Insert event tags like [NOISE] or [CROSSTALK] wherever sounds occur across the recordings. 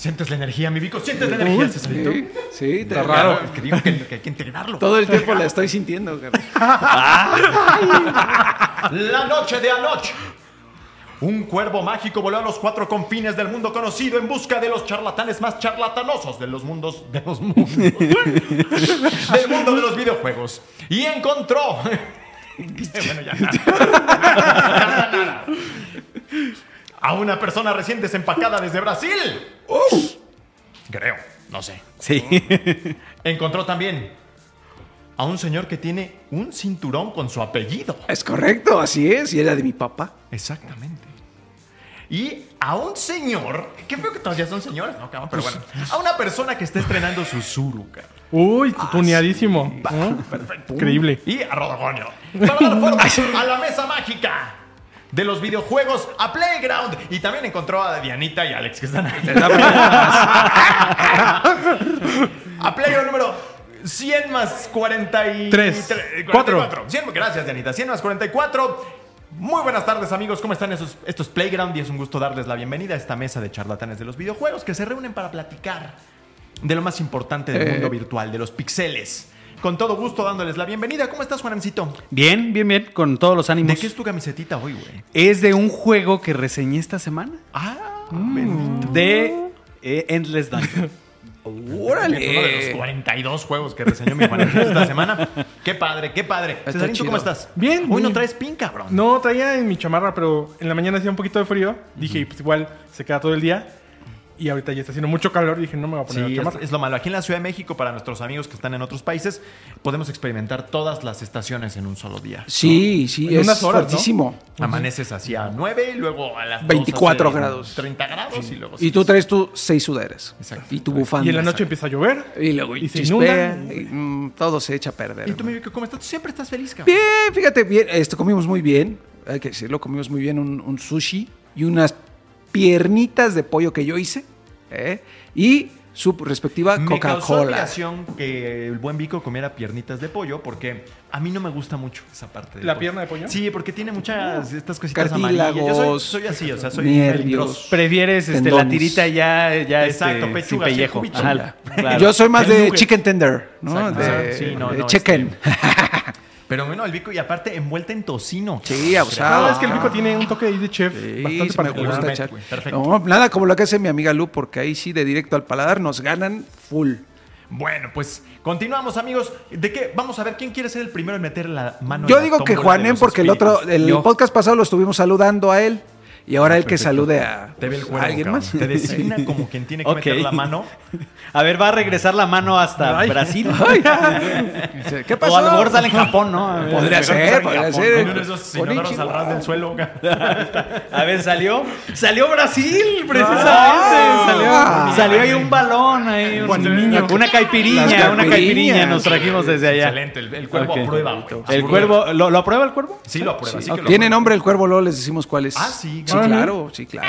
¿Sientes la energía, mi Vico? ¿Sientes la energía, Cesarito? Sí, sí, te- Está raro. Es que digo que, que hay que integrarlo. Todo el tiempo la estoy sintiendo. [LAUGHS] La noche de anoche. Un cuervo mágico voló a los cuatro confines del mundo conocido en busca de los charlatanes más charlatanosos de los mundos de los mundos [LAUGHS] del mundo de los videojuegos y encontró [LAUGHS] bueno ya Nada, nada. A una persona recién desempacada desde Brasil. Creo, no sé. Sí. [LAUGHS] Encontró también a un señor que tiene un cinturón con su apellido. Es correcto, así es. Y era de mi papá. Exactamente. Y a un señor, qué feo que todavía son señores, ¿no, cabrón? Pero bueno, a una persona que está estrenando su Zuru, cabrón. Uy, tuneadísimo. ¿no? Increíble. Y a Rodogonio. Para dar forma a la mesa mágica de los videojuegos a Playground. Y también encontró a Dianita y Alex que están ahí. [LAUGHS] a Playground número 100 más 43. Tres. tre- Cuatro. 44. 100, gracias, Dianita. 100 más 44. Muy buenas tardes amigos, ¿cómo están esos, estos Playground? Y es un gusto darles la bienvenida a esta mesa de charlatanes de los videojuegos que se reúnen para platicar de lo más importante del Eh. mundo virtual, de los pixeles. Con todo gusto dándoles la bienvenida. ¿Cómo estás, Juanemcito? Bien, bien, bien, con todos los ánimos. ¿De qué es tu camisetita hoy, güey? Es de un juego que reseñé esta semana. Ah, bendito. De eh, Endless Dungeon. [LAUGHS] Uno de los 42 juegos que reseñó mi esta semana. Qué padre, qué padre. Está Cesarito, chido. ¿cómo estás? Bien, Hoy no traes pin, cabrón. No, traía en mi chamarra, pero en la mañana hacía un poquito de frío. Dije, pues igual se queda todo el día. Y ahorita ya está haciendo mucho calor. Dije, no me voy a poner Sí, la es, chamarra. es lo malo. Aquí en la Ciudad de México, para nuestros amigos que están en otros países, podemos experimentar todas las estaciones en un solo día. Sí, sí, En es unas horas, ¿no? fuertísimo. Amaneces hacia 9 y luego a las 2 24 hace grados. 30 grados y luego... Y tú traes tus seis suderes. Exacto. Y tu bufanda. Y en la noche empieza a llover. Y luego y se chispea, inunda. y, mm, todo se echa a perder. ¿Y tú, mi cómo estás? Tú siempre estás feliz, cabrón. Bien, fíjate, bien. Esto comimos muy bien. Hay que decirlo, comimos muy bien un, un sushi y unas piernitas de pollo que yo hice. ¿Eh? Y su respectiva Me causó Coca-Cola. admiración que el buen Vico comiera piernitas de pollo porque a mí no me gusta mucho esa parte. ¿La pollo. pierna de pollo? Sí, porque tiene muchas estas cositas Cartílagos, amarillas. Yo soy, soy así, o sea, soy nervios. Prefieres este, la tirita ya, ya Exacto, este, pechuga, sin pellejo. cubito. Ajá, claro. Yo soy más El de chicken tender, ¿no? Exacto. De, Sí, no, de no, chicken. Pero bueno, el Vico y aparte envuelta en tocino. Sí, Ah, abusado. es que el pico tiene un toque ahí de chef Sí, bastante sí me particular. gusta perfecto. No, nada como lo que hace mi amiga Lu, porque ahí sí, de directo al paladar, nos ganan full. Bueno, pues continuamos, amigos. ¿De qué? Vamos a ver quién quiere ser el primero en meter la mano. Yo en la digo que los porque el otro, el Yo. podcast pasado lo estuvimos saludando a él. Y ahora el que salude a, Te ve el a cuervo, alguien cabrón. más. Te designa [LAUGHS] como quien tiene que Ok. meter la mano. [LAUGHS] A ver, va a regresar la mano hasta Ay. Brasil. [LAUGHS] ¿Qué pasó? O a lo mejor sale en Japón, ¿no? Ver, Podría ser, en podría Japón. ser. Uno de esos inodoros Konnichiwa. al ras del suelo. A ver, salió. Salió Brasil, precisamente. Ah. salió, salió ahí un balón, ahí un- Juaniño. una caipiriña, una caipiriña nos trajimos desde allá. Excelente. El, el cuervo Ok. aprueba. El cuervo, ¿lo, lo aprueba el cuervo? Sí lo aprueba. sí que lo Tiene aprueba. nombre el cuervo, luego les decimos cuál es. Ah, sí, Sí, claro. claro, sí, claro.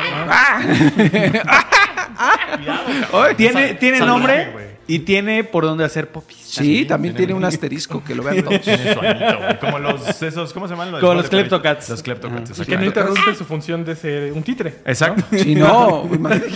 Cuidado, cabrón. Tiene, Sal- tiene salvaje, nombre güey. y tiene por dónde hacer popis. Sí, también tiene un asterisco que lo vean todos. Tiene su anito, güey. Como los, esos, ¿cómo se llaman? Como los Kleptocats. Los Kleptocats, exacto. que no interrumpe su función de ser un títere. Exacto. Si no,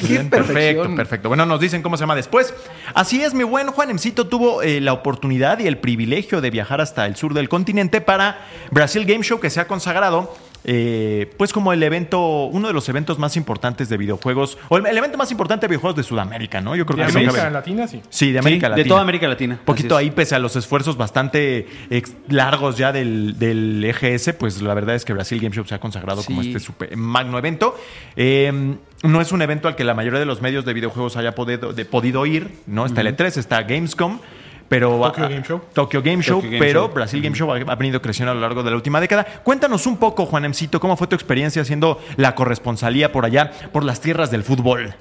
Bien, perfecto, perfecto. Bueno, nos dicen cómo se llama después. Así es, mi buen Juanemcito tuvo eh, la oportunidad y el privilegio de viajar hasta el sur del continente para Brasil Game Show, que se ha consagrado. Eh, pues como el evento, uno de los eventos más importantes de videojuegos, o el, el evento más importante de videojuegos de Sudamérica, ¿no? Yo creo De que América cabe. Latina, sí. Sí, de América Sí, Latina. De toda América Latina. Poquito ahí, es. pese a los esfuerzos bastante ex- largos ya del, del EGS, pues la verdad es que Brasil Game Show se ha consagrado como este super magno evento. Eh, no es un evento al que la mayoría de los medios de videojuegos haya podido, de- podido ir, ¿no? Está el E3, está Gamescom. Pero, Tokyo Game Show. Tokyo Game Show, Tokyo Game pero Show. Brasil Game Show ha, ha venido creciendo a lo largo de la última década. Cuéntanos un poco, Juanemcito, cómo fue tu experiencia haciendo la corresponsalía por allá, por las tierras del fútbol.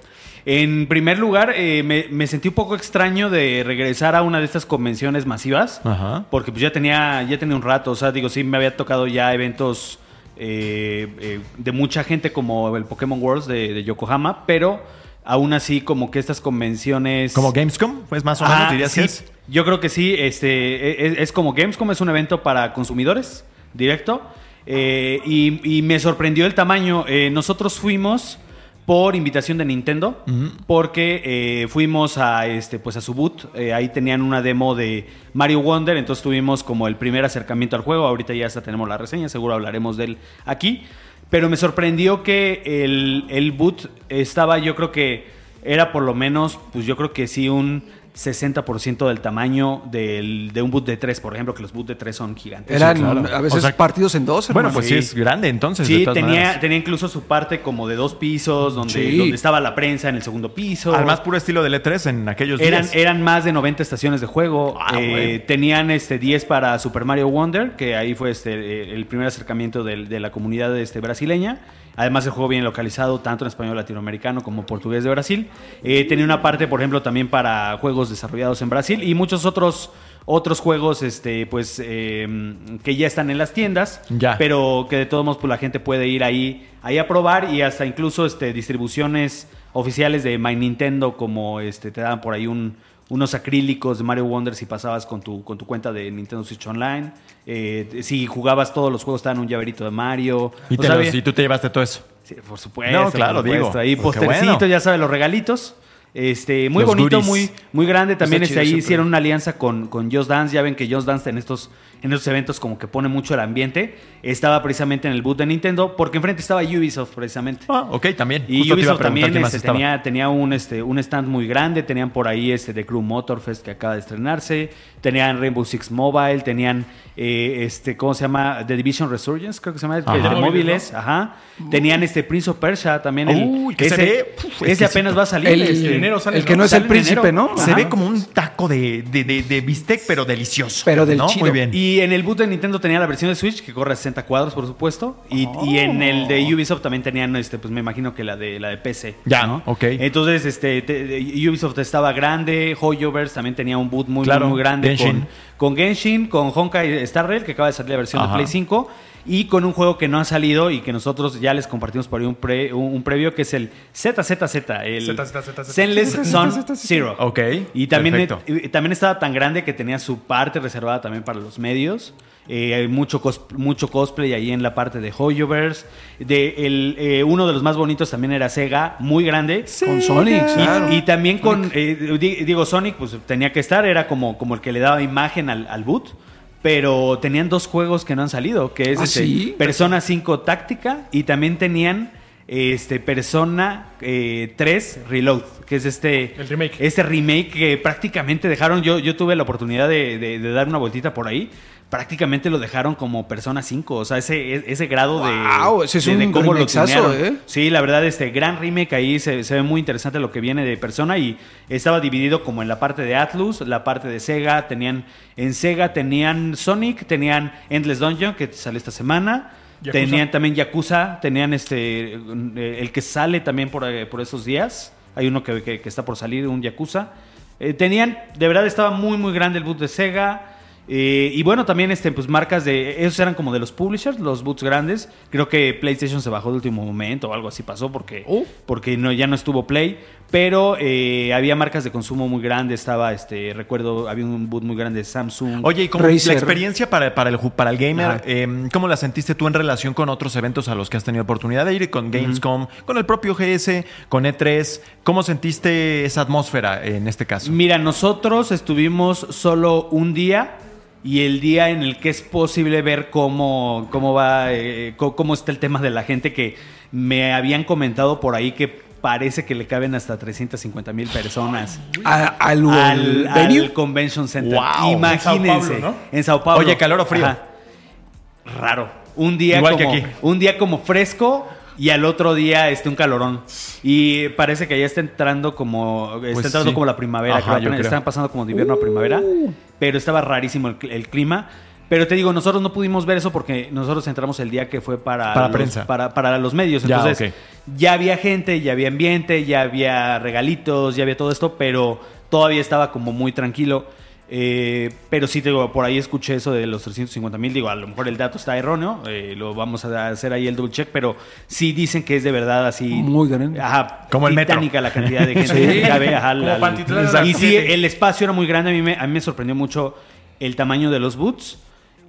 En primer lugar, eh, me, me sentí un poco extraño de regresar a una de estas convenciones masivas. Ajá. Porque pues ya tenía, ya tenía un rato. O sea, digo, sí me había tocado ya eventos eh, eh, de mucha gente como el Pokémon Worlds de, de Yokohama, pero aún así como que estas convenciones... Como Gamescom, pues más o menos Ah, dirías sí, que es. Yo creo que sí, este, es, es como Gamescom, es un evento para consumidores, directo. eh, y, y me sorprendió el tamaño. Eh, nosotros fuimos por invitación de Nintendo, porque eh, fuimos a este, pues a su boot. eh, ahí tenían una demo de Mario Wonder, entonces tuvimos como el primer acercamiento al juego. Ahorita ya hasta tenemos la reseña, seguro hablaremos de él aquí. Pero me sorprendió que el, el boot estaba, yo creo que era por lo menos, pues yo creo que sí, un 60% del tamaño del- de un boot de 3, por ejemplo, que los boot de 3 son gigantes. Eran claro. a veces O sea, partidos en dos. Bueno, pues sí. es grande entonces. Sí, de todas tenía, maneras. tenía incluso su parte como de dos pisos, donde, Sí. donde estaba la prensa en el segundo piso. Al más puro estilo del E3 en aquellos Eran, días. eran más de 90 estaciones de juego. Ah, Eh, tenían este 10 para Super Mario Wonder, que ahí fue este, el primer acercamiento del- de, la comunidad este, brasileña. Además, el juego bien localizado tanto en español latinoamericano como portugués de Brasil. Eh, tenía una parte, por ejemplo, también para juegos desarrollados en Brasil y muchos otros otros juegos este pues eh, que ya están en las tiendas Ya. pero que de todos modos pues, la gente puede ir ahí ahí a probar y hasta incluso este distribuciones oficiales de My Nintendo como este te daban por ahí un unos acrílicos de Mario Wonder si pasabas con tu, con tu cuenta de Nintendo Switch Online. Eh, si jugabas todos los juegos, dan un llaverito de Mario. Y, te los- y tú te llevaste todo eso. Sí, por supuesto. No, claro, por supuesto. digo, Ahí pues postercito, bueno. ya sabes, los regalitos. Este, muy Los bonito, goodies. muy, muy grande. También este, ahí hicieron una alianza con, con Just Dance. Ya ven que Just Dance en estos, en estos eventos como que pone mucho el ambiente. Estaba precisamente en el boot de Nintendo, porque enfrente estaba Ubisoft precisamente. Ah, ok, también. Y Justo Ubisoft también este, tenía, tenía un, este, un stand muy grande. Tenían por ahí este de Crew Motorfest que acaba de estrenarse. Tenían Rainbow Six Mobile. Tenían, eh, este, ¿cómo se llama? The Division Resurgence, creo que se llama. Ajá. De De móviles. Ajá. Tenían este Prince of Persia también. el- Uy, que se ese, ve, uf, ese apenas va a salir. El, este, en enero sale, el que ¿no? no es el príncipe. ¿no? Se ve como un taco de, de, de- de bistec, pero delicioso. Pero del ¿no? chido. Muy bien. Y en el boot de Nintendo tenía la versión de Switch que corre a 60 cuadros, por supuesto. Y, y en el de Ubisoft también tenían, este, pues me imagino que la de la de PC. Ya, ¿no? ok. Entonces, este, te- Ubisoft estaba grande, Hoyoverse también tenía un boot muy, Claro, muy, muy grande Genshin. con, con Genshin, con Honkai Star Rail, que acaba de salir la versión Ajá. de Play 5. Y con un juego que no ha salido y que nosotros ya les compartimos por ahí un, pre- un, un previo que es el ZZZ, el ZZZ. Zenless Zero. Ok, Y también, también estaba tan grande que tenía su parte reservada también para los medios. Eh, hay mucho, cos- mucho cosplay ahí en la parte de Hoyoverse. De el, eh, uno de los más bonitos también era Sega, muy grande. Con Sonic, Y, claro. y también con, eh, di- digo, Sonic, pues tenía que estar, era como, como el que le daba imagen al, al boot. Pero tenían dos juegos que no han salido, que es ¿Ah, este, sí? Persona 5 Táctica y también tenían este Persona eh, 3 Reload, que es este El remake. este remake que prácticamente dejaron, yo, yo tuve la oportunidad de, de- de dar una vueltita por ahí, prácticamente lo dejaron como Persona 5, o sea, ese, ese grado de, Wow, ese es de- de un cómo lo. ¿eh? Sí, la verdad, este gran remake ahí se, se ve muy interesante lo que viene de Persona y estaba dividido como en la parte de Atlus, la parte de Sega, tenían, en Sega tenían Sonic, tenían Endless Dungeon, que sale esta semana. Yakuza. Tenían también Yakuza, tenían este eh, el que sale también por, eh, por esos días. Hay uno que, que- que está por salir, un Yakuza. Eh, tenían, de verdad estaba muy muy grande el boot de Sega. Eh, y bueno, también este, pues marcas de. Esos eran como de los publishers, los boots grandes. Creo que PlayStation se bajó de último momento o algo así pasó porque, Oh. porque no, ya no estuvo Play. Pero eh, había marcas de consumo muy grandes. Estaba, este, recuerdo, había un boot muy grande de Samsung. Oye, y como Razer. la experiencia para, para, el, para el gamer, eh, ¿cómo la sentiste tú en relación con otros eventos a los que has tenido oportunidad de ir? Con Gamescom, con el propio GS, con E3. ¿Cómo sentiste esa atmósfera en este caso? Mira, nosotros estuvimos solo un día y el día en el que es posible ver cómo, cómo va, eh, cómo está el tema de la gente que me habían comentado por ahí que parece que le caben hasta 350 mil personas al, al, al Convention Center. Wow. Imagínense. En Sao Paulo, ¿no? En Sao Paulo. Oye, ¿calor o frío? Raro. Un día Igual que aquí. un día como fresco y al otro día este un calorón. Y parece que ya está entrando como está Pues entrando sí. como la primavera, Ajá, creo, yo apenas creo. están pasando como de invierno a primavera, pero estaba rarísimo el, el clima. Pero te digo, nosotros no pudimos ver eso porque nosotros entramos el día que fue para, Para los, prensa. Para, para los medios. Ya, Entonces, ya había gente, ya había ambiente, ya había regalitos, ya había todo esto, pero todavía estaba como muy tranquilo. Eh, pero sí, te digo, por ahí escuché eso de los 350 mil. Digo, a lo mejor el dato está erróneo. eh, lo vamos a hacer ahí el double check. Pero sí dicen que es de verdad así. Muy grande. Ajá, Como el metro. la cantidad de [LAUGHS] gente Sí. que cabe. Ajá, Como la- Pantitlán, y sí, el espacio era muy grande. A mí me, a mí me sorprendió mucho el tamaño de los boots.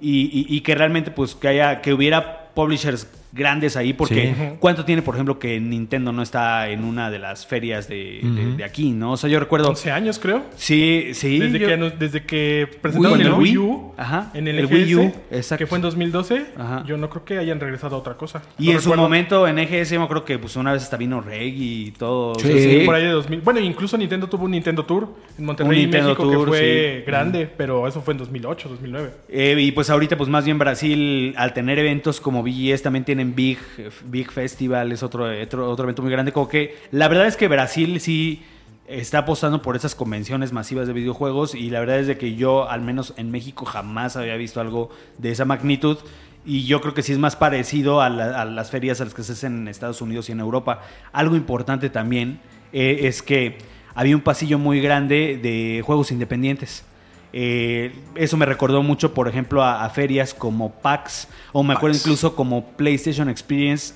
Y, y- y que realmente, pues, que haya, que hubiera publishers grandes ahí. Porque, Sí. ¿cuánto tiene, por ejemplo, que Nintendo no está en una de las ferias de, de- de aquí, no? O sea, yo recuerdo. 11 años, creo. Sí, sí. Desde, yo- que, desde que presentaron Wii, el ¿no? Wii U Ajá, en el, el EGS, Wii U, exacto. que fue en 2012, Ajá. yo no creo que hayan regresado a otra cosa. Y No en su momento en EGS yo creo que pues una vez hasta vino Reg y todo. o sea, Sí. Sí, por ahí de 2000. Bueno, incluso Nintendo tuvo un Nintendo Tour en Monterrey, Un Nintendo México, Tour, que fue sí. grande, pero eso fue en 2008, 2009. Eh, y pues ahorita pues más bien Brasil al tener eventos como BGS también tienen Big, Big Festival, es otro, otro, evento muy grande. Como que la verdad es que Brasil sí está apostando por esas convenciones masivas de videojuegos y la verdad es de que yo al menos en México jamás había visto algo de esa magnitud. Y yo creo que sí es más parecido a las ferias a las que se hacen en Estados Unidos y en Europa. Algo importante también eh, es que había un pasillo muy grande de juegos independientes. Eh, eso me recordó mucho, por ejemplo, a, a ferias como PAX, o me acuerdo incluso como PlayStation Experience,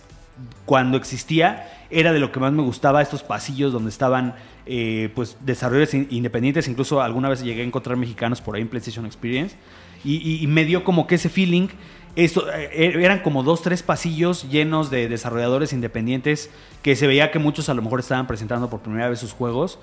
cuando existía, era de lo que más me gustaba, estos pasillos donde estaban eh, pues desarrolladores in- independientes, incluso alguna vez llegué a encontrar mexicanos por ahí en PlayStation Experience, y, y- y me dio como que ese feeling. Esto, eh, eran como dos, tres pasillos llenos de desarrolladores independientes que se veía que muchos a lo mejor estaban presentando por primera vez sus juegos.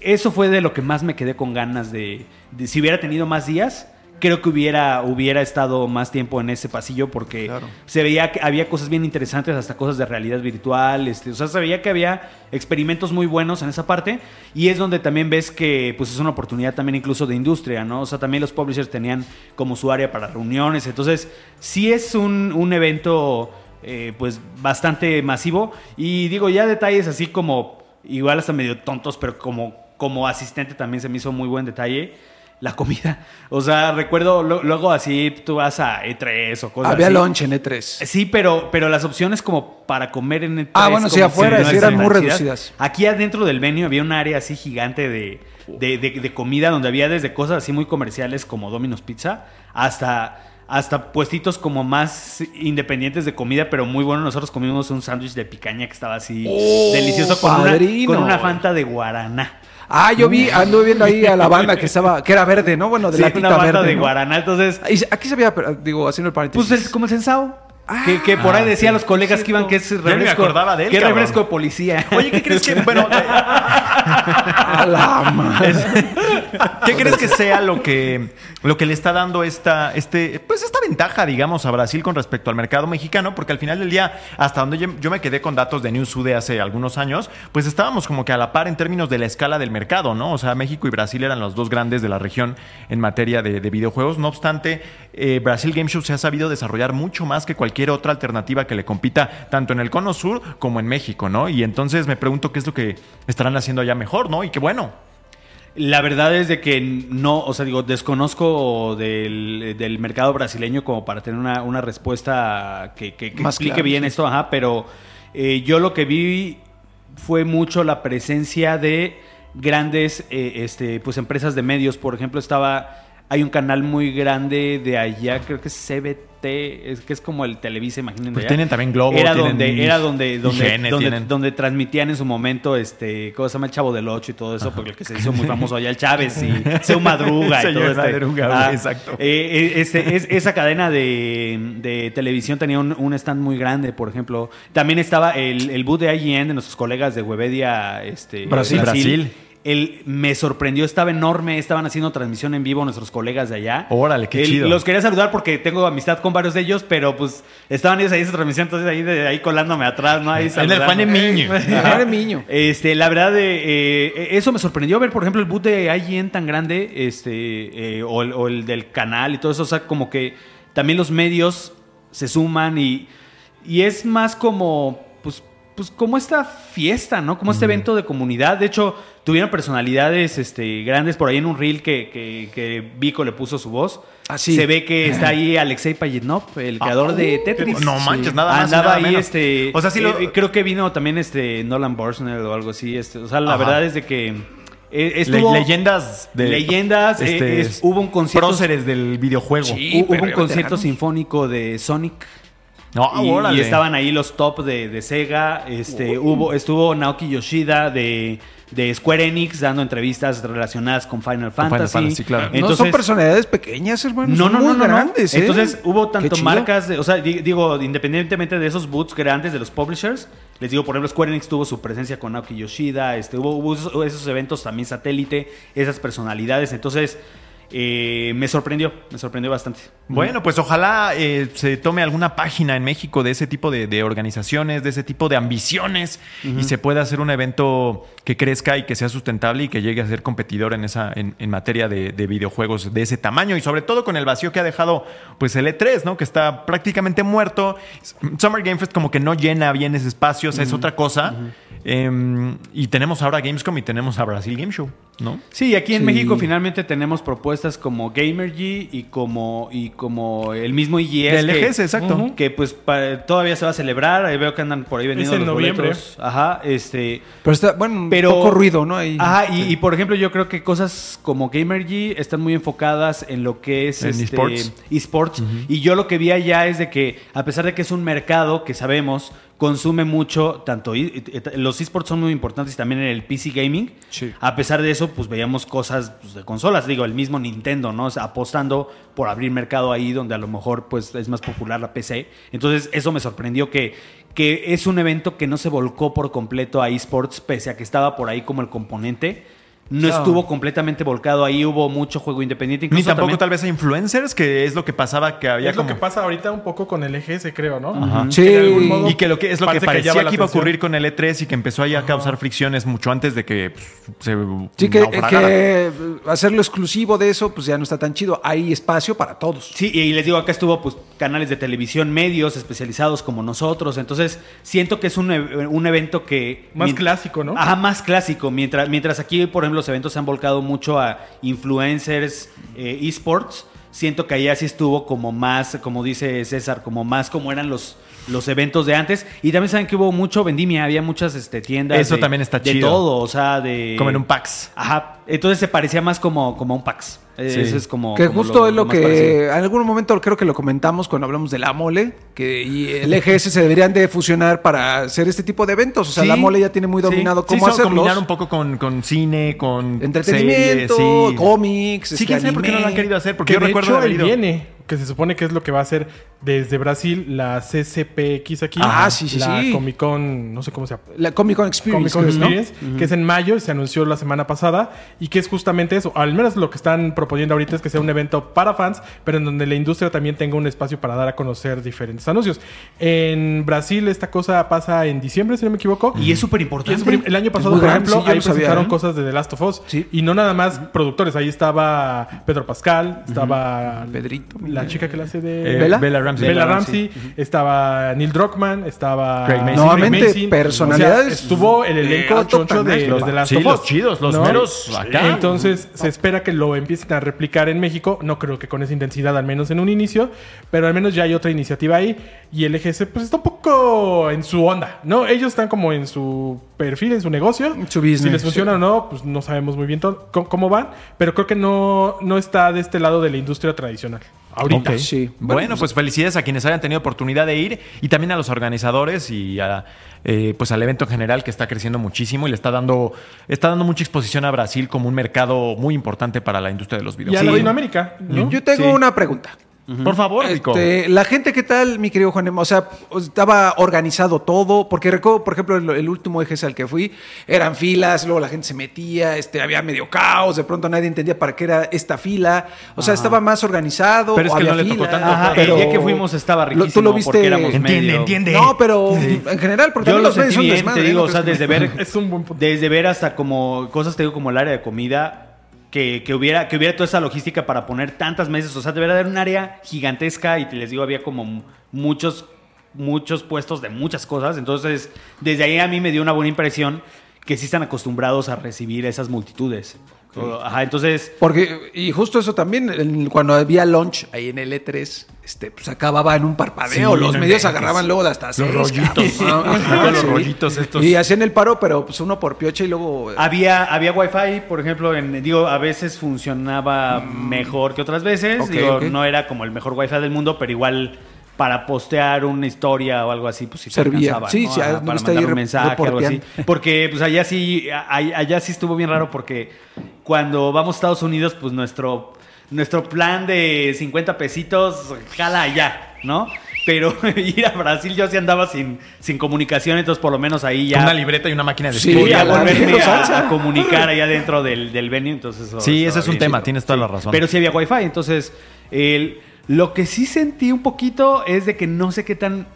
Eso fue de lo que más me quedé con ganas de, de- si hubiera tenido más días, creo que hubiera, hubiera estado más tiempo en ese pasillo porque Claro. se veía que había cosas bien interesantes, hasta cosas de realidad virtual, este, o sea, se veía que había experimentos muy buenos en esa parte y es donde también ves que pues es una oportunidad también incluso de industria, ¿no? O sea, también los publishers tenían como su área para reuniones, entonces sí es un, un evento eh, pues bastante masivo y digo ya detalles así como igual hasta medio tontos, pero como, como asistente también se me hizo muy buen detalle. La comida. [LAUGHS] O sea, recuerdo lo- luego así tú vas a E3 o cosas Había así. lunch en E E3. Sí, pero, pero las opciones como para comer en el Ah, bueno, sí, afuera, eran muy reducidas. Aquí adentro del venue había un área así gigante de, de, de- de comida donde había desde cosas así muy comerciales como Domino's Pizza hasta, hasta puestitos como más independientes de comida, pero muy bueno. Nosotros comimos un sándwich de picaña que estaba así Oh, delicioso con una, con una fanta de guaraná. Ah, yo vi, anduve viendo ahí a la [LAUGHS] banda que estaba, que era verde, ¿no? Bueno, de Sí, latita una fanta verde. de ¿no? guaraná. Entonces, Y Aquí se veía, digo, haciendo el paréntesis. Pues es como el sensao. Ah, que, que por ahí ah, decía sí, los colegas sí, que iban que es me refresco. acordaba de él, Que refresco de policía. Oye, ¿qué crees que, bueno, [LAUGHS] [LAUGHS] A la madre. ¿Qué crees que sea lo que, lo que le está dando esta, este, pues esta ventaja, digamos, a Brasil con respecto al mercado mexicano? Porque al final del día, hasta donde yo, me quedé con datos de Newzoo de hace algunos años, pues estábamos como que a la par en términos de la escala del mercado, ¿no? O sea, México y Brasil eran los dos grandes de la región en materia de, de videojuegos. No obstante, eh, Brasil Game Show se ha sabido desarrollar mucho más que cualquier otra alternativa que le compita tanto en el cono sur como en México, ¿no? Y entonces me pregunto qué es lo que estarán haciendo allá mejor, ¿no? Y qué bueno. La verdad es de que no, o sea, digo, desconozco del, del mercado brasileño como para tener una, una respuesta que, que- que Más explique clara, bien sí. esto, ajá, pero eh, yo lo que vi fue mucho la presencia de grandes eh, este, pues empresas de medios. Por ejemplo, estaba. Hay un canal muy grande de allá, creo que es CBT, es que es como el Televisa, imagínense. Pues allá. tienen también Globo, Era donde, era donde, donde, donde, transmitían en su momento, este, ¿cómo se llama? El Chavo del Ocho y todo eso, porque el que se hizo muy famoso allá, el Chávez y [LAUGHS] Seu Madruga y Señor todo este. Madruga, exacto. eh, eh, este, es- esa cadena de, de televisión tenía un, un stand muy grande, por ejemplo. También estaba el, el boot de IGN de nuestros colegas de Webedia, este, Brasil. Brasil. El, me sorprendió, estaba enorme, estaban haciendo transmisión en vivo nuestros colegas de allá. Órale, qué El- chido. Los quería saludar porque tengo amistad con varios de ellos, pero pues estaban ellos ahí en esa transmisión, entonces ahí, de, ahí colándome atrás, ¿no? Ahí En el. Juan Emiño. [LAUGHS] Juan Emiño. Este, la verdad, eh, eh, eso me sorprendió ver, por ejemplo, el boot de IGN tan grande, este, eh, o, el, o el del canal y todo eso. O sea, como que también los medios se suman y, y es más como, pues, como esta fiesta, ¿no? Como este evento de comunidad. De hecho, tuvieron personalidades este, grandes por ahí en un reel que, que, que Vico le puso su voz. Ah, sí. Se ve que está ahí Alexei Payetnov, el creador de Tetris. No manches, nada más Andaba nada ahí, menos. este. O sea, sí lo- eh, creo que vino también este Nolan Borsnell o algo así. Este, o sea, la Ajá. verdad es de que. eh, Le- estuvo- leyendas de Leyendas, eh, es- hubo un concierto- próceres del videojuego. Sí. Hu- Hubo un concierto sinfónico de Sonic. No, y, órale. y estaban ahí los top de, de Sega. Este, hubo, estuvo Naoki Yoshida de, de Square Enix dando entrevistas relacionadas con Final Final Fantasy. Fantasy, claro. no Entonces, son personalidades pequeñas, hermano. no, son no, muy no, no, no. grandes, ¿eh? Entonces hubo tanto marcas, de, o sea, di- digo, independientemente de esos boots grandes de los publishers, les digo, por ejemplo, Square Enix tuvo su presencia con Naoki Yoshida, este, hubo, hubo esos, esos eventos también satélite, esas personalidades, entonces eh, me sorprendió, me sorprendió bastante. Bueno, pues ojalá eh, se tome alguna página en México de ese tipo de, de organizaciones, de ese tipo de ambiciones y se pueda hacer un evento que crezca y que sea sustentable y que llegue a ser competidor en esa en, en materia de, de videojuegos de ese tamaño y sobre todo con el vacío que ha dejado pues el E3, ¿no? Que está prácticamente muerto. Summer Game Fest como que no llena bien ese espacio, o sea, es otra cosa. Em, y tenemos ahora Gamescom y tenemos a Brasil Game Show, ¿no? Sí, aquí en Sí. México finalmente tenemos propuestas como Gamergy y como, y como el mismo IGS. Del EGS, exacto. Que pues pa- todavía se va a celebrar. Ahí veo que andan por ahí vendiendo en los noviembre. boletos. Ajá, este... Pero está, bueno, Pero, poco ruido, ¿no? Ahí. Ajá, y, y, por ejemplo, yo creo que cosas como Gamergy están muy enfocadas en lo que es En este, esports. esports. Y yo lo que vi allá es de que, a pesar de que es un mercado que sabemos consume mucho, tanto los esports son muy importantes también en el PC gaming. Sí. A pesar de eso, pues veíamos cosas pues, de consolas, digo, el mismo Nintendo, ¿no? O sea, apostando por abrir mercado ahí donde a lo mejor pues es más popular la PC. Entonces, eso me sorprendió que, que es un evento que no se volcó por completo a esports, pese a que estaba por ahí como el componente. No estuvo completamente volcado ahí, hubo mucho juego independiente. Ni tampoco también- tal vez a influencers, que es lo que pasaba que había es como... lo que pasa ahorita un poco con el EGS, creo, ¿no? Ajá. Sí. Que modo Y que lo que es lo que parece parecía que, la iba a ocurrir con el E3 y que empezó ahí a causar fricciones mucho antes de que pues, se Sí, que, que hacerlo exclusivo de eso, pues ya no está tan chido. Hay espacio para todos. Sí, y les digo, acá estuvo pues canales de televisión, medios especializados como nosotros. Entonces, siento que es un, un evento que. Más clásico, ¿no? Ajá, más clásico. Mientras, mientras aquí, por ejemplo, los eventos se han volcado mucho a influencers, eh, esports. Siento que allá sí estuvo como más, como dice César, como más como eran los, los eventos de antes. Y también saben que hubo mucho vendimia, había muchas este, tiendas. Eso de- también está de chido. todo, o sea, de. Como en un PAX. Ajá. Entonces se parecía más como, como un PAX. Eh, Sí. Eso es como. Que como justo es lo parecido. que en algún momento creo que lo comentamos cuando hablamos de la mole, que y el EGS se deberían de fusionar para hacer este tipo de eventos. O sea, Sí. la mole ya tiene muy dominado Sí, cómo son- hacerlos. combinar un poco con, con cine, con Entretenimiento, series, sí. cómics, Sí, este, quién sabe por qué no lo han querido hacer, porque Que yo de recuerdo hecho haber él ido. viene, que se supone que es lo que va a hacer desde Brasil la CCPX aquí. Ah, sí, sí, la sí. Comic Con, no sé cómo se llama. La Comic Con Experience. Comic Con. Experience, que es en mayo y se anunció la semana pasada y que es justamente eso. Al menos lo que están proponiendo ahorita es que sea un evento para fans, pero en donde la industria también tenga un espacio para dar a conocer diferentes anuncios. En Brasil esta cosa pasa en diciembre, si no me equivoco. Y es súper importante. el año pasado, por grande, ejemplo, sí, ahí lo sabía, presentaron ¿eh? cosas de The Last of Us. Sí. Y no nada más productores. Ahí estaba Pedro Pascal, estaba Pedrito, la mira. chica que la hace de... Eh, ¿Bella? Bella Ramsey. Bella Bella Ramsey, estaba Neil Druckmann, estaba Craig Mason. Nuevamente, personalidades O sea, estuvo el elenco choncho de, tanaje. de Last Sí, of los chidos, los meros acá. Entonces se espera que lo empiecen a replicar en México. No creo que con esa intensidad, al menos en un inicio, pero al menos ya hay otra iniciativa ahí. Y el EGC pues está un poco en su onda, ¿no? Ellos están como en su perfil, en su negocio. Su business, Si les funciona o no, pues no sabemos muy bien cómo van, pero creo que no, no está de este lado de la industria tradicional. Ahorita. Sí. Bueno, pues felicidades a quienes hayan tenido oportunidad de ir y también a los organizadores y a, eh, pues al evento en general que está creciendo muchísimo y le está dando está dando mucha exposición a Brasil como un mercado muy importante para la industria de los Y a videojuegos. Latinoamérica, ¿no? Yo, yo tengo Sí. una pregunta. Por favor, Rico. Este, la gente, ¿qué tal, mi querido Juan? O sea, estaba organizado todo, porque recuerdo, por ejemplo, el, el último EGS al que fui, eran filas, luego la gente se metía, este, había medio caos, de pronto nadie entendía para qué era esta fila. O sea, estaba más organizado. Pero es o que había no le tocó fila, tanto. Ajá, pero- el día que fuimos estaba riquísimo Tú lo viste. porque éramos Entiende, medio- entiende. No, pero en general, porque Yo los medios sentí son desmadre, te digo, ¿No o sea, desde [LAUGHS] ver, Es un buen punto. desde ver hasta como cosas, te digo, como el área de comida, que, que hubiera, que hubiera toda esa logística para poner tantas mesas, o sea, debería haber un área gigantesca y te les digo, había como muchos muchos puestos de muchas cosas. Entonces, desde ahí a mí me dio una buena impresión que sí están acostumbrados a recibir esas multitudes. Ajá, entonces, Porque, y justo eso también, en- cuando había launch ahí en el E3, este, pues acababa en un parpadeo. Sí, los no medios agarraban luego de hasta seis, rollitos. Ajá, los rollitos estos. Y hacían el paro, pero pues uno por piocha y luego. Había, había wifi, por ejemplo, en, digo, a veces funcionaba mejor que otras veces. Digo, no era como el mejor wifi del mundo, pero igual para postear una historia o algo así, pues sí te Servía. alcanzaba, Sí, ¿no? sí, Ajá, para mandar un mensaje, algo así. Porque pues allá sí, allá sí estuvo bien raro porque cuando vamos a Estados Unidos, pues nuestro, nuestro plan de 50 pesitos jala allá, ¿no? Pero [LAUGHS] ir a Brasil yo sí andaba sin, sin comunicación, entonces por lo menos ahí ya Una libreta y una máquina de Sí, escribir. podía a la volverme a, comunicar allá dentro del, del venue, entonces eso Sí, ese es un bien tema, tienes toda Sí. la razón. Pero sí había wifi, entonces el- lo que sí sentí un poquito es de que no sé qué tan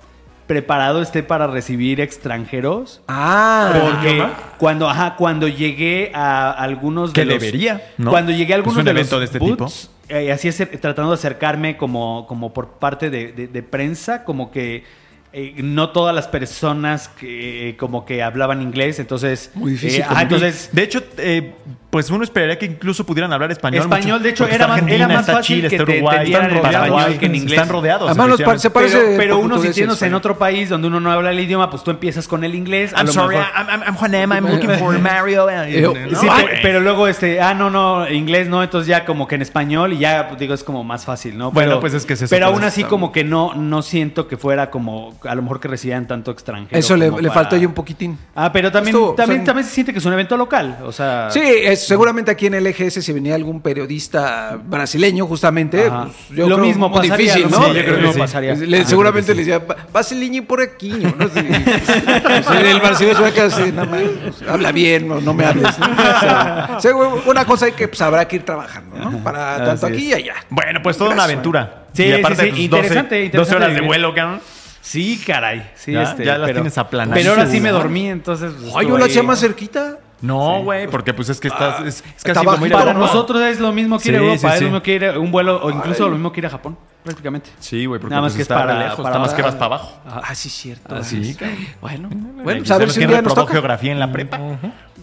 preparado esté para recibir extranjeros. Ah, Porque cuando, ajá, cuando llegué a algunos Que de los, debería, ¿no? Cuando llegué a algunos Es un de evento los de este booths, eh, así es, tratando de acercarme como, como por parte de, de- de prensa, como que eh, no todas las personas que como que hablaban inglés, entonces Muy difícil eh, entonces De hecho, eh, pues uno esperaría que incluso pudieran hablar español. Español, mucho, de hecho, era más- era más fácil Chile, que está te están en Paraguay, español que en inglés. Están rodeados. Además, los par- se parece pero, pero uno si portugués y tienes en otro país donde uno no habla el idioma, pues tú empiezas con el inglés. a I'm lo sorry, mejor- I'm, I'm, I'm Juanem, I'm looking for Mario. Eh, ¿no? Sí, No, pe- güey. pero luego este, ah, no, no, inglés no, entonces ya como que en español y ya pues, digo es como más fácil, ¿no? Bueno, Pero- pues es que es eso, Pero pues, aún así como que no no siento que fuera como a lo mejor que recibían tanto extranjero. eso le, como le para- faltó ahí un poquitín. Ah, pero también Estuvo, también son- también se siente que es un evento local, o sea, Sí, es- seguramente aquí en el EGS si venía algún periodista brasileño justamente, pues, yo Lo creo mismo muy pasaría, difícil, lo ¿no? mismo, yo creo que lo sí. pasaría. Le- Ajá, seguramente le decía, "Va- Vasiliño por aquí, ¿no? Sí. [LAUGHS] El brasileño se va a quedar así, no me- habla bien, no, no me hables. ¿no? [LAUGHS] O sea, sí, una cosa hay que pues, habrá que ir trabajando, ¿no? Para tanto aquí y allá. Bueno, pues toda una aventura. Sí, y aparte, sí, sí, pues, interesante, 12, interesante 12 horas de vivir. vuelo, cabrón. Sí, caray. Sí, Ya- este, ya las pero- tienes aplanadísimas. Pero ahora sí me dormí, entonces. pues, Ay, yo ahí. hacía más cerquita. No, güey, porque pues es que estás. Es, es casi como ir a Para Europa. nosotros es lo mismo que ir a Sí, Europa, sí, es sí. lo mismo que ir a un vuelo, o incluso lo mismo que ir a Japón, prácticamente. Sí, güey, porque Nada más pues, que es está para- lejos, para está más que vas para abajo. Ah, sí, cierto. Ah, sí, Bueno, Bueno, bueno, pues a ver si un día nos toca. geografía en la prepa.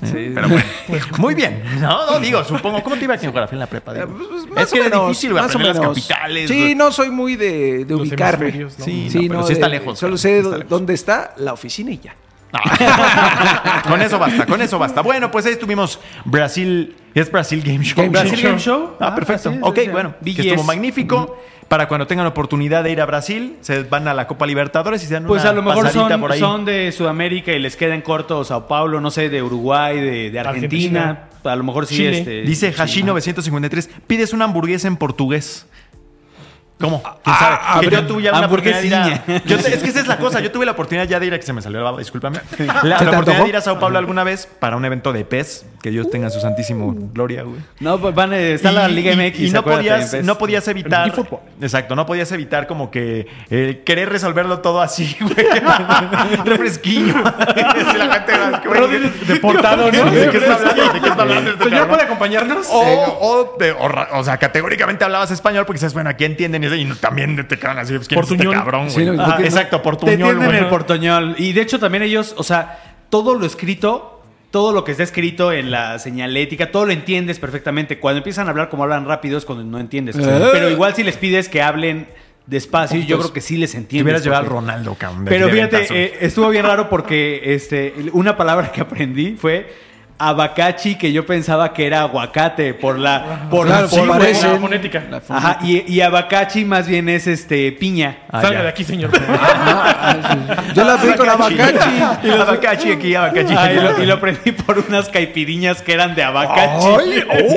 Sí, pero bueno. [LAUGHS] Muy bien. No, no digo, supongo. ¿Cómo te iba geografía en la prepa? Eh, Digo? pues, más es que era menos, difícil, más o aprender las menos. capitales. Sí, no soy muy de, de ubicarme. ¿no? Sí, no, pero sí está lejos, Solo sé sí dónde está la oficina y ya. [LAUGHS] con eso basta, con eso basta. Bueno, pues ahí estuvimos Brasil. ¿Es Brasil Game Show? Game Brasil Show. Game Show. Ah, perfecto. sí, sí, ok, sí. bueno, que BGS. estuvo magnífico. Para cuando tengan oportunidad de ir a Brasil, se van a la Copa Libertadores y se dan Pues una a lo mejor son, por ahí. son de Sudamérica y les queda en corto Sao Paulo, no sé, de Uruguay, de, de Argentina. Argentina. A lo mejor sí. Chile. Este, Dice sí, Hashi ajá. 953, pides una hamburguesa en portugués. ¿Cómo? ¿Quién Ah, sabe? ah, que pero yo tuve ya la oportunidad de ir a... hamburguesiña. [LAUGHS] yo te- es que esa es la cosa. Yo tuve la oportunidad ya de ir a... Que se me salió la baba, discúlpame. La, [LAUGHS] la ¿Se te oportunidad antojó? de ir a Sao Paulo alguna vez para un evento de PES. Que Dios tenga su santísimo gloria, güey. No, pues van, eh, está la Y- Liga y- MX. Y, no, acuérdate, podías, no podías evitar. El eFootball. Exacto, no podías evitar como que eh, querer resolverlo todo así, [LAUGHS] güey. Refresquillo. Si la gente va, güey, Deportado, ¿no? ¿De qué está hablando? ¿De qué está hablando ¿Señor puede acompañarnos? O, o, de- o ra- o sea, categóricamente hablabas español porque dices, bueno, aquí entienden y, también te quedan así, pues, ¿quién es este Portuñol. cabrón, Sí, güey? no, Ajá, porque no- exacto, Te portuñol, entienden güey. el portoñol. Y de hecho también ellos, o sea, todo lo escrito, todo lo que está escrito en la señalética, todo lo entiendes perfectamente. Cuando empiezan a hablar como hablan rápido es cuando no entiendes. Eh. Pero igual si les pides que hablen despacio, yo creo que sí les Te entiendes. hubieras llevado al porque- Ronaldo, cabrón. Pero fíjate, eh, estuvo bien raro porque este, una palabra que aprendí fue abacachi, que yo pensaba que era aguacate por la... Por, Claro, por- La parecen. fonética. La Ajá, y, y abacachi más bien es este piña. Ah, Salga ya. de aquí, señor. [LAUGHS] Yo la vi con abacachi. [LAUGHS] Y abacachi aquí, abacachi. Ah, y, lo, y lo aprendí por unas caipiriñas que eran de abacachi. Ay, [LAUGHS] oh.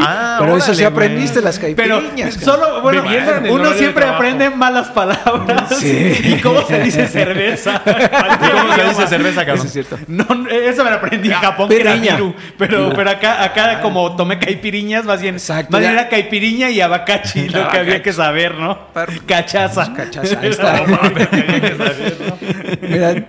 Ah, Pero eso sí aprendiste las Pero caipiriñas. solo, bueno, uno siempre aprende malas palabras. ¿Y cómo se dice cerveza? ¿Cómo se dice cerveza, Eso cabrón? es cierto. No, eso me lo aprendí en Japón. Pero que era caipiriña. Pero, pero acá, acá como tomé caipiriñas, más bien, Exacto, más bien era caipiriña y abacachi, lo que había que saber, ¿no? Cachaza. Cachaza, ahí [LAUGHS] está. Mira,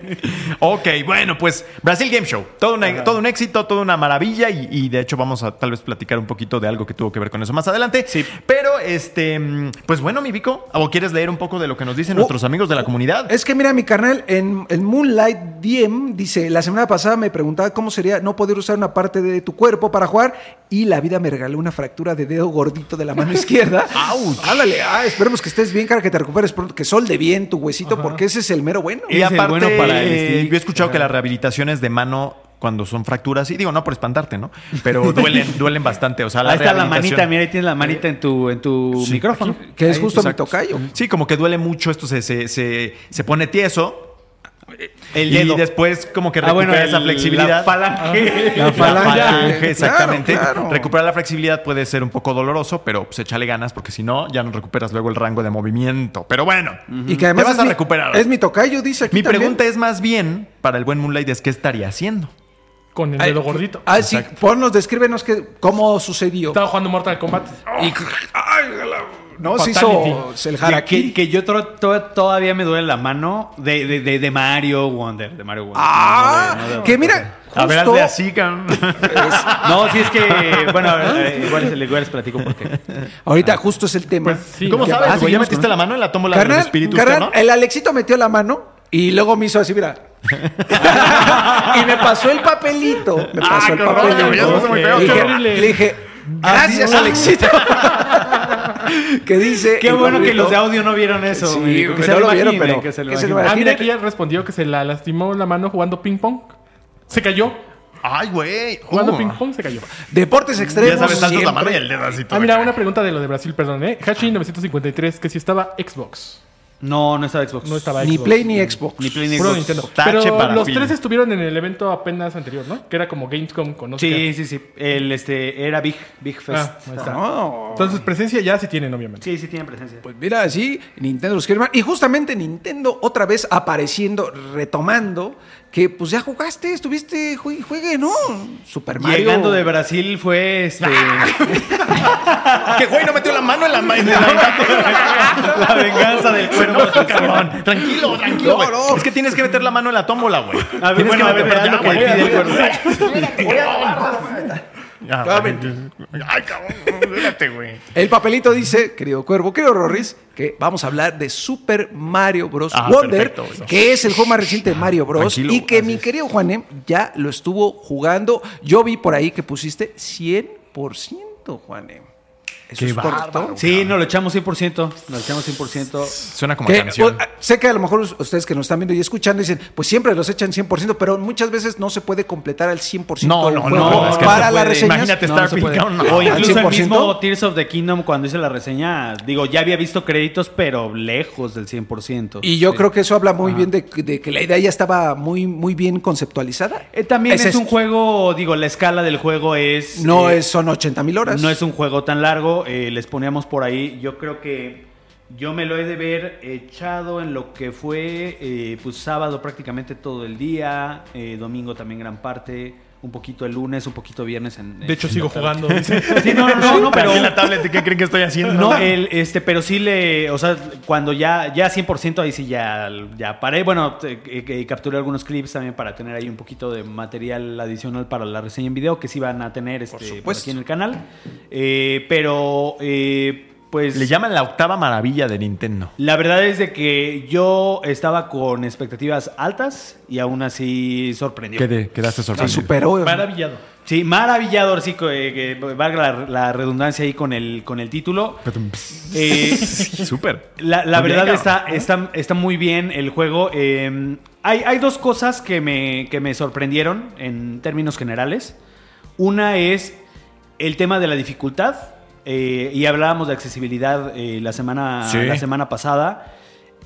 Ok, bueno, pues Brasil Game Show. Todo, una- todo un éxito, toda una maravilla y, y de hecho vamos a tal vez platicar un poquito de algo que tuvo que ver con eso más adelante. Sí. Pero, este, pues bueno, mi Vico, ¿o quieres leer un poco de lo que nos dicen nuestros amigos de la comunidad? Es que mira, mi carnal, en, en Moonlight DM dice, la semana pasada me preguntaba cómo sería no poder usar una parte de tu cuerpo para jugar y la vida me regaló una fractura de dedo gordito de la mano [LAUGHS] izquierda. ¡Auch! Ándale, ah, esperemos que estés bien, cara, que te recuperes pronto, que solde bien tu huesito, porque ese es el mero bueno. Y aparte, bueno para el eh, yo he escuchado que las rehabilitaciones de mano cuando son fracturas, y digo, no por espantarte, ¿no? Pero duelen, [LAUGHS] duelen bastante. O sea, la Ahí está la manita, mira, ahí tienes la manita en tu, en tu Sí. micrófono. Que es Ahí, justo exacto. mi tocayo. Sí, como que duele mucho, esto se, se, se, se pone tieso. El y después como que Ah, recupera bueno, esa flexibilidad. La falange. La La falange. falange, exactamente. Claro, claro. Recuperar la flexibilidad puede ser un poco doloroso, pero pues échale ganas porque si no, ya no recuperas luego el rango de movimiento. Pero bueno, Y que además te vas a mi- recuperar. Es mi tocayo, dice aquí Mi también. pregunta es más bien, para el buen Moonlight, es ¿qué estaría haciendo? Con el Ay, dedo gordito. Ah, sí, ponnos, descríbenos que, cómo sucedió. Estaba jugando Mortal Kombat. Y, ay, la- no, se hizo el Que, harakiri. que yo tro- to- todavía me duele la mano de, de, de, de Mario Wonder. De Mario Wonder. Ah, No, no, no, no, que no, mira, A ver, justo- hazle así, cabrón. [LAUGHS] No, sí es que, bueno, eh, igual, les- igual les platico por qué. ahorita justo es el tema. Pues sí. ¿Cómo sabes, Ah? ¿Ya metiste la mano en la tómbola Carnal, espíritus, carnal, ¿no? el Alexito metió la mano y luego me hizo así, mira. [LAUGHS] y me pasó el papelito. Me Ah, pasó el qué horror, papelito. Le dije- horrible. Le dije, gracias, Alexito. [LAUGHS] [LAUGHS] que dice. Qué bueno que los de audio no vieron eso. Sí, que se no lo vieron, pero que se lo que se lo. Ah, mira, aquí ya respondió que se la lastimó la mano jugando ping pong. Se cayó. Ay, güey. Jugando Uh. ping pong se cayó. Deportes extremos. Ya sabes, tanto la mano y el dedo así. Ah, mira, acá. una pregunta de lo de Brasil, perdón, ¿eh? Hashi953, que si estaba Xbox. No, no estaba Xbox. No estaba Ni Xbox. Play ni Xbox. Ni Play ni Xbox. Nintendo. Tache Pero para los tres estuvieron en el evento apenas anterior, ¿no? Que era como Gamescom con no sé Sí, qué. sí, sí. El, este, era Big, Big Fest. Ah, está. Entonces, presencia ya sí tienen, obviamente. Sí, sí tienen presencia. Pues mira, sí, Nintendo los quiere más. Y justamente Nintendo otra vez apareciendo, retomando, que pues ya jugaste, estuviste, jue- juegue, ¿no? Super Mario. Llegando de Brasil fue este, Que güey no metió la mano en la mano. la venganza del cuervo. No, cabrón. Tranquilo, tranquilo, No, no. Es que tienes que meter la mano en la tómbola, güey. A ver, Tienes bueno, que a ver, meter- haz lo que güey. pide Ya, Ay, cabrón. Espérate, güey. El papelito dice, querido Cuervo, querido Rorris, que vamos a hablar de Super Mario Bros. Ah, Wonder, perfecto, que es el juego más reciente de Mario Bros. Tranquilo, y que mi querido Juanem ya lo estuvo jugando. Yo vi por ahí que pusiste 100%, Juanem. ¿Eso Qué es correcto? Sí, nos lo echamos 100%. Nos lo echamos 100%. Suena como Que, canción. o- sé que a lo mejor ustedes que nos están viendo y escuchando dicen, pues siempre los echan 100%, pero muchas veces no se puede completar al 100% No, no, no, es que para puede. reseñas. Imagínate No, no no. O incluso el 100%. mismo Tears of the Kingdom cuando hice la reseña, digo, ya había visto créditos, pero lejos del 100%. Y yo Sí. creo que eso habla muy bien de, de que la idea ya estaba muy, muy bien conceptualizada. Eh, también es, un juego, digo, la escala del juego es... No eh, es, son 80 mil horas. No es un juego tan largo, eh, les poníamos por ahí. Yo creo que yo me lo he de ver echado en lo que fue eh, pues sábado prácticamente todo el día, eh, domingo también gran parte, un poquito el lunes, un poquito viernes. En, De hecho, en sigo jugando. dice. [LAUGHS] Sí, no, no, no, no, pero... en la tablet, ¿qué creen que estoy haciendo? No, el, este, pero sí le, o sea, cuando ya, ya 100% ahí sí ya, ya paré. Bueno, que capturé algunos clips también para tener ahí un poquito de material adicional para la reseña en video que sí van a tener este, por, aquí en el canal. Eh, pero, eh, pues... Le llaman la octava maravilla de Nintendo. La verdad es de que yo estaba con expectativas altas y aún así sorprendió. ¿Qué quedaste Se sorprendido? superó. Maravillado. Sí, maravillado, sí, que, que valga la, la redundancia ahí con el, con el título. Eh, [LAUGHS] Súper. La, la bien, verdad está, está, está muy bien el juego. Eh, hay, hay dos cosas que me, que me sorprendieron en términos generales. Una es el tema de la dificultad. Eh, y hablábamos de accesibilidad eh, la, semana, Sí. la semana pasada.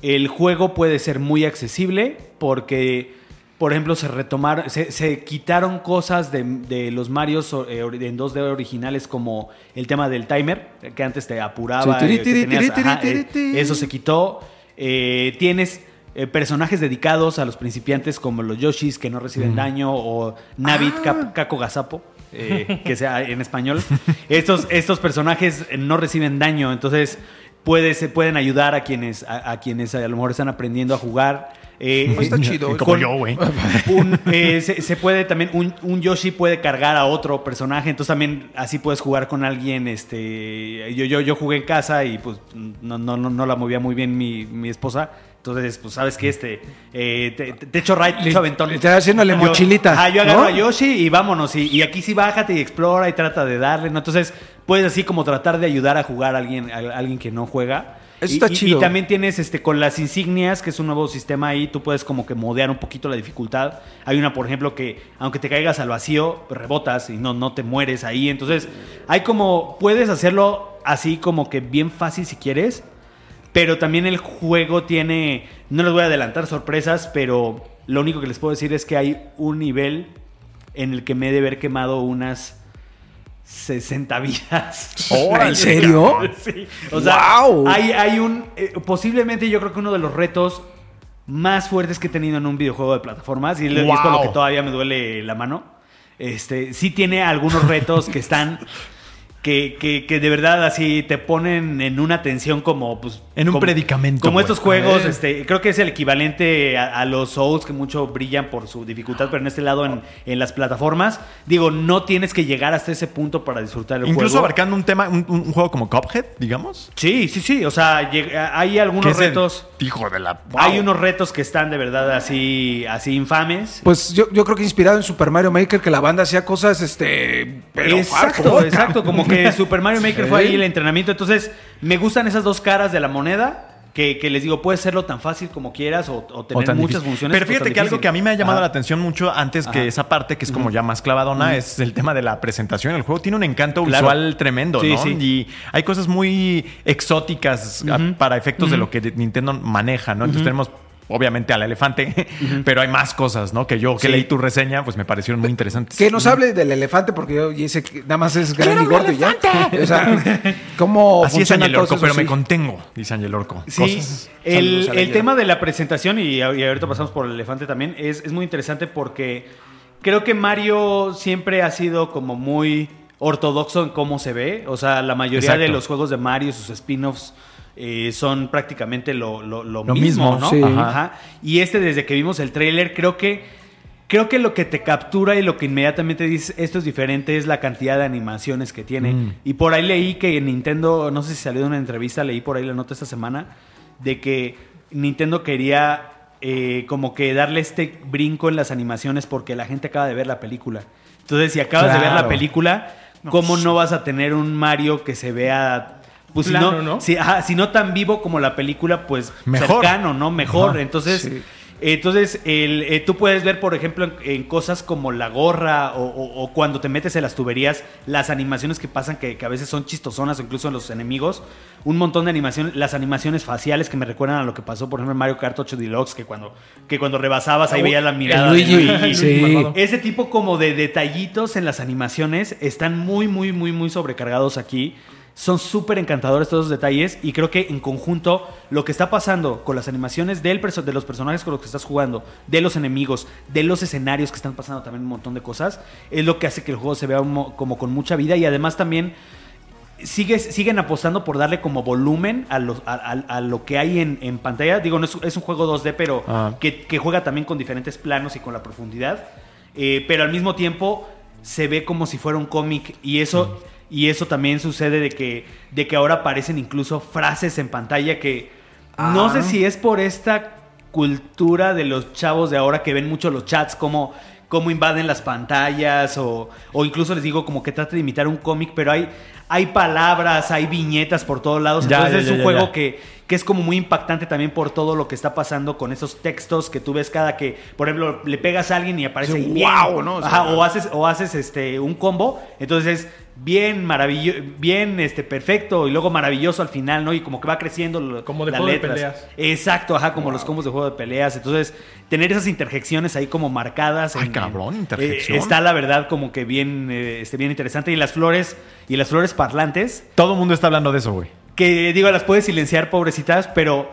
El juego puede ser muy accesible porque, por ejemplo, se retomaron, se, se quitaron cosas de, de los Marios eh, en 2D originales como el tema del timer, que antes te apuraba. Sí, tiri, que tiri, tenías- tiri, ajá, tiri, tiri. eso se quitó. Eh, tienes eh, personajes dedicados a los principiantes como los Yoshis que no reciben daño o Navit Cap- Caco Gazapo, eh, que sea en español. Estos, estos personajes no reciben daño, entonces puede, se pueden ayudar a quienes, a, a quienes a lo mejor están aprendiendo a jugar. Eh, Está [LAUGHS] chido. Como yo, güey. un, eh, se, se puede también, un, un Yoshi puede cargar a otro personaje, entonces también así puedes jugar con alguien, este, yo, yo, yo jugué en casa y pues no, no, no, no la movía muy bien mi, mi esposa, entonces pues sabes que este, eh, te, te echo right, te echo aventón. le está haciéndole Yo- mochilita, Ajá, yo agarro ¿no? a Yoshi y vámonos, y, y aquí sí bájate y explora y trata de darle, ¿no? Entonces puedes así como tratar de ayudar a jugar a alguien, a alguien que no juega. Eso Y- está y- chido. Y también tienes este con las insignias, que es un nuevo sistema ahí, tú puedes como que modear un poquito la dificultad. Hay una, por ejemplo, que aunque te caigas al vacío, rebotas y no, no te mueres ahí. Entonces, hay como, puedes hacerlo así como que bien fácil si quieres, pero también el juego tiene, no les voy a adelantar sorpresas, pero lo único que les puedo decir es que hay un nivel en el que me he de haber quemado unas 60 vidas. [LAUGHS] ¿En serio? Sí. O sea, ¡Guau! hay, hay un. eh, posiblemente yo creo que uno de los retos más fuertes que he tenido en un videojuego de plataformas, y, es por lo que todavía me duele la mano. Este, sí tiene algunos retos que están. Que, que, que de verdad así te ponen en una tensión como pues En un como- predicamento, como estos juegos este creo que es el equivalente a, a los Souls que mucho brillan por su dificultad pero en este lado en, en las plataformas digo no tienes que llegar hasta ese punto para disfrutar el Incluso juego abarcando un tema, un, un juego como Cuphead, digamos. Sí, sí, sí. O sea, lleg- hay algunos retos. Hijo de la. Hay unos retos que están de verdad así, así infames. Pues yo, yo creo que inspirado en Super Mario Maker, que la banda hacía cosas, este... Pero exacto, exacto. Como [LAUGHS] que [LAUGHS] Super Mario Maker fue ahí el entrenamiento. Entonces, me gustan esas dos caras de la moneda. Que, que les digo, puede serlo tan fácil como quieras o, o tener O muchas difícil. funciones. Pero fíjate que algo que a mí me ha llamado Ajá. la atención mucho antes que esa parte que es como ya más clavadona es el tema de la presentación. El juego tiene un encanto Claro. visual tremendo, Sí, ¿no? sí. Y hay cosas muy exóticas para efectos de lo que Nintendo maneja, ¿no? Entonces tenemos obviamente al elefante, [LAUGHS] pero hay más cosas, ¿no? Que yo que Sí. leí tu reseña, pues me parecieron muy interesantes. Que nos hable del elefante, porque yo dice que nada más es gran y gordo y ya. [LAUGHS] O sea, [LAUGHS] ¿cómo Así es Ángel Orco, pero me contengo, dice Ángel Orco. Sí, Cosas- el, el tema de la presentación, y, ahorita pasamos por el elefante también, es, es muy interesante porque creo que Mario siempre ha sido como muy ortodoxo en cómo se ve. O sea, la mayoría Exacto. de los juegos de Mario, sus spin-offs, eh, son prácticamente lo, lo- lo Lo mismo, mismo, ¿no? sí. Ajá. Ajá. Y este, desde que vimos el tráiler, creo que creo que lo que te captura y lo que inmediatamente dices esto es diferente es la cantidad de animaciones que tiene. Mm. Y por ahí leí que Nintendo, no sé si salió de una entrevista, leí por ahí la nota esta semana, de que Nintendo quería eh, como que darle este brinco en las animaciones porque la gente acaba de ver la película. Entonces, si acabas de ver la película, ¿cómo no vas a tener un Mario que se vea... Pues si Plano, no, ¿no? Si, ajá, si no tan vivo como la película, pues Mejor. cercano, ¿no? Mejor. Ajá. Entonces, Sí. entonces el, eh, tú puedes ver, por ejemplo, en, en cosas como la gorra o, o- o cuando te metes en las tuberías, las animaciones que pasan que, que a veces son chistosonas o incluso en los enemigos. Un montón de animaciones, las animaciones faciales que me recuerdan a lo que pasó, por ejemplo, en Mario Kart 8 Deluxe, que cuando, que cuando rebasabas ahí veías la mirada El de Luigi, sí. Ese tipo como de detallitos en las animaciones están muy, muy, muy, muy sobrecargados aquí. Son súper encantadores todos los detalles y creo que en conjunto lo que está pasando con las animaciones del de los personajes con los que estás jugando, de los enemigos, de los escenarios que están pasando también un montón de cosas, es lo que hace que el juego se vea mo- como con mucha vida y además también siguen apostando por darle como volumen a, los- a- a- a lo que hay en, en pantalla. Digo, no es, es un juego 2D, pero Ah. que, que juega también con diferentes planos y con la profundidad. Eh, pero al mismo tiempo se ve como si fuera un cómic y eso, y eso también sucede de que, de que ahora aparecen incluso frases en pantalla que no Ah. sé si es por esta cultura de los chavos de ahora que ven mucho los chats como cómo invaden las pantallas o, o incluso les digo como que trata de imitar un cómic, pero hay, hay palabras, hay viñetas por todos lados. Ya, Entonces ya, es un juego que, que es como muy impactante también por todo lo que está pasando con esos textos que tú ves cada que, por ejemplo, le pegas a alguien y aparece Sí, bien. ¡guau! ¿no? O sea, Ajá, o haces, o haces este, un combo, entonces es bien maravilloso, bien este, perfecto y luego maravilloso al final, ¿no? Y como que va creciendo Como de las juego de peleas. Exacto, ajá, como los combos de juego de peleas. Entonces, tener esas interjecciones ahí como marcadas. Ay, cabrón, interjección. eh, está la verdad como que bien, eh, este, bien interesante. Y las flores, y las flores parlantes, Todo el mundo está hablando de eso, güey. que digo, las puedes silenciar, pobrecitas, pero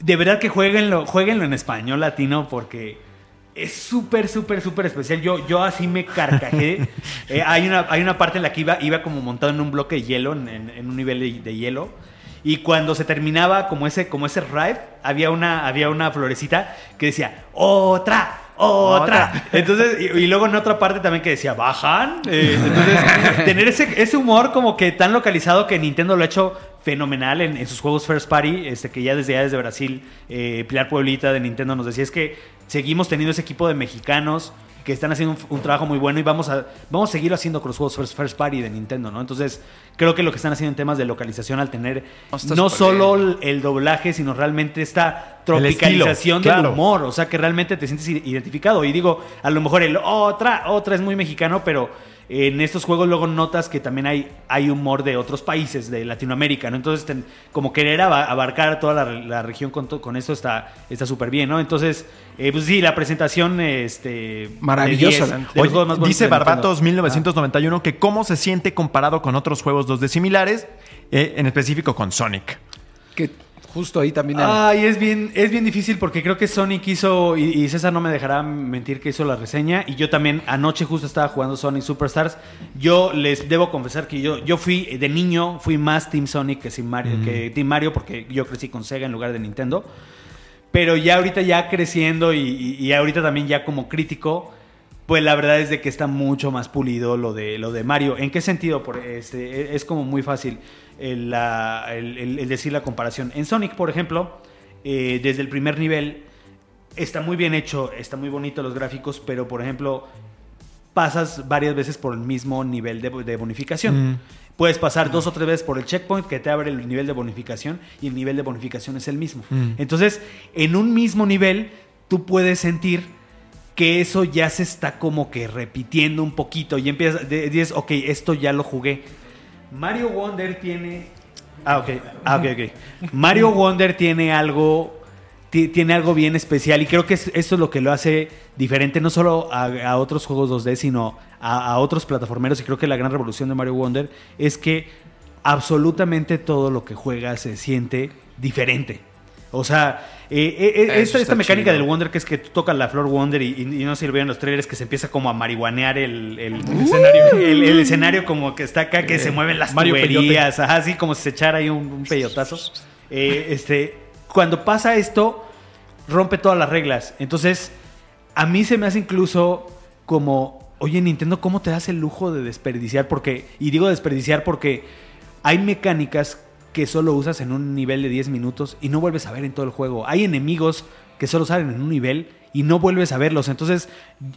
De verdad que jueguenlo, jueguenlo en español latino porque es súper, súper, súper especial. Yo, yo así me carcajé. [LAUGHS] Eh, hay, una, hay una parte en la que iba, iba como montado en un bloque de hielo, en, en- en un nivel de, de hielo. Y cuando se terminaba como ese, como ese ride, había una, había una florecita que decía, otra, otra. Entonces, y, y luego en otra parte también que decía, bajan. Eh, entonces, [LAUGHS] tener ese, ese humor como que tan localizado que Nintendo lo ha hecho fenomenal en, en sus juegos First Party, este, que ya desde ya desde Brasil, eh, Pilar Pueblita de Nintendo nos decía, es que seguimos teniendo ese equipo de mexicanos que están haciendo un, un trabajo muy bueno y vamos a, vamos a seguirlo haciendo con los juegos first, first Party de Nintendo, ¿no? Entonces, creo que lo que están haciendo en temas de localización al tener No, solo el, el doblaje, sino realmente esta estilo, tropicalización del claro. humor, o sea, que realmente te sientes identificado. Y digo, a lo mejor el otra, otra es muy mexicano, pero en estos juegos luego notas que también hay, hay humor de otros países, de Latinoamérica, ¿no? Entonces, ten- como querer aba- abarcar toda la, la región con, to- con esto está está súper bien, ¿no? Entonces, eh, pues sí, la presentación, este... Maravillosa, de 10, la- de los Oye, juegos más bonitos dice. Barbatos 1991 que cómo se siente comparado con otros juegos 2D similares, eh, en específico con Sonic. Que justo ahí también. Ay, es bien, es bien difícil porque creo que Sonic hizo, y, y César no me dejará mentir que hizo la reseña, y yo también anoche justo estaba jugando Sonic Superstars. Yo les debo confesar que yo, yo fui, de niño, fui más Team Sonic que, sin Mario, que Team Mario porque yo crecí con Sega en lugar de Nintendo. Pero ya ahorita ya creciendo y, y- y ahorita también ya como crítico, pues la verdad es de que está mucho más pulido lo de, lo de Mario. ¿En qué sentido? Por este, es como muy fácil el, la- el- el- el decir la comparación. En Sonic, por ejemplo, eh, desde el primer nivel está muy bien hecho, está muy bonito los gráficos, pero por ejemplo pasas varias veces por el mismo nivel de, de bonificación. Mm. Puedes pasar dos o tres veces por el checkpoint que te abre el nivel de bonificación y el nivel de bonificación es el mismo. Mm. Entonces, en un mismo nivel, tú puedes sentir que eso ya se está como que repitiendo un poquito y empiezas, dices, ok, esto ya lo jugué. Mario Wonder tiene... Ah, ok, ah, ok. Mario Wonder tiene algo ti- tiene algo bien especial y creo que es- eso es lo que lo hace diferente no solo a, otros juegos 2D, sino a, a otros plataformeros y creo que la gran revolución de Mario Wonder es que absolutamente todo lo que juega se siente diferente. O sea, eh, eh, eh, esta, esta mecánica chido. del Wonder que es que tú tocas la flor Wonder y, y- y no se lo vieron los trailers que se empieza como a marihuanear el, el- escenario. el, el escenario como que está acá, que se mueven las Mario tuberías, ajá, así como si se echara ahí un, un peyotazo. Eh, este, cuando pasa esto, rompe todas las reglas. Entonces, a mí se me hace incluso como, oye Nintendo, ¿cómo te das el lujo de desperdiciar? Porque, y digo desperdiciar porque hay mecánicas que solo usas en un nivel de 10 minutos y no vuelves a ver en todo el juego. Hay enemigos que solo salen en un nivel y no vuelves a verlos. Entonces,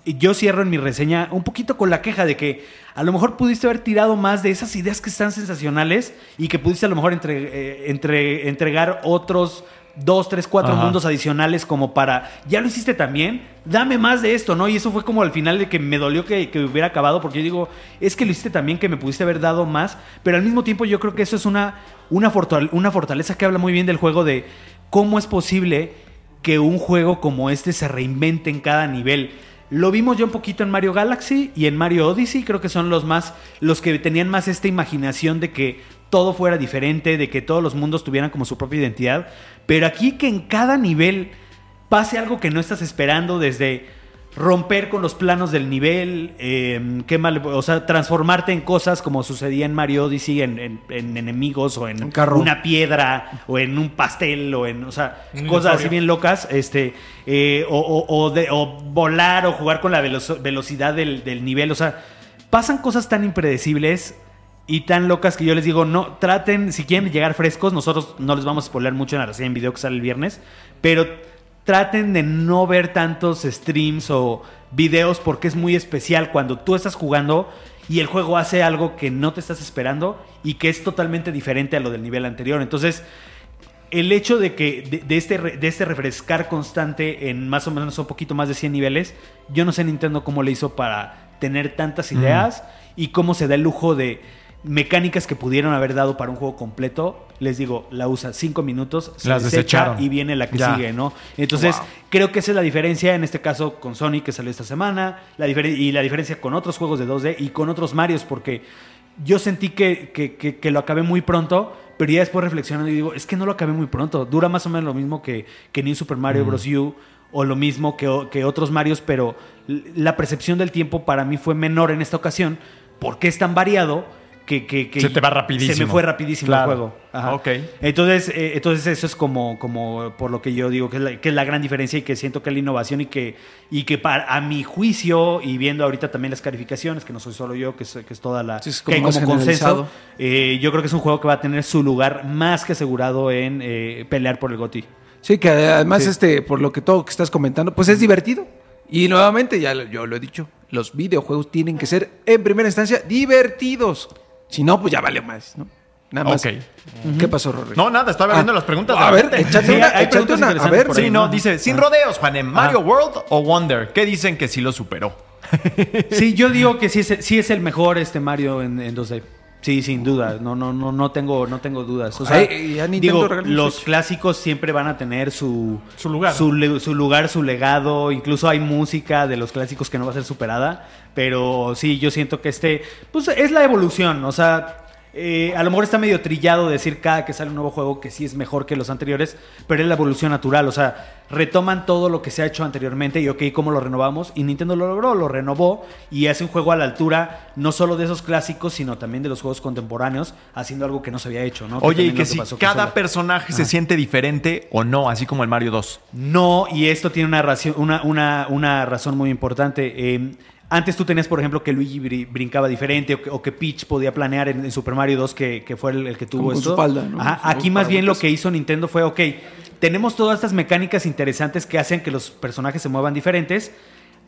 yo cierro en mi reseña un poquito con la queja de que a lo mejor pudiste haber tirado más de esas ideas que están sensacionales y que pudiste a lo mejor entre- eh, entre- entregar otros dos, tres, cuatro Ajá. mundos adicionales como para, ya lo hiciste también, dame más de esto, ¿no? Y eso fue como al final de que me dolió que, que hubiera acabado, porque yo digo, es que lo hiciste también, que me pudiste haber dado más, pero al mismo tiempo yo creo que eso es una, una, una fortaleza que habla muy bien del juego de cómo es posible que un juego como este se reinvente en cada nivel. Lo vimos ya un poquito en Mario Galaxy y en Mario Odyssey, creo que son los más, los que tenían más esta imaginación de que todo fuera diferente, de que todos los mundos tuvieran como su propia identidad. Pero aquí que en cada nivel pase algo que no estás esperando, desde romper con los planos del nivel, eh, qué mal, o sea, transformarte en cosas como sucedía en Mario Odyssey, en, en- en enemigos o en Un carro. una piedra o en un pastel o en, o sea, Un cosas así bien locas, este, eh, o, o- o de- o volar o jugar con la velo- velocidad del, del nivel, o sea, pasan cosas tan impredecibles y tan locas que yo les digo, no, traten, si quieren llegar frescos, nosotros no les vamos a spoiler mucho en la reseña en video que sale el viernes, pero traten de no ver tantos streams o videos porque es muy especial cuando tú estás jugando y el juego hace algo que no te estás esperando y que es totalmente diferente a lo del nivel anterior. Entonces, el hecho de que de, de este, de este refrescar constante en más o menos un poquito más de 100 niveles, yo no sé Nintendo cómo le hizo para tener tantas ideas y cómo se da el lujo de mecánicas que pudieron haber dado para un juego completo. Les digo, la usa 5 minutos, se Las desecha desecharon. y viene la que Ya. sigue, ¿no? Entonces, Wow. creo que esa es la diferencia en este caso con Sonic que salió esta semana la y la diferencia con otros juegos de 2D y con otros Marios porque yo sentí que, que- que- que lo acabé muy pronto, pero ya después reflexionando y digo, es que no lo acabé muy pronto. Dura más o menos lo mismo que, que New Super Mario Bros. U o lo mismo que, que otros Marios, pero la percepción del tiempo para mí fue menor en esta ocasión porque es tan variado que, que- que Se te va rapidísimo. Se me fue rapidísimo Claro. el juego. Ajá. Ok. Entonces, eh, entonces eso es como, como por lo que yo digo que es, la, que es la gran diferencia y que siento que es la innovación y que, y que para, a mi juicio, y viendo ahorita también las calificaciones, que no soy solo yo, que es, que es toda la Sí, es que hay como como consenso, eh, yo creo que es un juego que va a tener su lugar más que asegurado en eh, pelear por el GOTY. Sí, que además, Sí. este, por lo que todo que estás comentando, pues es divertido. Y nuevamente, ya lo- yo lo he dicho, los videojuegos tienen que ser, en primera instancia, divertidos. Si no, pues ya vale más, ¿no? Nada más. Ok. ¿Qué pasó, Rory? No, nada, estaba viendo Ah. las preguntas. de A la ver, gente. échate Sí, una, échate una. A ver, por Sí, ahí, no, ¿no? dice, sin rodeos, Juanem, Mario World o Wonder. ¿Qué dicen que sí lo superó? Sí, yo digo que sí es, sí es el mejor este Mario en, en 2D. Sí, sin duda. No, no, no, no tengo, no tengo dudas. O sea, Ay, digo, los Switch. clásicos siempre van a tener su, Su lugar. su, su lugar, su legado. Incluso hay música de los clásicos que no va a ser superada. Pero sí, yo siento que este, pues es la evolución. O sea, eh, a lo mejor está medio trillado decir cada que sale un nuevo juego que sí es mejor que los anteriores, pero es la evolución natural. O sea, retoman todo lo que se ha hecho anteriormente y ok, ¿cómo lo renovamos? Y Nintendo lo logró, lo renovó y hace un juego a la altura no solo de esos clásicos, sino también de los juegos contemporáneos, haciendo algo que no se había hecho, ¿no? Oye, y también que si cada personaje se siente diferente o no, así como el Mario 2. No, y esto tiene una, una, una, una razón muy importante. Eh, antes tú tenías, por ejemplo, que Luigi bri- brincaba diferente o que, o que Peach podía planear en, en Super Mario 2, que, que fue el, el que tuvo Como con su Aquí más bien lo que hizo Nintendo fue, ok, tenemos todas estas mecánicas interesantes que hacen que los personajes se muevan diferentes.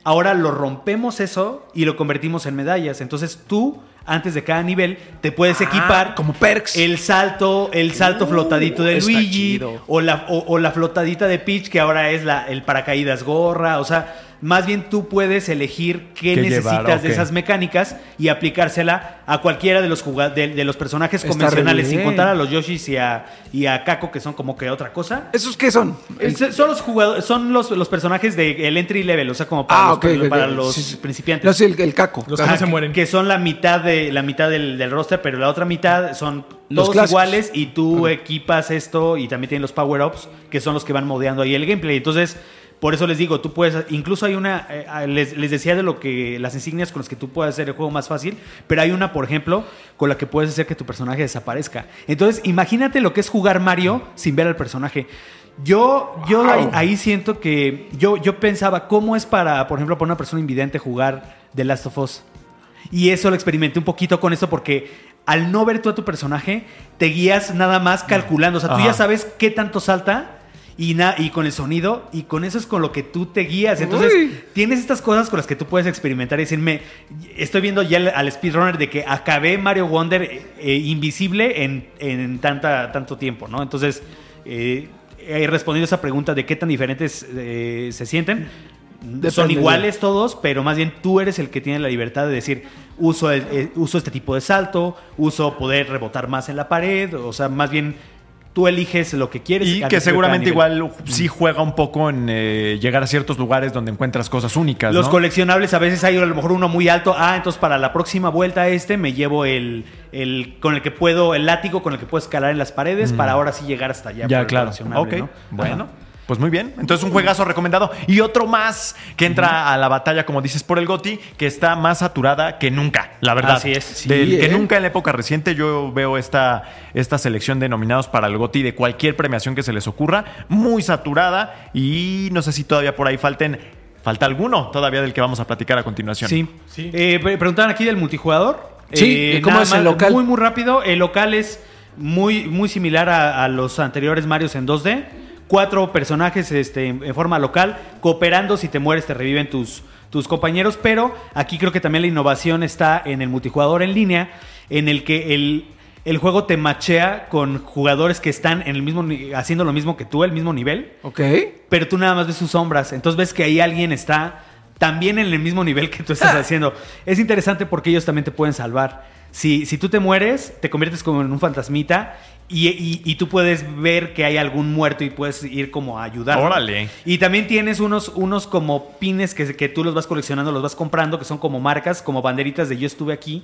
Ahora lo rompemos eso y lo convertimos en medallas. Entonces tú, antes de cada nivel, te puedes equipar Ah, como perks. el salto, el salto Uh, flotadito de Luigi o la, o, o la flotadita de Peach, que ahora es la, el paracaídas gorra. O sea, más bien tú puedes elegir qué, ¿Qué necesitas llevar? de esas mecánicas y aplicársela a cualquiera de los, juga- de, de los personajes Está convencionales, sin contar a los Yoshis y a, y a Kako, que son como que otra cosa. ¿Esos qué son? Es- son los jugadores, son los, los personajes del entry level, o sea, como para Ah, los, para los Sí, sí. principiantes. No el, el caco. Los que no se mueren. Que son la mitad de la mitad del, del roster, pero la otra mitad son Los todos iguales y tú equipas esto y también tienen los power-ups, que son los que van modeando ahí el gameplay. Entonces, por eso les digo, tú puedes, incluso hay una, eh, ah, les, les decía de lo que, las insignias con las que tú puedes hacer el juego más fácil, pero hay una, por ejemplo, con la que puedes hacer que tu personaje desaparezca. Entonces, imagínate lo que es jugar Mario sin ver al personaje. Yo, yo ahí, ahí siento que yo, yo pensaba, ¿cómo es para, por ejemplo, para una persona invidente jugar The Last of Us? Y eso lo experimenté un poquito con esto porque al no ver tú a tu personaje, te guías nada más calculando. O sea, tú ya sabes qué tanto salta y, y con el sonido y con eso es con lo que tú te guías. Entonces, Uy. tienes estas cosas con las que tú puedes experimentar y decirme, estoy viendo ya al, al speedrunner de que acabé Mario Wonder eh, eh, invisible en, en tanta, tanto tiempo, ¿no? Entonces, eh, he respondido esa pregunta de qué tan diferentes eh, se sienten. Son Depende iguales todos, pero más bien tú eres el que tiene la libertad de decir, uso, el- eh, uso este tipo de salto, uso poder rebotar más en la pared, o sea, más bien tú eliges lo que quieres. Y que seguramente igual sí juega un poco en eh, llegar a ciertos lugares donde encuentras cosas únicas. Los ¿no? coleccionables a veces hay a lo mejor uno muy alto. Ah, entonces para la próxima vuelta este me llevo el, el con el que puedo, el látigo con el que puedo escalar en las paredes para ahora sí llegar hasta allá. Ya, claro. Ok. ¿no? Bueno. Ajá. Pues muy bien. Entonces un juegazo recomendado. Y otro más que entra a la batalla, como dices, por el GOTI, que está más saturada que nunca, la verdad. Así es. Del- Sí, Que ¿eh? nunca en la época reciente yo veo esta, esta selección de nominados para el GOTI de cualquier premiación que se les ocurra. Muy saturada. Y no sé si todavía por ahí falten... Falta alguno todavía del que vamos a platicar a continuación. Sí. Sí. Eh, pre- preguntaban aquí del multijugador. Sí, Eh, ¿cómo es el local? Muy, muy rápido. El local es muy, muy similar a, a los anteriores Marios en 2D. Cuatro personajes este, en, forma local, cooperando. Si te mueres, te reviven tus, tus compañeros. Pero aquí creo que también la innovación está en el multijugador en línea, en el que el, el juego te machea con jugadores que están en el mismo, haciendo lo mismo que tú, el mismo nivel Ok. pero tú nada más ves sus sombras. Entonces ves que ahí alguien está también en el mismo nivel que tú estás [LAUGHS] haciendo. Es interesante porque ellos también te pueden salvar. Si, si tú te mueres, te conviertes como en un fantasmita y, y- y tú puedes ver que hay algún muerto y puedes ir como a ayudar. Órale. Y también tienes unos, unos como pines que, que tú los vas coleccionando, los vas comprando, que son como marcas, como banderitas de yo estuve aquí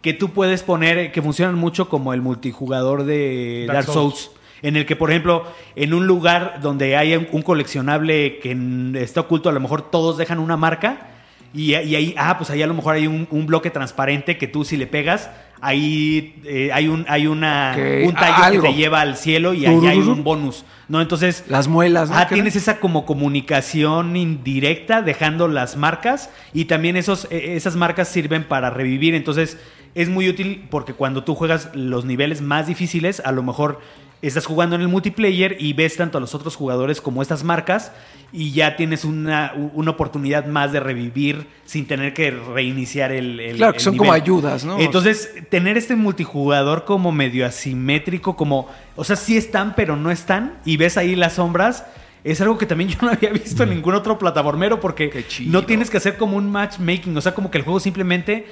que tú puedes poner, que funcionan mucho como el multijugador de Dark Dark, Souls. Souls. En el que, por ejemplo, en un lugar donde hay un un coleccionable que está oculto, a lo mejor todos dejan una marca. Y, y ahí, ah, pues ahí a lo mejor hay un, un bloque transparente que tú si le pegas, ahí eh, hay un hay una Ok, un tallo que te lleva al cielo y ahí hay un bonus, ¿no? Entonces, Las muelas, ¿no? Ah, ¿Qué tienes esa como comunicación indirecta dejando las marcas y también esos, eh, esas marcas sirven para revivir. Entonces es muy útil porque cuando tú juegas los niveles más difíciles, a lo mejor estás jugando en el multiplayer y ves tanto a los otros jugadores como estas marcas y ya tienes una, una oportunidad más de revivir sin tener que reiniciar el, el- Claro, que el son como ayudas, ¿no? Entonces, tener este multijugador como medio asimétrico, como, o sea, sí están, pero no están, y ves ahí las sombras, es algo que también [LAUGHS] yo no había visto en ningún otro plataformero porque no tienes que hacer como un matchmaking, o sea, como que el juego simplemente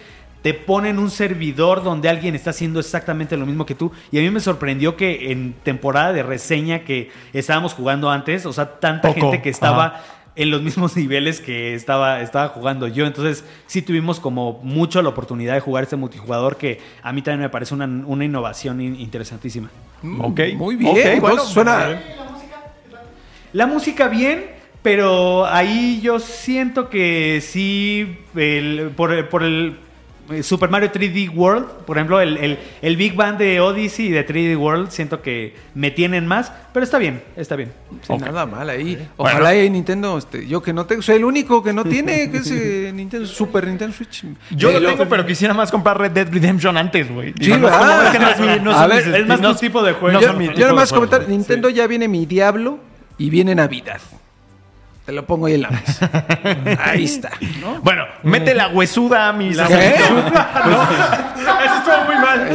te pone en un servidor donde alguien está haciendo exactamente lo mismo que tú. Y a mí me sorprendió que en temporada de reseña que estábamos jugando antes, o sea, tanta Poco, gente que estaba ajá. en los [LAUGHS] mismos niveles que estaba, estaba jugando yo. Entonces, sí tuvimos como mucho la oportunidad de jugar este multijugador que a mí también me parece una, una innovación in- interesantísima. Ok. Muy bien. Ok, pues, bueno, suena. La música bien, pero ahí yo siento que sí, el- por, el- por el Super Mario 3D World, por ejemplo, el, el- el Big Band de Odyssey y de 3D World, siento que me tienen más, pero está bien, está bien. Sí, Nada mal ahí. Ojalá y Nintendo, este, yo que no tengo, soy el único que no tiene, [LAUGHS] que es eh, Nintendo, Super Nintendo Switch. Yo Eh, lo tengo, pero quisiera más comprar Red Dead Redemption antes, güey. Sí, no, es que no es mi- no A son ver, mis- es más no- tu tipo de juego. yo nada más juegos, comentar. Nintendo ya viene mi Diablo y viene Navidad. Te lo pongo ahí en la mesa. [LAUGHS] Ahí está, ¿no? Bueno, mete la huesuda a mis ¿Qué? [LAUGHS] Eso estuvo muy mal.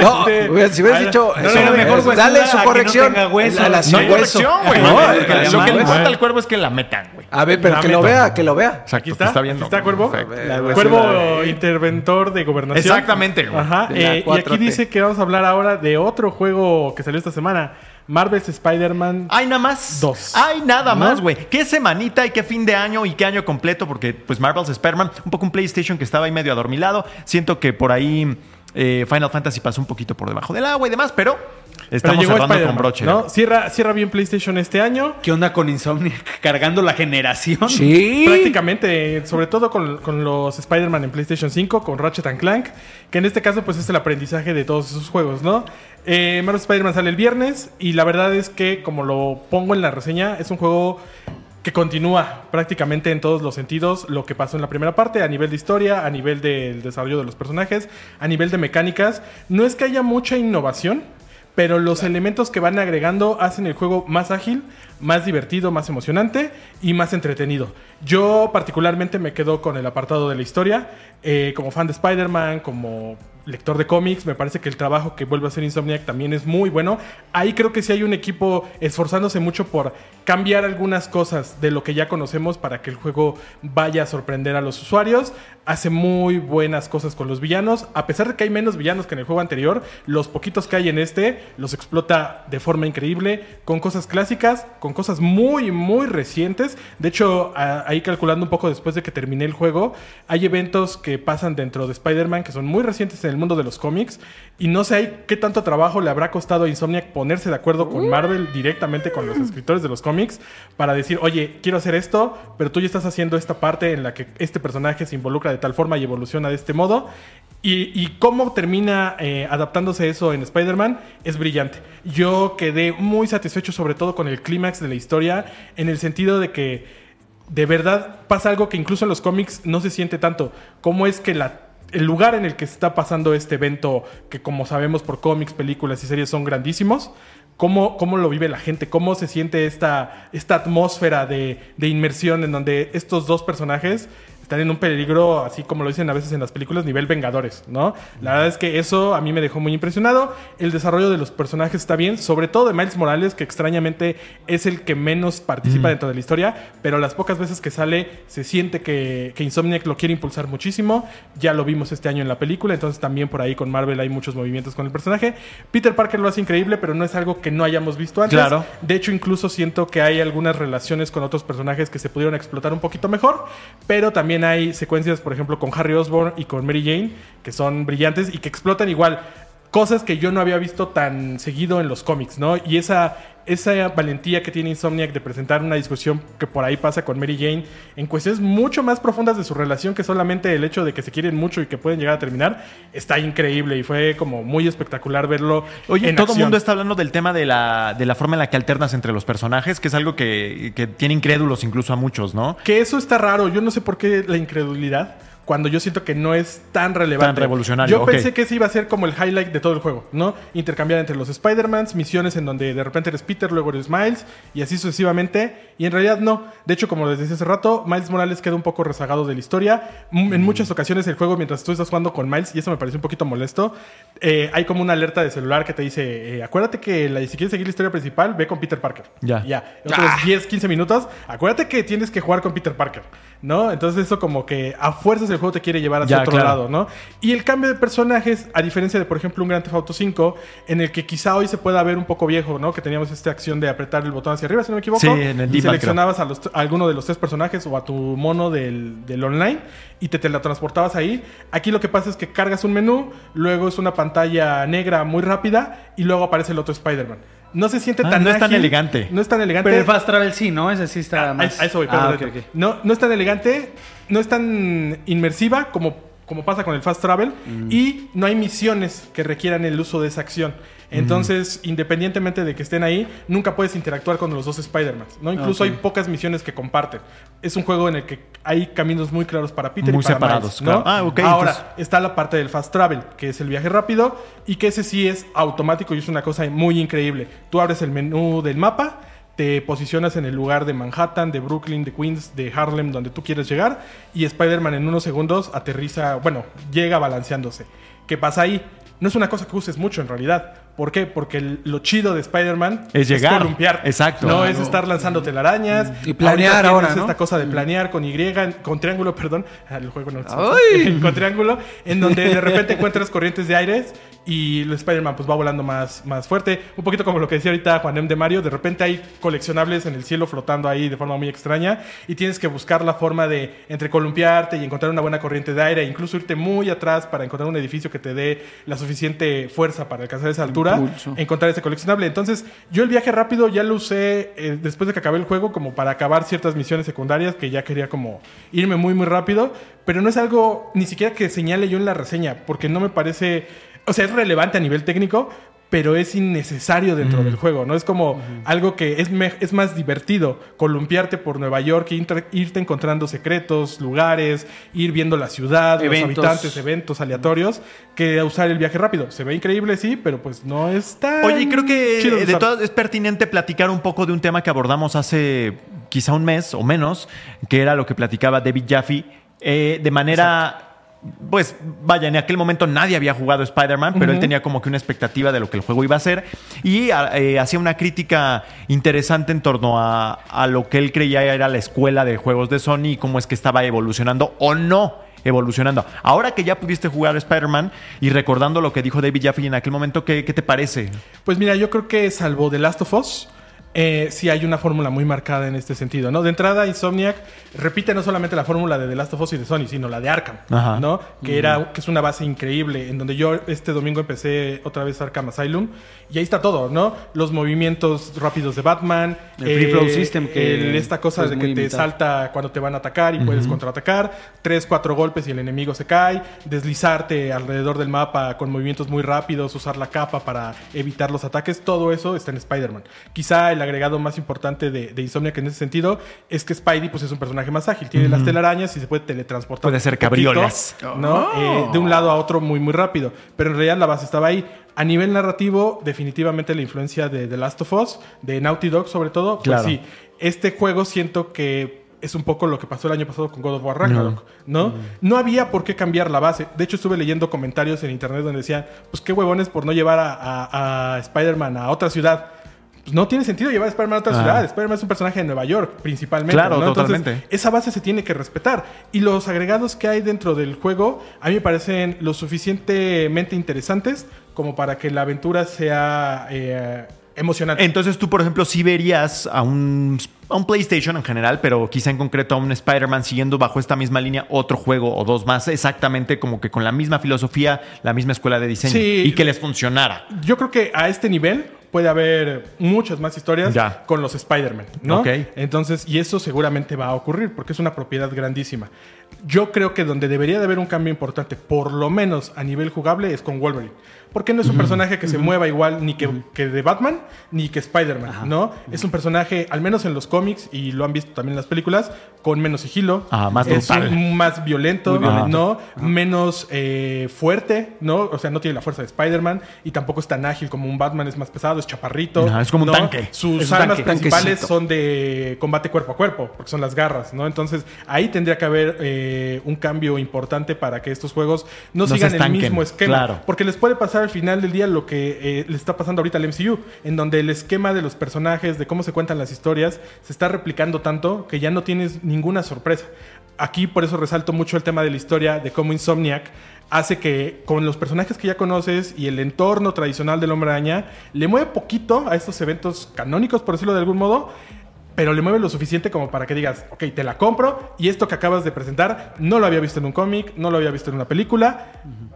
No, Este, hubiera- si hubieras ah, dicho, no, no, eso, no, mejor huesuda dale a su que no corrección. tenga hueso. a la No sin hay hueso. corrección, güey. No, Lo que- sin Lo que le hueso. importa al cuervo es que la metan, güey. A ver, pero La que lo vea, que lo vea. Aquí está, está viendo. aquí está Cuervo. Perfecto. Cuervo de- interventor de gobernación. Exactamente, güey. Ajá. Eh, y 4T. aquí dice que vamos a hablar ahora de otro juego que salió esta semana. Marvel's Spider-Man. Hay nada más. Dos. Hay nada ¿No? más, güey. Qué semanita y qué fin de año y qué año completo, porque pues Marvel's Spider-Man, un poco un PlayStation que estaba ahí medio adormilado. Siento que por ahí eh, Final Fantasy pasó un poquito por debajo del agua y demás, pero Pero estamos llegó cerrando Spider-Man, con broche. ¿no? Cierra, cierra bien PlayStation este año. ¿Qué onda con Insomniac [LAUGHS] cargando la generación? Sí. Prácticamente, sobre todo con, con los Spider-Man en PlayStation 5, con Ratchet and Clank, que en este caso pues es el aprendizaje de todos esos juegos, ¿no? Eh, Marvel Spider-Man sale el viernes y la verdad es que, como lo pongo en la reseña, es un juego que continúa prácticamente en todos los sentidos lo que pasó en la primera parte, a nivel de historia, a nivel del desarrollo de los personajes, a nivel de mecánicas. No es que haya mucha innovación, pero los elementos que van agregando hacen el juego más ágil, más divertido, más emocionante y más entretenido. Yo particularmente me quedo con el apartado de la historia. Eh, como fan de Spider-Man, como lector de cómics, me parece que el trabajo que vuelve a hacer Insomniac también es muy bueno. Ahí creo que sí hay un equipo esforzándose mucho por cambiar algunas cosas de lo que ya conocemos para que el juego vaya a sorprender a los usuarios. Hace muy buenas cosas con los villanos. A pesar de que hay menos villanos que en el juego anterior, los poquitos que hay en este los explota de forma increíble, con cosas clásicas, con cosas muy, muy recientes. De hecho, ahí calculando un poco después de que terminé el juego, hay eventos que pasan dentro de Spider-Man que son muy recientes en el mundo de los cómics. Y no sé ahí qué tanto trabajo le habrá costado a Insomniac ponerse de acuerdo con Marvel directamente con los escritores de los cómics para decir, oye, quiero hacer esto, pero tú ya estás haciendo esta parte en la que este personaje se involucra de tal forma y evoluciona de este modo. Y, y cómo termina eh, adaptándose eso en Spider-Man es brillante. Yo quedé muy satisfecho sobre todo con el clímax de la historia en el sentido de que de verdad pasa algo que incluso en los cómics no se siente tanto. Cómo es que la, el lugar en el que se está pasando este evento, que como sabemos por cómics, películas y series son grandísimos, cómo, cómo lo vive la gente, cómo se siente esta, esta atmósfera de, de inmersión en donde estos dos personajes están en un peligro, así como lo dicen a veces en las películas, nivel Vengadores, ¿no? La verdad es que eso a mí me dejó muy impresionado. El desarrollo de los personajes está bien, sobre todo de Miles Morales, que extrañamente es el que menos participa dentro de la historia, pero las pocas veces que sale se siente que, que Insomniac lo quiere impulsar muchísimo. Ya lo vimos este año en la película, entonces también por ahí con Marvel hay muchos movimientos con el personaje. Peter Parker lo hace increíble, pero no es algo que no hayamos visto antes. Claro. De hecho, incluso siento que hay algunas relaciones con otros personajes que se pudieron explotar un poquito mejor, pero también hay secuencias, por ejemplo, con Harry Osborn y con Mary Jane, que son brillantes y que explotan igual cosas que yo no había visto tan seguido en los cómics, ¿no? Y esa, esa valentía que tiene Insomniac de presentar una discusión que por ahí pasa con Mary Jane en cuestiones mucho más profundas de su relación que solamente el hecho de que se quieren mucho y que pueden llegar a terminar, está increíble y fue como muy espectacular verlo. Oye, en todo el mundo está hablando del tema de la, de la forma en la que alternas entre los personajes, que es algo que, que tiene incrédulos incluso a muchos, ¿no? Que eso está raro. Yo no sé por qué la incredulidad. Cuando yo siento que no es tan relevante. Tan revolucionario, Yo pensé que ese iba a ser como el highlight de todo el juego, ¿no? Intercambiar entre los Spider-Mans, misiones en donde de repente eres Peter, luego eres Miles, y así sucesivamente. Y en realidad no. De hecho, como les decía hace rato, Miles Morales queda un poco rezagado de la historia. En muchas ocasiones el juego, mientras tú estás jugando con Miles, y eso me parece un poquito molesto, eh, hay como una alerta de celular que te dice, eh, acuérdate que la- si quieres seguir la historia principal, ve con Peter Parker. Ya. Ya. Otros 10, 15 minutos, acuérdate que tienes que jugar con Peter Parker, ¿no? Entonces eso como que a fuerzas el juego te quiere llevar hacia Ya, otro claro. lado, ¿no? Y el cambio de personajes, a diferencia de, por ejemplo, un Grand Theft Auto 5, en el que quizá hoy se pueda ver un poco viejo, ¿no? Que teníamos esta acción de apretar el botón hacia arriba, si no me equivoco. Sí, en el y seleccionabas a, los, a alguno de los tres personajes o a tu mono del, del online y te teletransportabas ahí. Aquí lo que pasa es que cargas un menú, luego es una pantalla negra muy rápida y luego aparece el otro Spider-Man. No se siente Ah, tan no es tan elegante. No es tan elegante. Pero el Fast Travel sí, ¿no? Ese sí está A- más... A, eso voy, Ah. No, no es tan elegante, no es tan inmersiva como, como pasa con el Fast Travel Mm. y no hay misiones que requieran el uso de esa acción. Entonces, independientemente de que estén ahí, nunca puedes interactuar con los dos Spider-Man. ¿no? Incluso Ok. hay pocas misiones que comparten. Es un juego en el que hay caminos muy claros para Peter Muy y para separados, Miles, ¿no? claro. Ah, ok, Ahora, entonces- está la parte del fast travel, que es el viaje rápido, y que ese sí es automático y es una cosa muy increíble. Tú abres el menú del mapa, te posicionas en el lugar de Manhattan, de Brooklyn, de Queens, de Harlem, donde tú quieres llegar, y Spider-Man en unos segundos aterriza, bueno, llega balanceándose. ¿Qué pasa ahí? No es una cosa que uses mucho en realidad. ¿Por qué? Porque el- lo chido de Spider-Man Es llegar. columpiar. Exacto. No es estar lanzando telarañas. Y planear ahora, tienes ¿no? esta cosa de planear con Y, con triángulo, [LAUGHS] perdón. Ah, El juego no ¡Ay! [LAUGHS] con triángulo, en donde de repente encuentras corrientes de aires y el Spider-Man pues va volando más, más fuerte. Un poquito como lo que decía ahorita Juanem de Mario, de repente hay coleccionables en el cielo flotando ahí de forma muy extraña y tienes que buscar la forma de entre columpiarte y encontrar una buena corriente de aire, e incluso irte muy atrás para encontrar un edificio que te dé la suficiente fuerza para alcanzar esa altura, Encontrar ese coleccionable. Entonces, yo el viaje rápido ya lo usé eh, después de que acabé el juego como para acabar ciertas misiones secundarias que ya quería como irme muy muy rápido, pero no es algo ni siquiera que señale yo en la reseña, porque no me parece, o sea, es relevante a nivel técnico, pero es innecesario dentro del juego, ¿no? Es como algo que es, es más divertido, columpiarte por Nueva York, irte encontrando secretos, lugares, ir viendo la ciudad, Eventos. los habitantes, eventos aleatorios, que usar el viaje rápido. Se ve increíble, sí, pero pues no es tan Oye, creo que chido de usar. todas es pertinente platicar un poco de un tema que abordamos hace quizá un mes o menos, que era lo que platicaba David Jaffe, eh, de manera... Pues vaya, en aquel momento nadie había jugado Spider-Man, pero él tenía como que una expectativa de lo que el juego iba a ser y a- eh, hacía una crítica interesante en torno a, a lo que él creía era la escuela de juegos de Sony y cómo es que estaba evolucionando o no evolucionando. Ahora que ya pudiste jugar Spider-Man y recordando lo que dijo David Jaffe en aquel momento, ¿qué, qué te parece? Pues mira, yo creo que salvo The Last of Us, eh, sí hay una fórmula muy marcada en este sentido, ¿no? De entrada, Insomniac repite no solamente la fórmula de The Last of Us y de Sony, sino la de Arkham, Ajá. ¿no? Que, era, que es una base increíble, en donde yo este domingo empecé otra vez Arkham Asylum, y ahí está todo, ¿no? Los movimientos rápidos de Batman, El free flow system que el- esta cosa es de que te imitado. salta cuando te van a atacar y puedes contraatacar, tres, cuatro golpes y el enemigo se cae, deslizarte alrededor del mapa con movimientos muy rápidos, usar la capa para evitar los ataques, todo eso está en Spider-Man. Quizá el agregado más importante de, de Insomniac en ese sentido es que Spidey pues, es un personaje más ágil, tiene las telarañas y se puede teletransportar. Puede ser poquito, cabriolas. ¿no? Eh, de un lado a otro muy, muy rápido. Pero en realidad la base estaba ahí. A nivel narrativo, definitivamente la influencia de The Last of Us, de Naughty Dog sobre todo, pues Claro. sí. Este juego siento que es un poco lo que pasó el año pasado con God of War Ragnarok, ¿no? No había por qué cambiar la base. De hecho, estuve leyendo comentarios en internet donde decían, pues qué huevones por no llevar a, a- a Spider-Man a otra ciudad. Pues no tiene sentido llevar a Spider-Man a otra Ah. ciudad. Spider-Man es un personaje de Nueva York, principalmente. Claro, ¿no? Entonces, totalmente. esa base se tiene que respetar. Y los agregados que hay dentro del juego, a mí me parecen lo suficientemente interesantes como para que la aventura sea eh, emocionante. Entonces tú, por ejemplo, sí verías a un, a un PlayStation en general, pero quizá en concreto a un Spider-Man siguiendo bajo esta misma línea otro juego o dos más, exactamente como que con la misma filosofía, la misma escuela de diseño Sí. y que les funcionara. Yo creo que a este nivel puede haber muchas más historias Ya. con los Spider-Man, ¿no? Ok. Entonces, y eso seguramente va a ocurrir porque es una propiedad grandísima. Yo creo que donde debería de haber un cambio importante, por lo menos a nivel jugable, es con Wolverine. Porque no es un personaje que se mueva igual ni que, que de Batman ni que Spider-Man, ¿no? Es un personaje, al menos en los cómics, y lo han visto también en las películas, con menos sigilo. Ah, más es un- más violento. ¿no? Menos eh, fuerte, ¿no? O sea, no tiene la fuerza de Spider-Man y tampoco es tan ágil como un Batman, es más pesado, es chaparrito. Ajá, es como un tanque. Sus Es armas tanque. principales Tanquecito. son de combate cuerpo a cuerpo, porque son las garras, ¿no? Entonces, ahí tendría que haber eh, un cambio importante para que estos juegos no, No sigan el mismo esquema. claro. Porque les puede pasar al final del día lo que eh, le está pasando ahorita al MCU, en donde el esquema de los personajes, de cómo se cuentan las historias, se está replicando tanto que ya no tienes ninguna sorpresa. Aquí por eso resalto mucho el tema de la historia, de cómo Insomniac hace que con los personajes que ya conoces y el entorno tradicional del hombre araña, le mueve poquito a estos eventos canónicos, por decirlo de algún modo, pero le mueve lo suficiente como para que digas, ok, te la compro y esto que acabas de presentar no lo había visto en un cómic, no lo había visto en una película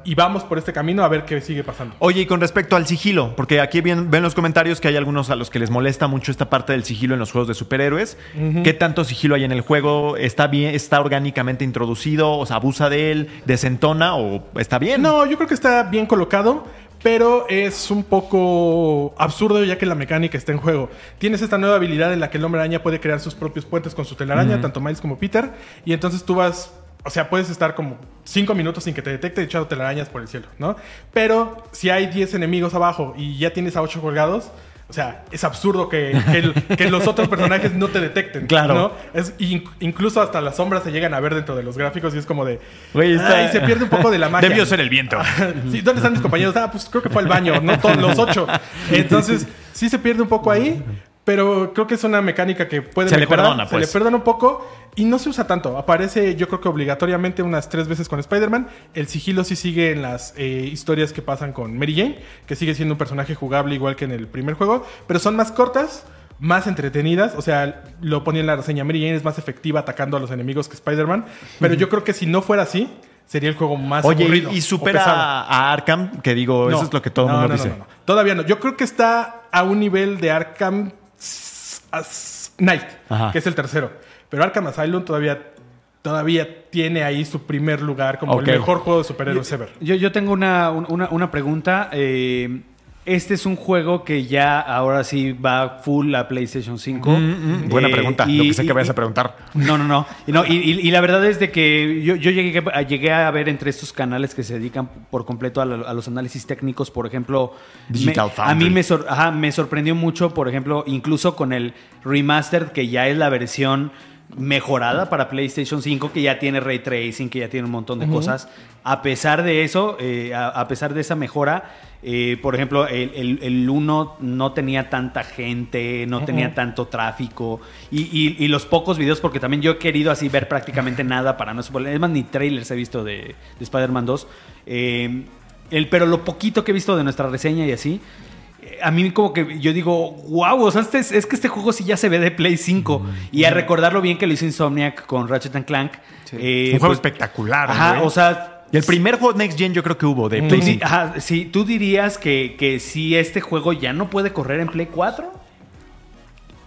y vamos por este camino a ver qué sigue pasando. Oye, y con respecto al sigilo, porque aquí ven, ven los comentarios que hay algunos a los que les molesta mucho esta parte del sigilo en los juegos de superhéroes. ¿Qué tanto sigilo hay en el juego? ¿Está bien, está orgánicamente introducido? ¿O se abusa de él? ¿Desentona? ¿O está bien? No, yo creo que está bien colocado, pero es un poco absurdo ya que la mecánica está en juego. Tienes esta nueva habilidad en la que el hombre araña puede crear sus propios puentes con su telaraña, tanto Miles como Peter, y entonces tú vas, o sea, puedes estar como 5 minutos sin que te detecte echando telarañas por el cielo, ¿no? Pero si hay 10 enemigos abajo y ya tienes a 8 colgados, o sea, es absurdo que, que el- que los otros personajes no te detecten. Claro. ¿no? Es, in- incluso hasta las sombras se llegan a ver dentro de los gráficos y es como de. Güey, está- "Ay, se pierde un poco de la magia. Debió ser el viento. [LAUGHS] Sí, ¿dónde están mis compañeros? Ah, pues creo que fue al baño, no todos los ocho. [LAUGHS] Entonces, sí se pierde un poco ahí, pero creo que es una mecánica que puede Se le mejorar. perdona, Se pues. le perdona un poco y no se usa tanto. Aparece, yo creo que obligatoriamente unas tres veces con Spider-Man. El sigilo sí sigue en las eh, historias que pasan con Mary Jane, que sigue siendo un personaje jugable igual que en el primer juego, pero son más cortas. Más entretenidas, o sea, lo ponía en la reseña. Mary Jane es más efectiva atacando a los enemigos que Spider-Man, pero yo creo que si no fuera así, sería el juego más Oye, aburrido y, supera a, Arkham, que digo, eso es lo que todo el No, mundo no, dice. Todavía no. Yo creo que está a un nivel de Arkham Knight, Ajá. que es el tercero. Pero Arkham Asylum todavía, todavía tiene ahí su primer lugar como el mejor juego de superhéroes ever. Yo, yo tengo una, un- una, una pregunta. eh, este es un juego que ya ahora sí va full a PlayStation 5. Mm, mm, buena Eh, pregunta, y- lo que sé y- que vayas a preguntar. No, no, no. [LAUGHS] Y, no, y, la verdad es de que yo, yo llegué, a, llegué a ver entre estos canales que se dedican por completo a, la- a los análisis técnicos, por ejemplo, Digital me- a mí me, sor- ajá, me sorprendió mucho, por ejemplo, incluso con el remastered, que ya es la versión mejorada para PlayStation 5, que ya tiene ray tracing, que ya tiene un montón de cosas. A pesar de eso, eh, a, a pesar de esa mejora, eh, por ejemplo, el, el, el 1 no tenía tanta gente, no tenía tanto tráfico. Y, y- y los pocos videos, porque también yo he querido así ver prácticamente nada para no spoiler. Es más, ni trailers he visto de, de Spider-Man 2. Eh, el, pero lo poquito que he visto de nuestra reseña y así, a mí como que yo digo, wow, o sea, este es, es que este juego sí ya se ve de Play 5. Y a recordarlo bien que lo hizo Insomniac con Ratchet and Clank. eh, Un juego pues, espectacular. Ajá, güey. o sea... Y el primer juego Next Gen yo creo que hubo de Play di- 5. ajá, sí, ¿tú dirías que, que si este juego ya no puede correr en Play 4?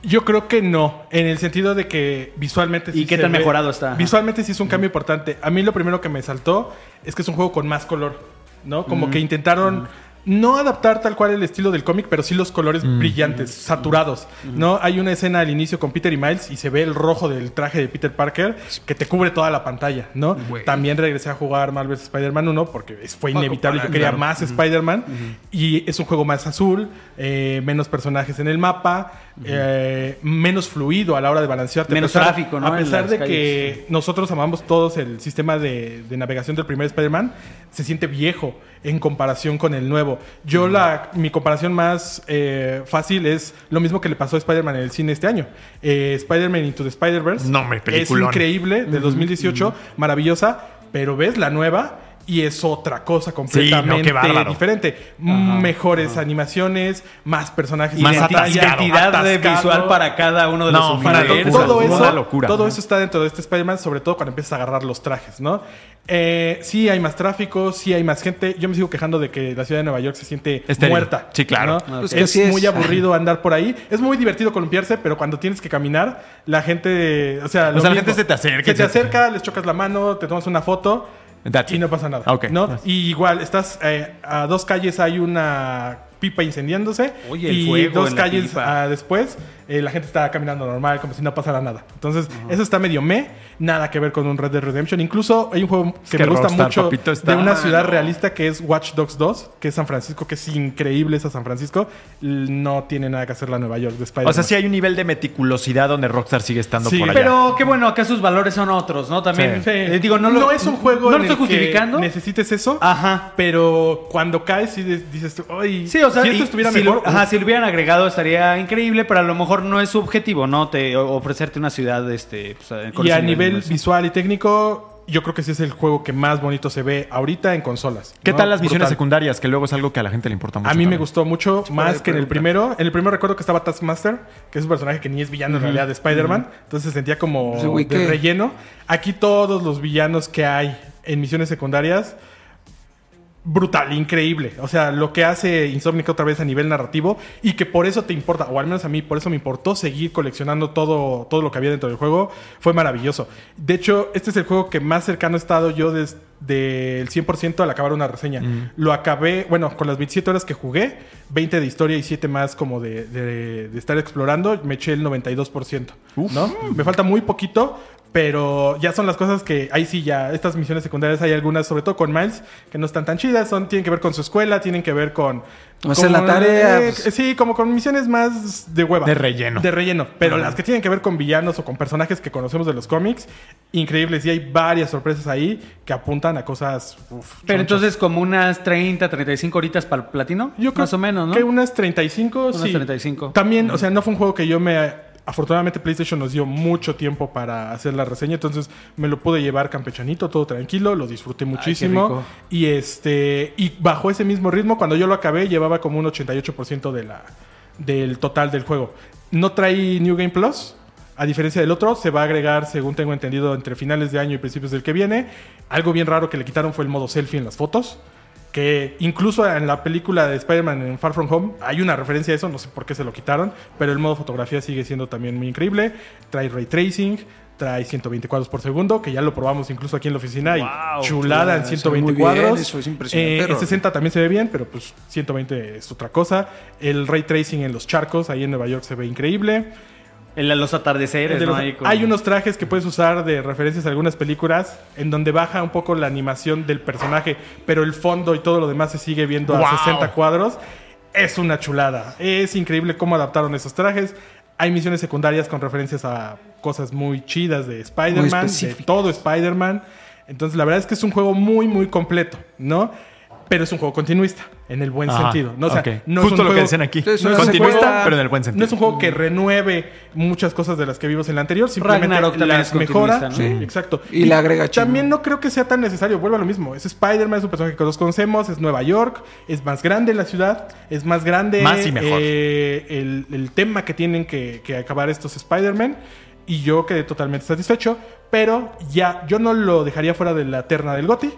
Yo creo que no, en el sentido de que visualmente ¿Y qué se tan ve- mejorado está? Visualmente sí es un cambio importante. A mí lo primero que me saltó es que es un juego con más color, ¿no? Como que intentaron no adaptar tal cual el estilo del cómic, pero sí los colores brillantes, saturados, ¿no? Hay una escena al inicio con Peter y Miles y se ve el rojo del traje de Peter Parker que te cubre toda la pantalla, ¿no? También regresé a jugar Marvel vs. Spider-Man 1 porque es- fue inevitable, yo quería más Spider-Man y es un juego más azul, eh, menos personajes en el mapa, eh, menos fluido a la hora de balancearte. Menos pesar- tráfico, ¿no? A pesar de calles. que nosotros amamos todos el sistema de, de navegación del primer Spider-Man, se siente viejo en comparación con el nuevo. Yo la, mi comparación más eh, fácil es lo mismo que le pasó a Spider-Man en el cine este año. Eh, Spider-Man Into the Spider-Verse No, es increíble, de 2018, maravillosa, pero ves la nueva y es otra cosa completamente bárbaro. diferente. Mejores animaciones, más personajes. Más identidad visual para cada uno de No, los para Todo- Una eso, locura, todo ¿no? eso está dentro de este Spider-Man, sobre todo cuando empiezas a agarrar los trajes, ¿no? Eh, sí hay más tráfico, sí hay más gente. Yo me sigo quejando de que la ciudad de Nueva York se siente Estéril. muerta. Sí, claro. ¿no? Pues es, que así es. muy aburrido andar por ahí. Es muy divertido columpiarse, pero cuando tienes que caminar, la gente, o sea, lo sea, la gente se te acerca, Se te acerca, les chocas la mano, te tomas una foto. That's y it. no pasa nada. Ok. ¿no? Y igual, estás eh, a dos calles, hay una pipa incendiándose. Oye, y fuego dos en la calles pipa. después, eh, la gente está caminando normal, como si no pasara nada. Entonces, eso está medio me, nada que ver con un Red Dead Redemption. Incluso hay un juego que, que me gusta Rockstar, mucho papito, está- de una ciudad no. realista que es Watch Dogs 2, que es San Francisco, que es increíble esa San Francisco. No tiene nada que hacer la Nueva York de Spider-Man. O sea, sí hay un nivel de meticulosidad donde Rockstar sigue estando Sí, por allá. Pero qué bueno, acá sus valores son otros, ¿no? También, Sí. eh, digo, no, no, lo, es un juego No en lo estoy el que justificando. necesites eso. Ajá. Pero cuando caes, sí dices tú, "Ay, Sí, o sea, si y esto estuviera si mejor. Lo, ajá, si lo hubieran agregado estaría increíble, pero a lo mejor no es su objetivo, ¿no? Te, ofrecerte una ciudad, este... pues, con y a nivel visual y técnico, yo creo que sí es el juego que más bonito se ve ahorita en consolas. ¿Qué ¿no? tal las misiones secundarias? Que luego es algo que a la gente le importa mucho. A mí me gustó mucho más que en el primero. En el primero recuerdo que estaba Taskmaster, que es un personaje que ni es villano en realidad de Spider-Man. Entonces se sentía como Pues, de relleno. Aquí todos los villanos que hay en misiones secundarias brutal, increíble. O sea, lo que hace Insomniac otra vez a nivel narrativo y que por eso te importa, o al menos a mí, por eso me importó seguir coleccionando todo, todo lo que había dentro del juego, fue maravilloso. De hecho, este es el juego que más cercano he estado yo desde el 100% al acabar una reseña. Lo acabé, bueno, con las 27 horas que jugué, 20 de historia y 7 más como de, de- de estar explorando, me eché el 92%. ¿no? Me falta muy poquito, pero ya son las cosas que ahí sí ya, estas misiones secundarias hay algunas, sobre todo con Miles, que no están tan chidas, son, tienen que ver con su escuela, tienen que ver con... Hacer la tarea, eh, pues. sí, como con misiones más de hueva. De relleno. De relleno. Pero las que tienen que ver con villanos o con personajes que conocemos de los cómics, increíbles. Y hay varias sorpresas ahí que apuntan a cosas... uf, Pero chonchas. entonces como unas 30, 35 horitas para el platino. Yo creo Más o menos, ¿no? Que unas 35, Unas sí. 35. También, o sea, no fue un juego que yo me... Afortunadamente PlayStation nos dio mucho tiempo para hacer la reseña, entonces me lo pude llevar campechanito, todo tranquilo, lo disfruté muchísimo. y este y bajo ese mismo ritmo, cuando yo lo acabé, llevaba como un 88% de la, del total del juego. No trae New Game Plus, a diferencia del otro, se va a agregar, según tengo entendido, entre finales de año y principios del que viene. Algo bien raro que le quitaron fue el modo selfie en las fotos. Que incluso en la película de Spider-Man en Far From Home hay una referencia a eso, no sé por qué se lo quitaron, pero el modo fotografía sigue siendo también muy increíble. Trae ray tracing, trae 120 cuadros por segundo, que ya lo probamos incluso aquí en la oficina y chulada en se ve 120 muy bien, cuadros. eso es impresionante, Eh, en Ron. 60 también se ve bien, pero pues 120 es otra cosa. El ray tracing en los charcos ahí en Nueva York se ve increíble. En la- los atardeceres, De ¿no? los- Ahí con- Hay unos trajes que puedes usar de referencias a algunas películas en donde baja un poco la animación del personaje, pero el fondo y todo lo demás se sigue viendo ¡Wow! a 60 cuadros. Es una chulada. Es increíble cómo adaptaron esos trajes. Hay misiones secundarias con referencias a cosas muy chidas de Spider-Man, de todo Spider-Man. Entonces, la verdad es que es un juego muy, muy completo, ¿no? Pero es un juego continuista, en el buen Ajá, sentido. ¿no? O sea, no es Justo un lo que juego- decían aquí. Sí, es no es Continuista, juego- pero en el buen sentido. No es un juego que renueve muchas cosas de las que vimos en el anterior, simplemente las es mejora. continuista, ¿no? Sí. Exacto. Y le agrega. También no creo que sea tan necesario, vuelvo a lo mismo. Es Spider-Man, es un personaje que todos conocemos, es Nueva York, es más grande la ciudad, es más grande Más y mejor. eh, el, el tema que tienen que, que acabar estos Spider-Man. Y yo quedé totalmente satisfecho, pero ya, yo no lo dejaría fuera de la terna del GOTI.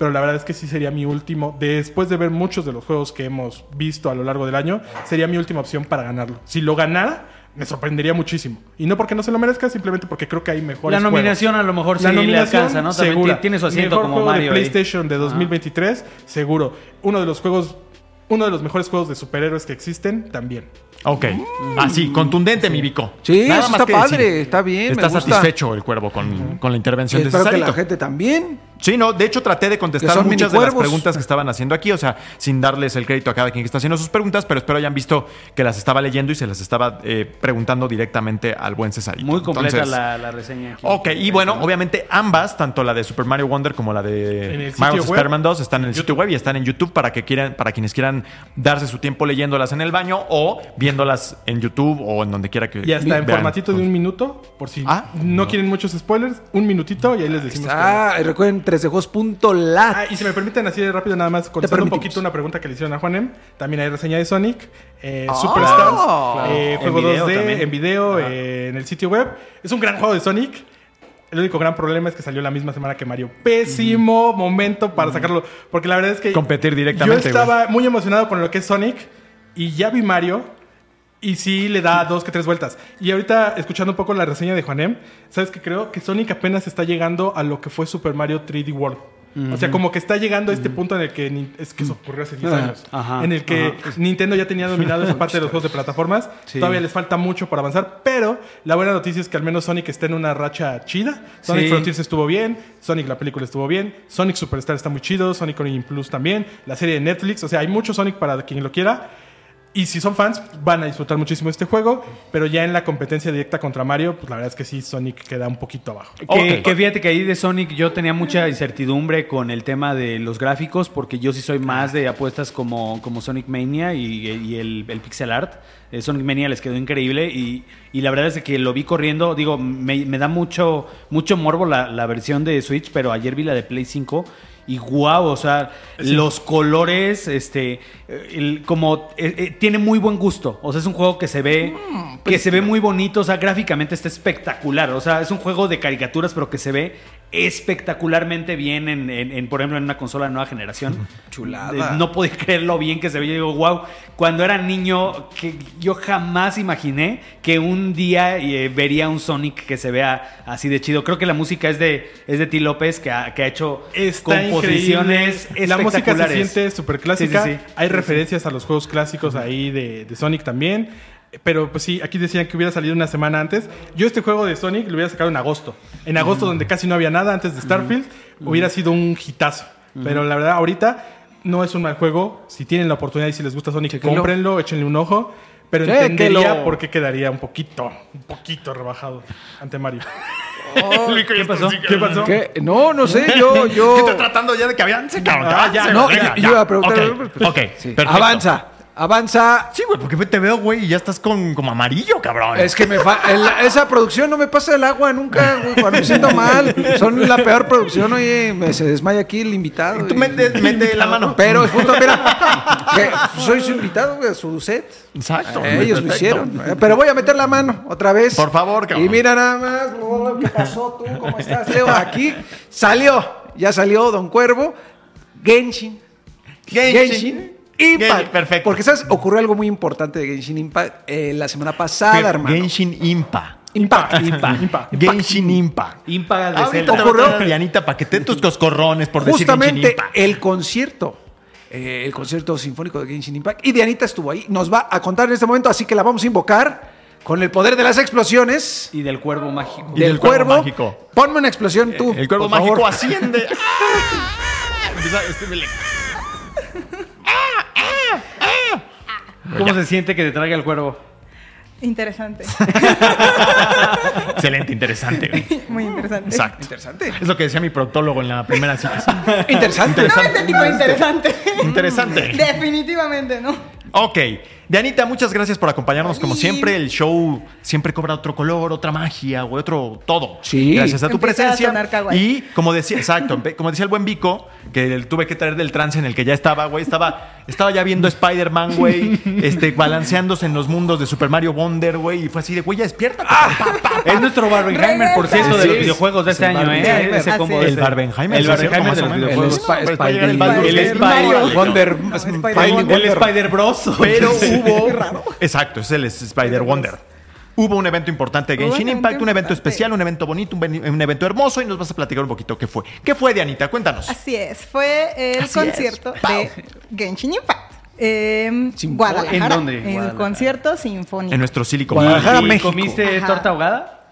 Pero la verdad es que sí sería mi último, después de ver muchos de los juegos que hemos visto a lo largo del año, sería mi última opción para ganarlo. Si lo ganara, me sorprendería muchísimo. Y no porque no se lo merezca, simplemente porque creo que hay mejores La nominación a lo mejor sí la le nominación, alcanza, tiene su asiento Mejor como juego Mario de ahí. PlayStation de 2023, seguro. Uno de los juegos, uno de los mejores juegos de superhéroes que existen, también. Ok. Así, contundente, mi Vico. Sí, Nada eso más está que padre, decir. está bien, me Está gusta. satisfecho el cuervo con, con la intervención Y de espero que la gente también. Sí, no, de hecho traté de contestar muchas de las preguntas que estaban haciendo aquí, o sea, sin darles el crédito a cada quien que está haciendo sus preguntas, pero espero hayan visto que las estaba leyendo y se las estaba eh, preguntando directamente al buen Cesarito. Muy completa Entonces, la, la reseña. aquí. Ok, y bueno, obviamente ambas, tanto la de Super Mario Wonder como la de web. Spider-Man 2 están en el sitio web y están en YouTube para que quieran, para quienes quieran darse su tiempo leyéndolas en el baño o viéndolas en YouTube o en donde quiera que Y hasta en formatito de un minuto, por si Ah. no quieren muchos spoilers, un minutito y ahí les decimos. que- Ah, recuerden 3dejuegos.lat. Ah, y si me permiten así de rápido, nada más contestando un poquito una pregunta que le hicieron a Juanem. También hay reseña de Sonic, eh, Ah. Superstars, Claro. eh, En juego video 2D, también. en video, eh, en el sitio web. Es un gran juego de Sonic. El único gran problema es que salió la misma semana que Mario. Pésimo momento para sacarlo. Porque la verdad es que. Competir Yo directamente, estaba muy emocionado con lo que es Sonic. Y ya vi Mario. Y sí le da dos que tres vueltas. Y ahorita, escuchando un poco la reseña de Juanem, ¿sabes qué? Creo que Sonic apenas está llegando a lo que fue Super Mario 3D World. O sea, como que está llegando a este punto en el que... ni- Es que eso ocurrió hace 10 Ah, años. ajá, en el que Nintendo ya tenía dominado esa [LAUGHS] parte de los juegos de plataformas. Sí. Todavía les falta mucho por avanzar. Pero la buena noticia es que al menos Sonic está en una racha chida. Sonic Sí. Frontiers estuvo bien. Sonic la película estuvo bien. Sonic Superstar está muy chido. Sonic Origin Plus también. La serie de Netflix. O sea, hay mucho Sonic para quien lo quiera. Y si son fans, van a disfrutar muchísimo este juego. Pero ya en la competencia directa contra Mario, pues la verdad es que sí, Sonic queda un poquito abajo. Que, Ok. que fíjate que ahí de Sonic yo tenía mucha incertidumbre con el tema de los gráficos, porque yo sí soy más de apuestas como, como Sonic Mania y, y el, el pixel art. Eh, Sonic Mania les quedó increíble y, y la verdad es que lo vi corriendo. Digo, me, me da mucho, mucho morbo la, la versión de Switch, pero ayer vi la de Play 5 y guau, o sea, los colores, este, el- como eh, eh, tiene muy buen gusto. O sea, es un juego que se ve, que se ve muy bonito, o sea, gráficamente está espectacular. O sea, es un juego de caricaturas, pero que se ve espectacularmente bien en, en- en, por ejemplo, en una consola de nueva generación. [LAUGHS] Chulada. No podía creer lo bien que se veía. Digo, wow, cuando era niño, que yo jamás imaginé que un día eh, vería un Sonic que se vea así de chido. Creo que la música es de, es de T. López, que ha, que ha hecho Está composiciones increíble. La música se siente súper clásica. Sí, sí, sí. Hay referencias a los juegos clásicos ahí de, de Sonic también. Pero pues sí, aquí decían que hubiera salido una semana antes. Yo este juego de Sonic lo hubiera sacado en agosto. En agosto, donde casi no había nada antes de Starfield, hubiera sido un hitazo. Pero la verdad, ahorita no es un mal juego. Si tienen la oportunidad y si les gusta Sonic, Chéquenlo. cómprenlo, échenle un ojo. Pero Chéquenlo. entendería por qué quedaría un poquito, un poquito rebajado ante Mario. [LAUGHS] ¿Qué pasó? ¿Qué pasó? ¿Qué? No, no sé, yo, [LAUGHS] yo. ¿Qué estoy tratando ya de que avance, cabrón? Ah, Que ya, No, yo, iba a preguntar. Ok, ok, Sí. perfecto. Avanza, avanza. Sí, güey, porque te veo, güey, y ya estás con como amarillo, cabrón. Es que me fa- el- esa producción no me pasa el agua nunca, güey, cuando me siento mal. Son la peor producción, oye, me, se desmaya aquí el invitado. Tú y- mete, mete la mano. Pero justo, mira, que soy su invitado, güey, su set. Exacto. Eh, ellos lo hicieron. Eh, Pero voy a meter la mano otra vez. Por favor, cabrón. Y mira nada más, oh, ¿qué pasó tú? ¿Cómo estás, Leo? Aquí salió, ya salió Don Cuervo, Genshin. Genshin. Impact. Perfecto. Porque, ¿sabes? Ocurrió algo muy importante de Genshin Impact eh, la semana pasada, hermano. Genshin Impa. Impact. Impa, impa. Genshin Impa. Impaga de Zelda. Ocurrió- Dianita, para que te tus coscorrones por decir Justamente Genshin Impa. el concierto. eh, el concierto sinfónico de Genshin Impact. Y Dianita estuvo ahí. Nos va a contar en este momento, así que la vamos a invocar con el poder de las explosiones. Y del cuervo mágico. Y del cuervo mágico. Ponme una explosión tú. El cuervo por favor. mágico asciende. ¡Ah! [LAUGHS] Empieza este mele- ¿Cómo se siente que te traiga el cuervo? Interesante. [LAUGHS] Excelente, interesante. güey. Muy interesante. Exacto. Interesante. Es lo que decía mi proctólogo en la primera cita. Interesante. No este tipo interesante. Interesante. Definitivamente, ¿no? Ok. Dianita, muchas gracias por acompañarnos como siempre. El show siempre cobra otro color, otra magia, güey, otro todo. Sí. Gracias a tu Empieza a presencia. sonar kawaii. y como decía, exacto, [LAUGHS] como decía el buen Vico, que el- tuve que traer del trance en el que ya estaba, güey, estaba, estaba ya viendo Spider-Man, güey, [LAUGHS] este, balanceándose en los mundos de Super Mario Wonder, güey, y fue así de, güey, ya despierta. Es nuestro Barbenheimer, por cierto, de los videojuegos de este Es año, ¿eh? Ese combo es. El Barbenheimer, El Barbenheimer de o los videojuegos. El Baldur's El Gate. Spider- Wonder. Spider- Spidey Wonder. El Wonder. Pero [LAUGHS] hubo. Exacto, es el Spider Wonder. Hubo un evento importante de un Genshin Impact, un evento importante. especial, un evento bonito, un, ven- un evento hermoso y nos vas a platicar un poquito qué fue. ¿Qué fue, Dianita? Cuéntanos. Así es. Fue el Así concierto es. de Genshin Impact. En Sinfónico. Guadalajara. ¿En dónde? El Guadalajara. concierto sinfónico. En nuestro Silicon Guadalajara, Valley. ¿Y México. comiste Ajá. torta ahogada?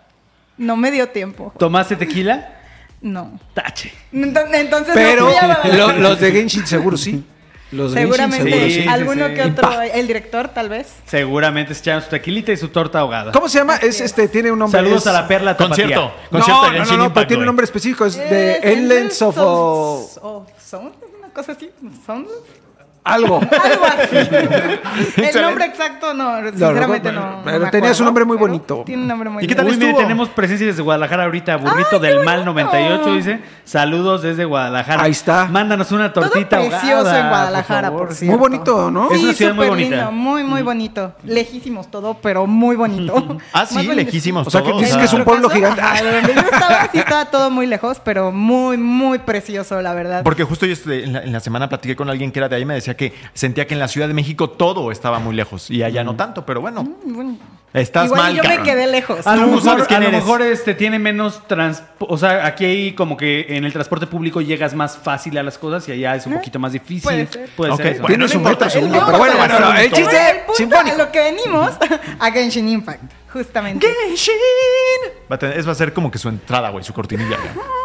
No me dio tiempo. ¿Tomaste tequila? No. Tache. Entonces, Pero no fui a Guadalajara. lo- los de Genshin seguro sí. Los Seguramente sí, alguno sí. que otro, el director tal vez. Seguramente se echaron su tequilita y su torta ahogada. ¿Cómo se llama? Es, es. este, tiene un nombre. Saludos es- a la perla tapatía. Concierto. No, Concierto no, no, Genshin no, Impact, pero tiene un nombre específico. Es de Es Endless of... of, of Sound, una cosa así. Sound. Algo. Algo así. [LAUGHS] el nombre exacto no, sinceramente no. no pero me tenía su acuerdo, nombre muy bonito. Tiene un nombre muy ¿Y qué tal Uy, mire, estuvo? tenemos presencia desde Guadalajara ahorita, burrito ¡Ay, qué del mal bonito! 98, dice. Saludos desde Guadalajara. Ahí está. Mándanos una Todo tortita precioso ahogada, en Guadalajara, por por, cierto. Muy bonito, ¿no? Es una ciudad muy bonita. lindo, muy, muy bonito. Lejísimos todo, pero muy bonito. [LAUGHS] Ah, sí, bonito. lejísimos O sea, que dices o que es un pueblo ¿Nuestro gigante. Ajá, de donde yo estaba, sí estaba todo muy lejos, pero muy, muy precioso, la verdad. Porque justo yo este, en la, en la semana platiqué con alguien que era de ahí y me decía que sentía que en la Ciudad de México todo estaba muy lejos y allá no tanto, pero bueno, Muy bonito. estás Igual mal, yo me cabrón. quedé lejos. A lo Tú mejor, sabes quién a lo eres. mejor este, tiene menos trans... O sea, aquí hay como que en el transporte público llegas más fácil a las cosas y allá es un poquito más difícil. Puede ser. Puede Ok, ser eso. bueno, Tiene no su importa. metro segundo. No, Pero bueno, bueno, el el chiste punto sinfónico. a lo que venimos [LAUGHS] a Genshin Impact, justamente. Va a tener- es va a ser como que su entrada, güey, su cortinilla.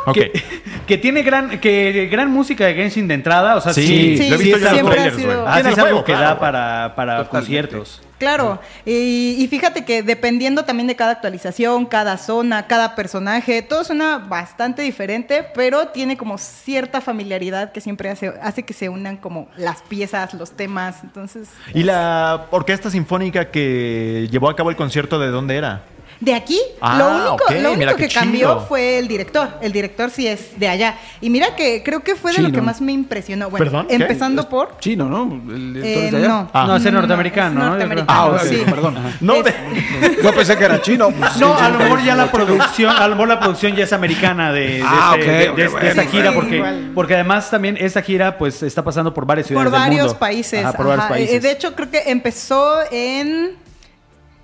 Ok. Que, que tiene gran, que gran música de Genshin de entrada. O sea, Sí, sí, Sí, lo he visto yo en los siempre ha trailers, sido- güey. Ah, Tiene sí el es algo que da para, para conciertos. Claro, y, y fíjate que dependiendo también de cada actualización, cada zona, cada personaje, todo suena bastante diferente, pero tiene como cierta familiaridad que siempre hace, hace que se unan como las piezas, los temas, entonces... ¿Y la orquesta sinfónica que llevó a cabo el concierto de dónde era? De aquí, Ah, lo único, ok, lo único mira que cambió fue el director. El director sí es de allá. Y mira que creo que fue de lo que más me impresionó. Bueno, ¿Perdón? ¿Qué? empezando por... Chino, ¿no? El director eh, es de allá. no, Ah. No, ese norteamericano, es ¿no? Norteamericano, Ah, sí. perdón. No, Es- de- Yo pensé que era chino. pues, No, sí, a lo mejor ya la producción, a lo mejor la producción ya es americana de, de Ah, este- de- de- bueno. esta gira, Sí, porque, igual. porque además también esta gira pues está pasando por varias ciudades por del varios mundo. países. Ajá, por varios ajá. países. Eh, De hecho, creo que empezó en.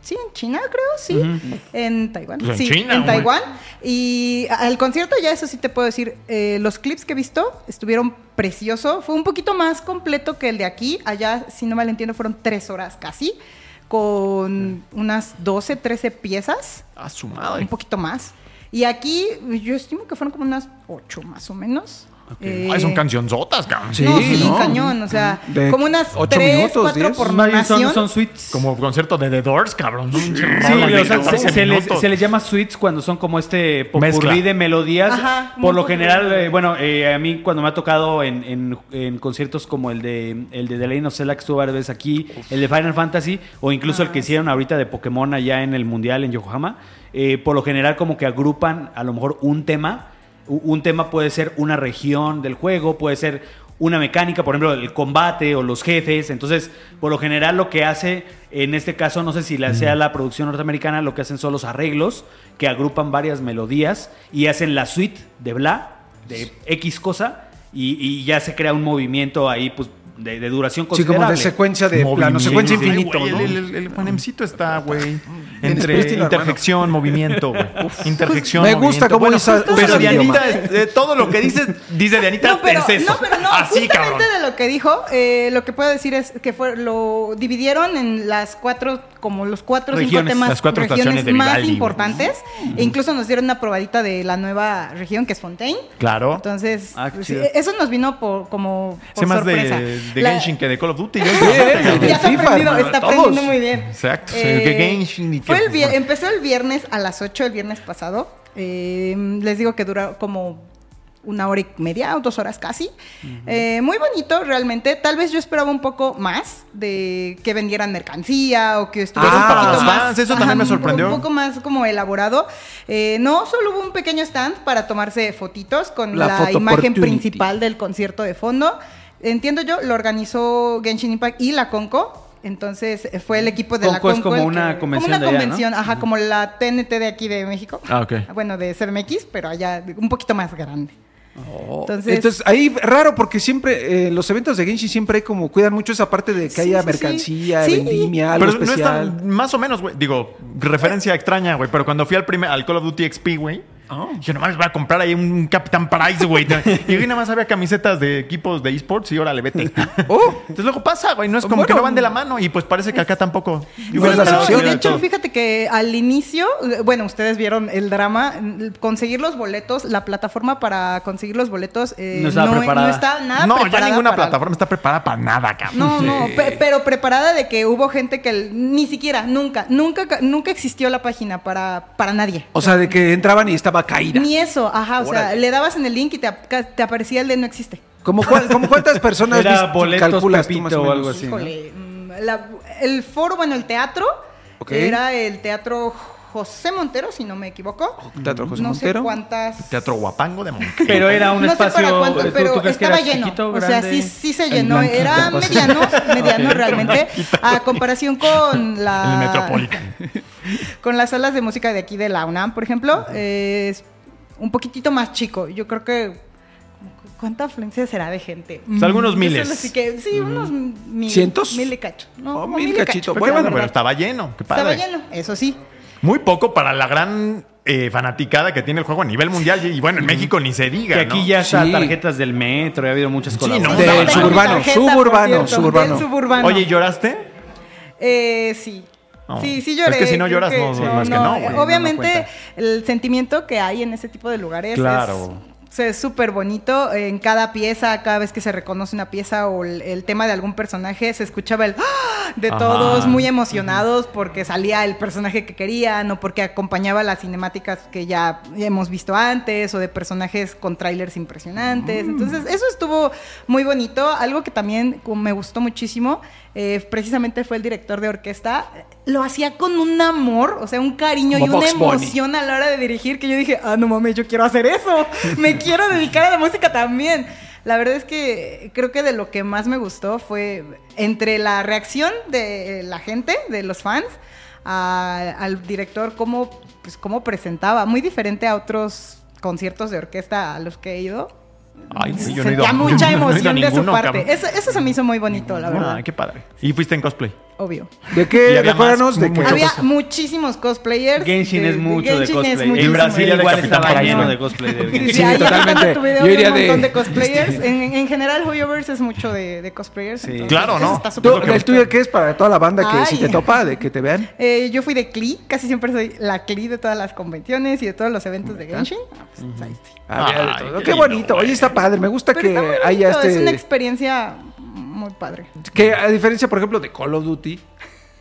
Sí, en China, creo, sí. En Taiwán. Pues en sí, China, en. Taiwán. Y al concierto, ya eso sí te puedo decir, eh, los clips que he visto estuvieron precioso. Fue un poquito más completo que el de aquí. Allá, si no mal entiendo, fueron tres horas casi. Con unas 12, 13 piezas. A su madre. Un poquito más. Y aquí, yo estimo que fueron como unas 8 más o menos. Eh, Ay, son cancionzotas, cabrón. Sí, no, sí, ¿no? cañón, o sea, De como unas ocho 3, minutos, 4 diez. por Más bien son, son suites. Como concierto de The Doors, cabrón. Sí, Sí, o sea, se, se les, se les llama suites cuando son como este popurrí Mezcla. de melodías. Ajá, Por lo popurrí. general, eh, bueno, eh, a mí cuando me ha tocado en, en- en conciertos como el de el de of Zelda que estuvo varias veces aquí, el de Final Fantasy o incluso el que hicieron ahorita de Pokémon allá en el Mundial en Yokohama, eh, por lo general como que agrupan a lo mejor un tema. Un tema puede ser una región del juego, puede ser una mecánica, por ejemplo, el combate o los jefes. Entonces, por lo general lo que hace, en este caso, no sé si la, sea la producción norteamericana, lo que hacen son los arreglos que agrupan varias melodías y hacen la suite de bla, de X cosa, y, y ya se crea un movimiento ahí, pues, de, de duración Sí, como considerable. de secuencia de plano, secuencia Ay, infinito, güey, ¿no? El, Juanemcito está, güey. Entre interjección, movimiento, [LAUGHS] güey. Interjección, Me gusta movimiento. cómo Bueno, usa- usa Pero Dianita, eh, todo lo que dices, dice Dianita, No, pero, es eso. no, pero no, Así, justamente cabrón. de lo que dijo, eh, lo que puedo decir es que fue, lo dividieron en las cuatro, como los cuatro o cinco temas, las cuatro regiones más güey. importantes. E incluso nos dieron una probadita de la nueva región, que es Fontaine. Claro. Entonces, Ah, pues, eso nos vino por, como por sorpresa. de, de La- Genshin que de Call of Duty. yo- de ya está FIFA, aprendido, está aprendiendo muy bien. Exacto, sí, que Genshin y fue que- el vier- empezó el viernes a las 8, el viernes pasado. Eh, les digo que dura como una hora y media o dos horas casi. Eh, muy bonito realmente. Tal vez yo esperaba un poco más de que vendieran mercancía o que estuviera Eso es un poquito los más. fans, eso también me sorprendió. Un poco más como elaborado. Eh, no, solo hubo un pequeño stand para tomarse fotitos con La imagen principal del concierto de fondo. Entiendo yo, lo organizó Genshin Impact y la Conco. Entonces eh, fue el equipo de la Conco es Conco. como una que- convención Como una de allá, ¿no? convención, ajá, como la TNT de aquí de México. Ah, ok. [LAUGHS] Bueno, de CDMX, pero allá un poquito más grande. Entonces, Oh. Entonces, ahí raro porque siempre eh, los eventos de Genshin siempre hay como cuidan mucho esa parte de que Sí, haya sí, mercancía, Sí. vendimia, algo Pero no especial. está más o menos, güey. Digo, referencia extraña, güey. Pero cuando fui al primer, al Call of Duty XP, güey. Dije, nomás voy a comprar ahí un Capitán Price, güey. [LAUGHS] Y ahí nada más había camisetas de equipos de esports y órale, vete. [LAUGHS] Oh. Entonces luego pasa, güey. No es como que Bueno. no van de la mano. Y pues parece que acá tampoco. Sí, Igual las no, opciones, de hecho, fíjate que al inicio, bueno, ustedes vieron el drama, conseguir los boletos, la plataforma para conseguir los boletos eh, No estaba preparada. no está nada no, ya preparada ninguna para- plataforma está preparada para nada, cabrón. No, no, pe- pero preparada de que hubo gente que el- ni siquiera, nunca, nunca, ca- nunca existió la página para, para nadie. O sea, de que entraban y estaba caída. Ni eso, ajá, o sea, Órale. le dabas en el link y te, te aparecía el de no existe. ¿Cómo, cuál- cómo cuántas personas [LAUGHS] Era boletos calculas tú más o o menos? algo así. ¿no? Híjole, mm, la- el foro, bueno, el teatro Ok. era el teatro José Montero, si no me equivoco. Teatro José no Montero. sé cuántas. Teatro Guapango de Monclova. Pero era un no sé espacio. para cuánto, ¿tú- pero tú crees que estaba era lleno. chiquito, o sea, sí, sí se llenó. Era [LAUGHS] mediano, mediano realmente. [LAUGHS] A comparación con la. El Metropolitan. Con las salas de música de aquí de la UNAM, por ejemplo, es un poquitito más chico. Yo creo que. ¿Cuánta afluencia será de gente? Pues algunos miles. sí sí, unos mil. ¿Cientos? Mil y cacho. No, Oh, mil mil y cachito. cacho. Bueno, pero estaba lleno. Qué padre. Estaba lleno, eso sí. Muy poco para la gran eh, fanaticada que tiene el juego a nivel mundial. Y bueno, en México ni se diga. Que aquí ¿no? ya está Sí. tarjetas del metro, ha habido muchas no, colaboraciones. Del Tengo mi suburbano, tarjeta, suburbano, cierto, suburbano. del suburbano. Oye, ¿lloraste? Eh, sí. No. Sí, sí Es lloré. que si no lloras, no- no es que no, güey, Obviamente, el sentimiento que hay en ese tipo de lugares Claro. es es súper bonito. En cada pieza, cada vez que se reconoce una pieza o el, el tema de algún personaje, se escuchaba el ¡ah! de Ajá. todos muy emocionados porque salía el personaje que querían o porque acompañaba las cinemáticas que ya hemos visto antes o de personajes con trailers impresionantes. Mm. Entonces, eso estuvo muy bonito. Algo que también me gustó muchísimo, eh, precisamente fue el director de orquesta. Lo hacía con un amor, o sea, un cariño Como y una Bunny. emoción a la hora de dirigir que yo dije, ah, no mames, yo quiero hacer eso. [LAUGHS] Me quiero dedicar a la música también. La verdad es que creo que de lo que más me gustó fue entre la reacción de la gente, de los fans, a- al director, cómo, pues, cómo presentaba. Muy diferente a otros conciertos de orquesta a los que he ido. Ay, sí, yo no he ido Sentía mucha [LAUGHS] no emoción de su parte. Eso, eso se me hizo muy bonito, la verdad. Ay, qué padre. ¿Y fuiste en cosplay? Obvio. ¿De qué? Recuérdanos de qué. Había muchísimos cosplayers. Genshin de- es mucho de Genshin es cosplay. En. Brasil igual estaba lleno de cosplay de Sí, Genshin. Sí, ahí totalmente. totalmente. Tu video Yo iría un montón de- de, cosplayers. En, en general, Hoyoverse es mucho de, de cosplayers. Sí. entonces, Claro, ¿no? está súper ¿Tú, bonito. ¿El tuyo qué es para toda la banda que Ay. si te topa, de que te vean? [LAUGHS] Eh, yo fui de Klee, casi siempre soy la Klee de todas las convenciones y de todos los eventos de Genshin. Ah, pues, ahí estoy. Ay, qué bonito. Oye, está padre. Me gusta que haya bonito, Es una este... experiencia muy padre. Que a diferencia, por ejemplo, de Call of Duty...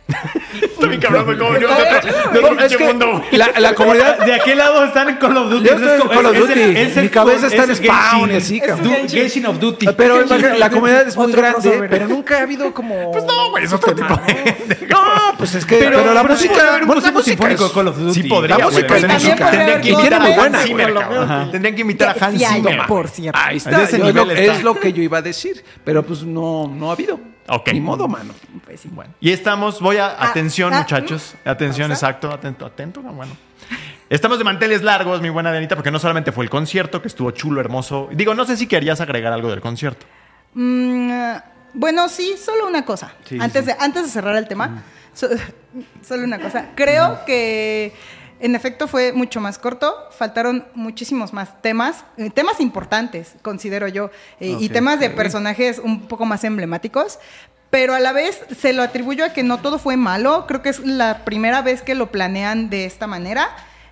[LAUGHS] Está bien cabrón, güey, cómo venimos de otro- pinche que mundo, güey. la, la comunidad... De aquel lado están en Call of Duty. Yo Es estoy en Call of es- es Duty. el- es el- Mi cabeza está en Spawn y así, cabrón. Du- Genshin. Of Duty. Pero la comunidad es muy Otro grande, crossover. pero nunca ha habido como... Pues no, güey, es otro [LAUGHS] tipo de... No, [LAUGHS] pues es que... Pero, Pero- la música... bueno, la música de Call of Duty. Sí podría, La música es música. Tendrían que buena. Tendrían que invitar a Hans Zimmer. por cierto. Ahí está, es, lo, que yo iba a decir, pero pues no, no ha habido. Ok. Ni modo, mano. Pues sí. Bueno, y estamos, voy a, atención ah, muchachos, atención, pausa. exacto, atento, atento, no, bueno. Estamos de manteles largos, mi buena Dianita, porque no solamente fue el concierto, que estuvo chulo, hermoso. Digo, no sé si querías agregar algo del concierto. Mm, ah, bueno, sí, solo una cosa. Sí, antes, sí. De, antes de cerrar el tema, so- [LAUGHS] solo una cosa. Creo que en efecto fue mucho más corto. Faltaron muchísimos más temas, eh, temas importantes, considero yo, eh, y temas de personajes un poco más emblemáticos. Pero a la vez se lo atribuyo a que no todo fue malo. Creo que es la primera vez que lo planean de esta manera.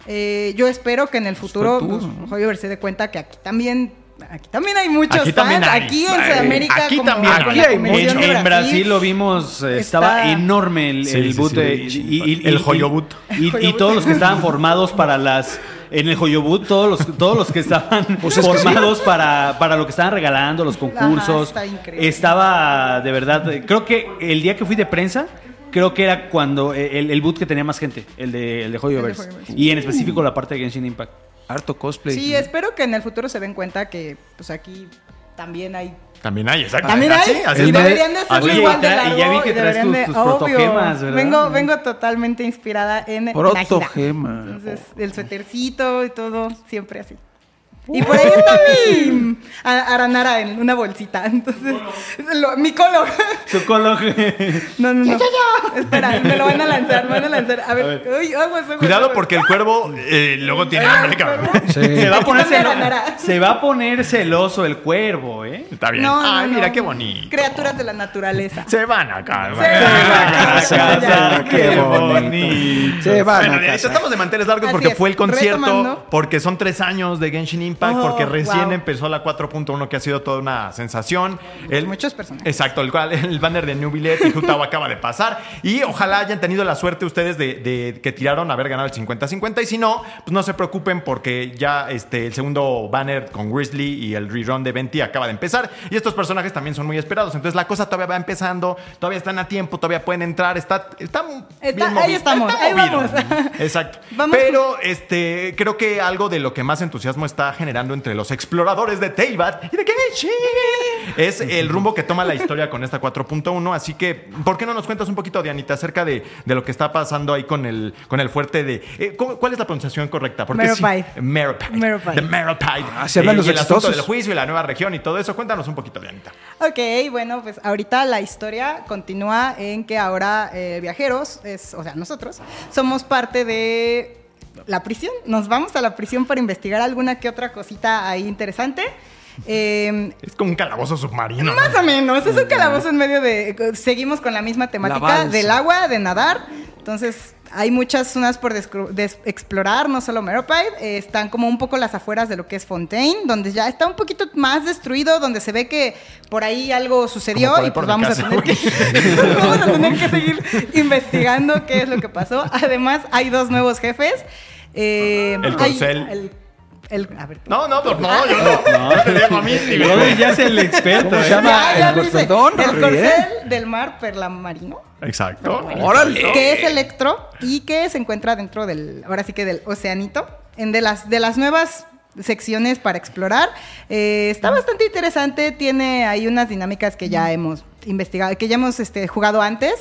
Eh, yo espero que en el futuro Suertudo, pues, Javier se dé cuenta que aquí también, aquí también hay muchos Aquí fans. también hay. Aquí en Ay, Sudamérica, aquí como también hay. la Aquí hay convención En, Brasil lo vimos, eh, Está- estaba enorme el, Sí, el sí, boot sí, y, y- El Joyobut. Y, y todos los que estaban formados para las en el Joyobut, todos los, todos los que estaban [LAUGHS] Pues es que formados para, para lo que estaban regalando, los concursos. está increíble. Estaba de verdad, eh, creo que el día que fui de prensa, creo que era cuando eh, el, el boot que tenía más gente, el de, el de Hoyoverse. Y en específico la parte de Genshin Impact. Harto cosplay. Sí, espero que en el futuro se den cuenta que pues aquí también hay También hay, exacto. También hay. así y deberían de Oye, igual de largo. y ya vi que traes tus- de- tus obvio. protogemas, ¿verdad? Vengo, vengo totalmente inspirada en Protogema. Entonces, el suétercito y todo, siempre así. Y por ahí está mi a- aranara en una bolsita. Entonces, lo- mi colo. Su color. No, no, no. Espera, me lo van a lanzar, me van a lanzar. A ver, uy, aguas, aguas, Cuidado aguas. porque el cuervo eh, luego tiene hambre, cabrón. Se va a poner se va a poner celoso el cuervo, ¿eh? Está bien. No, Ay, no. mira qué bonito. Criaturas de la naturaleza. Se van acá. van a casa, qué bonito. Se van Bueno, a Dianita, casa. estamos de manteles largos Así porque es, fue el concierto, retomando. porque son tres años de Genshin Impact. Impact Oh, porque recién wow. empezó la 4.1 que ha sido toda una sensación. El- Muchos personajes. Exacto, el, cual- el banner de New Billet y Jutao acaba de pasar. Y ojalá hayan tenido la suerte ustedes de, de que tiraron haber ganado el 50-50. Y si no, pues no se preocupen porque ya este, el segundo banner con Grizzly y el rerun de Venti acaba de empezar. Y estos personajes también son muy esperados. Entonces la cosa todavía va empezando, todavía están a tiempo, todavía pueden entrar. Está, está, Está- bien ahí movido, estamos, está ahí vamos. Exacto. [LAUGHS] Vamos Pero este, creo que algo de lo que más entusiasmo está generando entre los exploradores de Teyvat y de Genshin es el rumbo que toma la historia con esta 4.1. Así que, ¿por qué no nos cuentas un poquito, Dianita, acerca de, de lo que está pasando ahí con el, con el fuerte de. eh, ¿cómo- ¿Cuál es la pronunciación correcta? Porque sí- Meropide. Meropide. Meropide. The Meropide. Ah, se hablan Eh, los y el asunto del juicio y la nueva región y todo eso. Cuéntanos un poquito, Dianita. Ok, bueno, pues ahorita la historia continúa en que ahora eh, viajeros, es, o sea, nosotros, somos parte de la prisión. Nos vamos a la prisión para investigar alguna que otra cosita ahí interesante. Eh, Es como un calabozo submarino. ¿no? más o menos, es un calabozo en medio de... Seguimos con la misma temática del agua, de nadar. Entonces, hay muchas zonas por explorar, no solo Meropide. eh, están como un poco las afueras de lo que es Fontaine, donde ya está un poquito más destruido, donde se ve que por ahí algo sucedió y pues vamos a, tener que, [LAUGHS] vamos a tener que seguir investigando qué es lo que pasó. Además, hay dos nuevos jefes. eh, El hay- corcel. el- el- a ver, No, no, no, no, yo no. [LAUGHS] No te dejo a mí. ya es el experto. ¿Cómo se ¿eh? llama? Ya, ya el el corcel del mar perlamarino. Exacto. ¡Órale! que es Electro y que se encuentra dentro del, ahora sí que del oceanito, en de las, de las nuevas secciones para explorar. Eh, está bastante interesante, tiene ahí unas dinámicas que ya hemos investigado, que ya hemos este, jugado antes.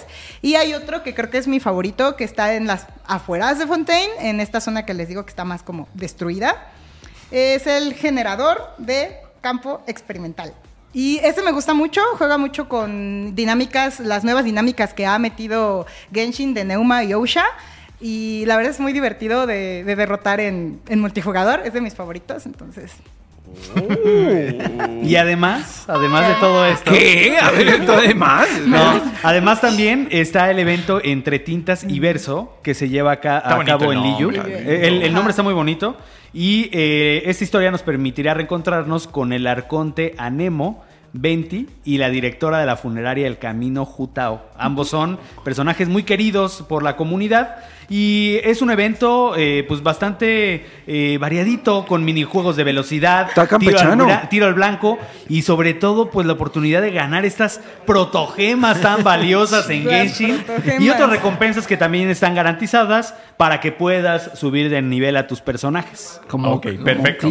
Y hay otro que creo que es mi favorito, que está en las afueras de Fontaine, en esta zona que les digo que está más como destruida. Es el generador de campo experimental. Y ese me gusta mucho, juega mucho con dinámicas, las nuevas dinámicas que ha metido Genshin de Neuma y Osha. Y la verdad es muy divertido de, de derrotar en, en multijugador, es de mis favoritos, entonces. [LAUGHS] Y además, además de todo esto. ¿Qué? A ver, entonces más. [LAUGHS] No, además también está el evento entre tintas y verso que se lleva acá a bonito cabo en Liyu. Eh, El, el nombre está muy bonito y eh, esta historia nos permitirá reencontrarnos con el arconte Anemo. Venti y la directora de la funeraria El Camino Jutao. Ambos son personajes muy queridos por la comunidad y es un evento eh, pues bastante eh, variadito con minijuegos de velocidad, tiro al, tiro blanco y sobre todo pues la oportunidad de ganar estas protogemas tan valiosas en [LAUGHS] Genshin y otras recompensas que también están garantizadas para que puedas subir de nivel a tus personajes. Como, Ok, como perfecto.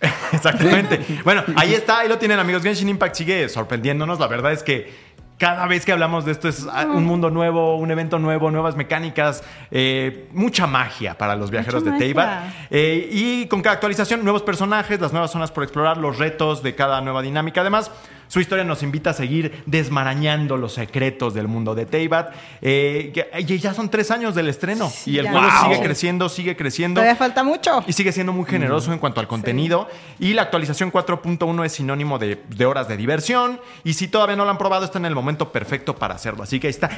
[LAUGHS] Exactamente. Bueno, ahí está, ahí lo tienen amigos. Genshin Impact sigue sorprendiéndonos. La verdad es que cada vez que hablamos de esto es ah, un mundo nuevo, un evento nuevo, nuevas mecánicas, eh, mucha magia para los viajeros Mucha de magia. Eh, y con cada actualización, nuevos personajes, las nuevas zonas por explorar, los retos de cada nueva dinámica. Además, su historia nos invita a seguir desmarañando los secretos del mundo de Teyvat. Eh, ya son tres años del estreno y el juego Wow. sigue creciendo, sigue creciendo. Todavía falta mucho. Y sigue siendo muy generoso en cuanto al contenido. Y la actualización 4.1 es sinónimo de, de horas de diversión. Y si todavía no lo han probado, está en el momento perfecto para hacerlo. Así que ahí está.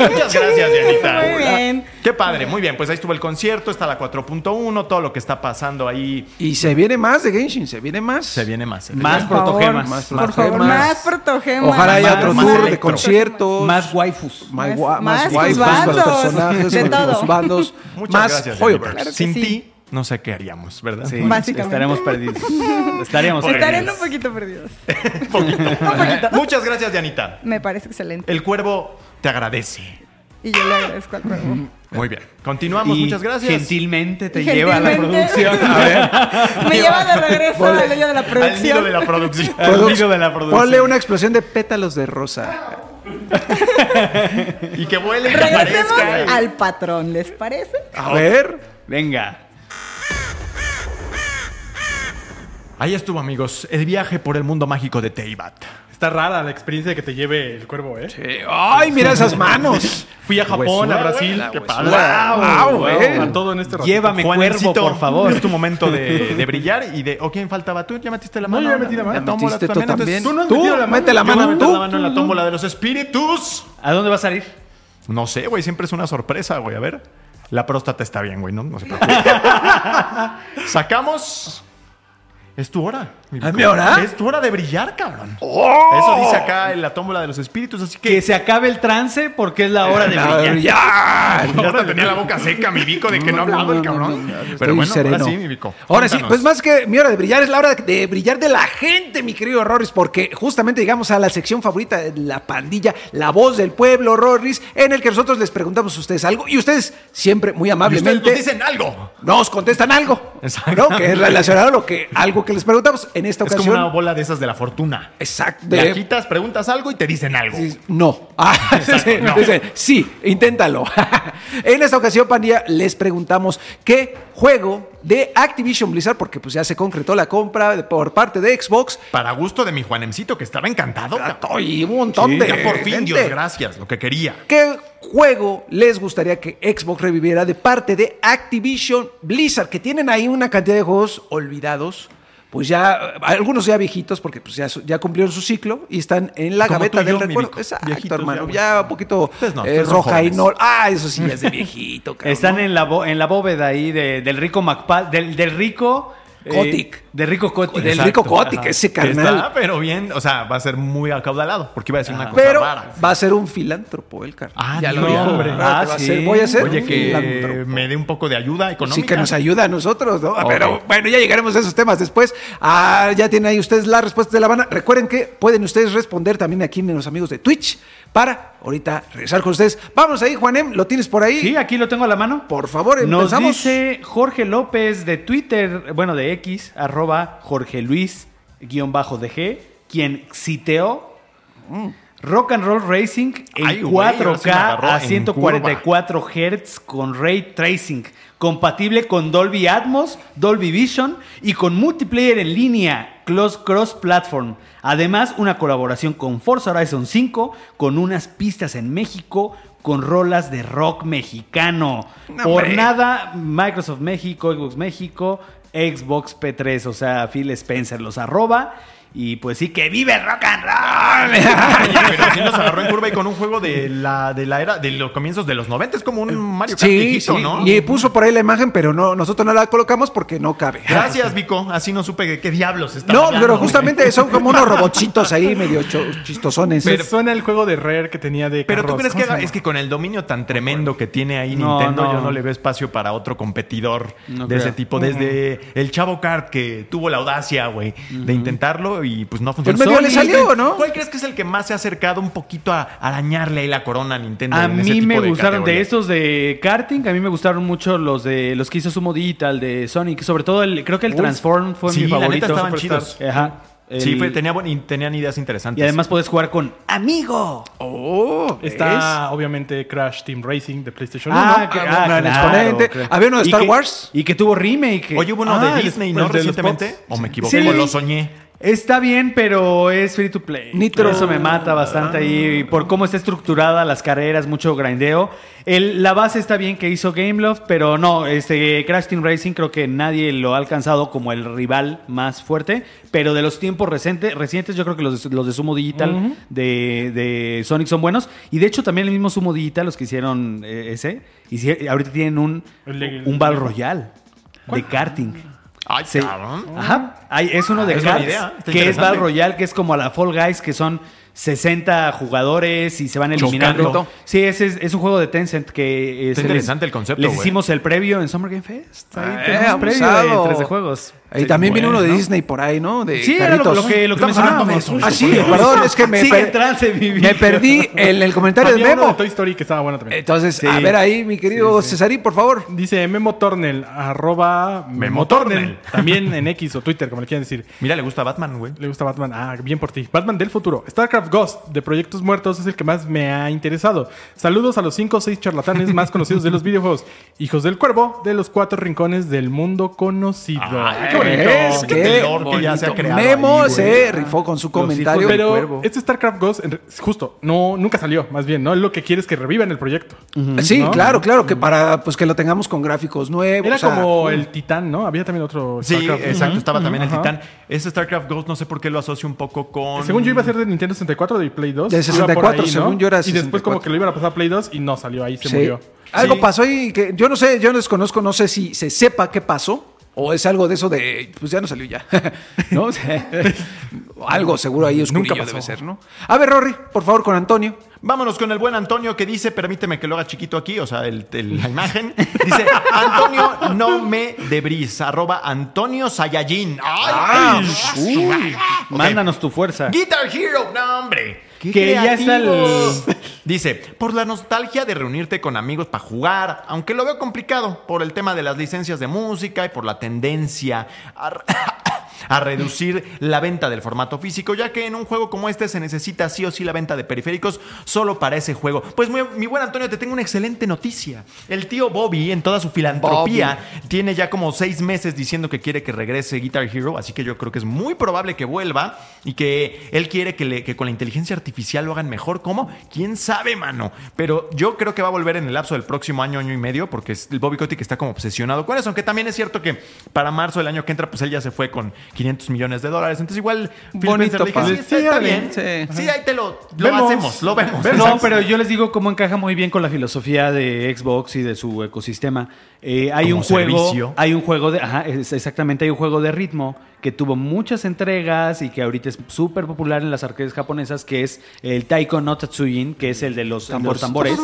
Muchas gracias, Dianita. Muy bien. Qué padre, muy bien. Pues ahí estuvo el concierto, está la 4.1, todo lo que está pasando ahí. Y se viene más de Genshin, se viene más. Se viene más. Más Por protogemas. más Por favor, protogemas. más protogemas. Ojalá haya otro más tour de conciertos. Más waifus. Más, Más- gua- más waifus, más bandos, personajes, de más todo. los bandos, [LAUGHS] Muchas más gracias. Claro Sin sí. ti, no sé qué haríamos, ¿verdad? Sí, Básicamente. [LAUGHS] estaremos perdidos. Estaríamos Estarían perdidos. un poquito perdidos. [LAUGHS] Un poquito. Muchas gracias, Dianita. Me parece excelente. El cuervo te agradece. Y yo le agradezco al cuervo. Muy bien. Continuamos, Y muchas gracias. Gentilmente te lleva a la producción. A ver. [LAUGHS] Me lleva de regreso al niño de la Al nido producción. de la producción. Al hilo de la producción. Ponle una explosión de pétalos de rosa. [LAUGHS] y que vuele y que aparezca. al patrón, ¿les parece? A ver. Venga. Ahí estuvo, amigos. El viaje por el mundo mágico de Teyvat. Está rara la experiencia de que te lleve el cuervo, ¿eh? ¡Ay, mira esas manos! [LAUGHS] Fui a Japón, a Brasil. Qué padre. huesuda. Wow, eh. A todo en este ratito. Llévame Juancito, cuervo, por favor. Es tu momento de, [LAUGHS] de brillar y de. ¿O quién faltaba? ¿Tú ya metiste la No, mano? yo ya metí la mano. La tómbola Metiste tú también. Tú no has Tú, metido la mano. mete la Yo voy a mano meter tú. la mano en la tómbola de los espíritus. ¿A dónde va a salir? No sé, güey. Siempre es una sorpresa, güey. A ver. La próstata está bien, güey, ¿no? No se [LAUGHS] preocupe. Sacamos. Es tu hora. Mi ¿Es Vico. mi hora? Es tu hora de brillar, cabrón. Eso dice acá en la tómbola de los espíritus, así que. Que se acabe el trance porque es la hora de Ah, brillar. ya. Ya hasta tenía la boca seca, mi Vico, de que no hablaba el cabrón. Pero bueno, ahora sí, mi Vico. Ahora sí, pues más que mi hora de brillar es la hora de brillar de la gente, mi querido Rorris, porque justamente llegamos a la sección favorita de la pandilla, la voz del pueblo, Rorris, en el que nosotros les preguntamos a ustedes algo y ustedes siempre muy Y ustedes amablemente nos dicen algo. nos contestan algo, Exacto. ¿no? Que es relacionado a lo que algo que les preguntamos en esta Es como ocasión. una bola de esas de la fortuna. Exacto. Le de- agitas, preguntas algo y te dicen algo. No. [LAUGHS] Ah, no. dicen, sí, inténtalo. [LAUGHS] en esta ocasión, pandilla, les preguntamos qué juego de Activision Blizzard, porque pues ya se concretó la compra de- por parte de Xbox. Para gusto de mi Juanemcito, que estaba encantado. cabrón. Y un montón Sí, de ya por fin, gente. Dios gracias, lo que quería. ¿Qué juego les gustaría que Xbox reviviera de parte de Activision Blizzard? Que tienen ahí una cantidad de juegos olvidados. Pues ya, algunos ya viejitos, porque pues ya, ya cumplieron su ciclo y están en la Como gaveta del recuerdo. Exacto, Viejitos hermano. ya, Ya, un poquito no, eh, roja y no. Ah, eso sí, ya es de viejito, [LAUGHS] cabrón. Están ¿no? en la, bo- en la bóveda ahí de- del rico MacPal, del, del rico... eh, Kotick. del rico Kotick. Del rico Kotick, Ajá. ese carnal. Está, pero bien, o sea, va a ser muy acaudalado, porque iba a decir una cosa Pero rara. va a ser un filántropo el carnal. Ah, ya lo hombre. Ah, va a sí. ser- voy a ser Oye, un que filántropo. me dé un poco de ayuda económica. Sí, que nos ayuda a nosotros, ¿no? Pero bueno, ya llegaremos a esos temas después. Ah, ya tienen ahí ustedes la respuesta de la Habana. Recuerden que pueden ustedes responder también aquí en los amigos de Twitch para ahorita regresar con ustedes. Vamos ahí, Juanem, ¿lo tienes por ahí? Sí, aquí lo tengo a la mano. Por favor, Nos empezamos. dice Jorge López de Twitter, bueno, de X, arroba Jorge Luis, guion bajo DG, quien citeó Rock and Roll Racing en Ay, güey, ahora sí me 4K agarró a en 144 Hz con Ray Tracing, compatible con Dolby Atmos, Dolby Vision y con multiplayer en línea, close cross platform. Además, una colaboración con Forza Horizon 5 con unas pistas en México con rolas de rock mexicano. No, Por hombre. nada, Microsoft México, Xbox México, Xbox P3, o sea, Phil Spencer los arroba. Y pues sí, que vive el rock and roll. Oye, [LAUGHS] pero sí nos agarró en curva y con un juego de la, de la era, de los comienzos de los 90, es como un Mario Kart Sí, viejito, sí. ¿no? Y puso por ahí la imagen, pero no, nosotros no la colocamos porque no cabe. Gracias, Vico. Así no supe de qué diablos está No, pero justamente son como unos robotcitos ahí medio chistosones. Me suena el juego de Rare que tenía de Pero tú carros. crees ¿Cómo que es que con el dominio tan tremendo que tiene ahí No, Nintendo, no. yo no le veo espacio para otro competidor No de creo. ese tipo. Desde el Chavo Kart que tuvo la audacia, güey, de intentarlo y pues no funcionó. Pues medio le salió, ¿no? ¿Cuál crees que es el que más se ha acercado un poquito a arañarle ahí la corona a Nintendo? A en ese mí tipo me de gustaron de estos de karting, a mí me gustaron mucho los de los que hizo Sumo Digital de Sonic, sobre todo el creo que el Uy, Transform fue sí, mi la neta favorito. estaban chidos. Ajá. Sí, fue- tenía tenían ideas interesantes. y además puedes jugar con amigo. Oh, Está obviamente Crash Team Racing de PlayStation Ah, 1. que- Ah, ah, un gran claro, exponente. claro. Había uno de Y Star que- Wars. y que tuvo remake. Oye, hubo uno Ah, de Disney, ¿no? los Recientemente. ¿O me equivoqué? Sí. ¿O lo soñé? Está bien, pero es free to play. Nitro. Eso me mata bastante ahí. Por cómo está estructurada las carreras, mucho grindeo. El- la base está bien que hizo Gameloft, pero no, este Crash Team Racing creo que nadie lo ha alcanzado como el rival más fuerte. Pero de los tiempos reciente- recientes, yo creo que los, de- los de Sumo Digital de, de Sonic son buenos. Y de hecho, también el mismo Sumo Digital, los que hicieron eh, ese, hici- ahorita tienen un, un Battle Royale de karting. Ay, Sí. cabrón. Ajá. Hay- es uno de es buena karts, idea, que es. Battle Royale, que es como a la Fall Guys, que son 60 jugadores y se van eliminando. Chocando. Sí, ese es, es un juego de Tencent que... eh, Está se interesante les- el concepto, Les güey. hicimos el previo en Summer Game Fest. Ahí Eh, tenemos previo de 13 juegos. Y Sí, también viene uno de bueno. Disney por ahí, ¿no? De Sí, era lo, que, lo que Estamos hablando de mencionábamos. Ah, sí, perdón, [LAUGHS] es que me, per- trance, me perdí en el comentario de Había Memo. de Toy Story que estaba bueno también. Entonces, Sí. a ver ahí, mi querido Cesarí, por favor. Dice Memo Tornel, arroba Memo Tornel. También en X o Twitter, como le quieran decir. Mira, le gusta Batman, güey. Le gusta Batman. Ah, bien por ti. Batman del futuro. StarCraft Ghost de Proyectos Muertos es el que más me ha interesado. Saludos a los 5 o 6 charlatanes más conocidos de los [LAUGHS] videojuegos. Hijos del Cuervo de los cuatro rincones del mundo conocido. Ay. Es que ya se ha creado Memo ahí, se rifó con su comentario. Pero este StarCraft Ghost, justo, no, nunca salió, más bien, ¿no? Lo que quiere es que revivan el proyecto. Sí, ¿no? claro, claro, que para pues que lo tengamos con gráficos nuevos. Era o sea, como el Titán, ¿no? Había también otro Sí, StarCraft. exacto, Ujú. estaba también el. Titán. Ese StarCraft Ghost no sé por qué lo asocio un poco con... Según yo iba a ser de Nintendo 64 64 de Play 2. De iba por 64, según yo era Y después 64. como que lo iban a pasar a Play 2 y no salió ahí, se Sí. murió. Algo Sí. pasó ahí que yo no sé, yo no desconozco, no sé si se sepa qué pasó. O es algo de eso de, pues ya no salió ya. [LAUGHS] ¿No? [LAUGHS] O sea, algo seguro ahí oscurillo Nunca debe ser, ¿no? A ver, Rory, por favor, con Antonio. Vámonos con el buen Antonio que dice, permíteme que lo haga chiquito aquí, o sea, el- el- la imagen. Dice, Antonio no me debris, arroba Antonio Sayajin. ¡Ay! Uy, Ok. Mándanos tu fuerza. Guitar Hero, no hombre. Qué Que ya está el-. [LAUGHS] Dice, por la nostalgia de reunirte con amigos para jugar, aunque lo veo complicado por el tema de las licencias de música y por la tendencia a, a reducir la venta del formato físico, ya que en un juego como este se necesita sí o sí la venta de periféricos solo para ese juego. Pues muy- mi buen Antonio, te tengo una excelente noticia. El tío Bobby, en toda su filantropía, tiene ya como seis meses diciendo que quiere que regrese Guitar Hero, así que yo creo que es muy probable que vuelva y que él quiere que, le- que con la inteligencia artificial lo hagan mejor. ¿Cómo? ¿Quién sabe, mano? Pero yo creo que va a volver en el lapso del próximo año, año y medio, porque es- el Bobby Kotick está como obsesionado con eso, aunque también es cierto que para marzo del año que entra, pues él ya se fue con 500 millones de dólares. Entonces igual Phil Bonito, Spencer dije, sí, está, bien. Sí. Sí, ahí te lo, lo Vemos. hacemos, lo vemos. No, pero yo les digo cómo encaja muy bien con la filosofía de Xbox y de su ecosistema. Eh, hay Como un juego, servicio. hay un juego de, ajá, es- exactamente, hay un juego de ritmo que tuvo muchas entregas y que ahorita es súper popular en las arcades japonesas, que es el Taiko no Tatsujin, que es el de los los tambores.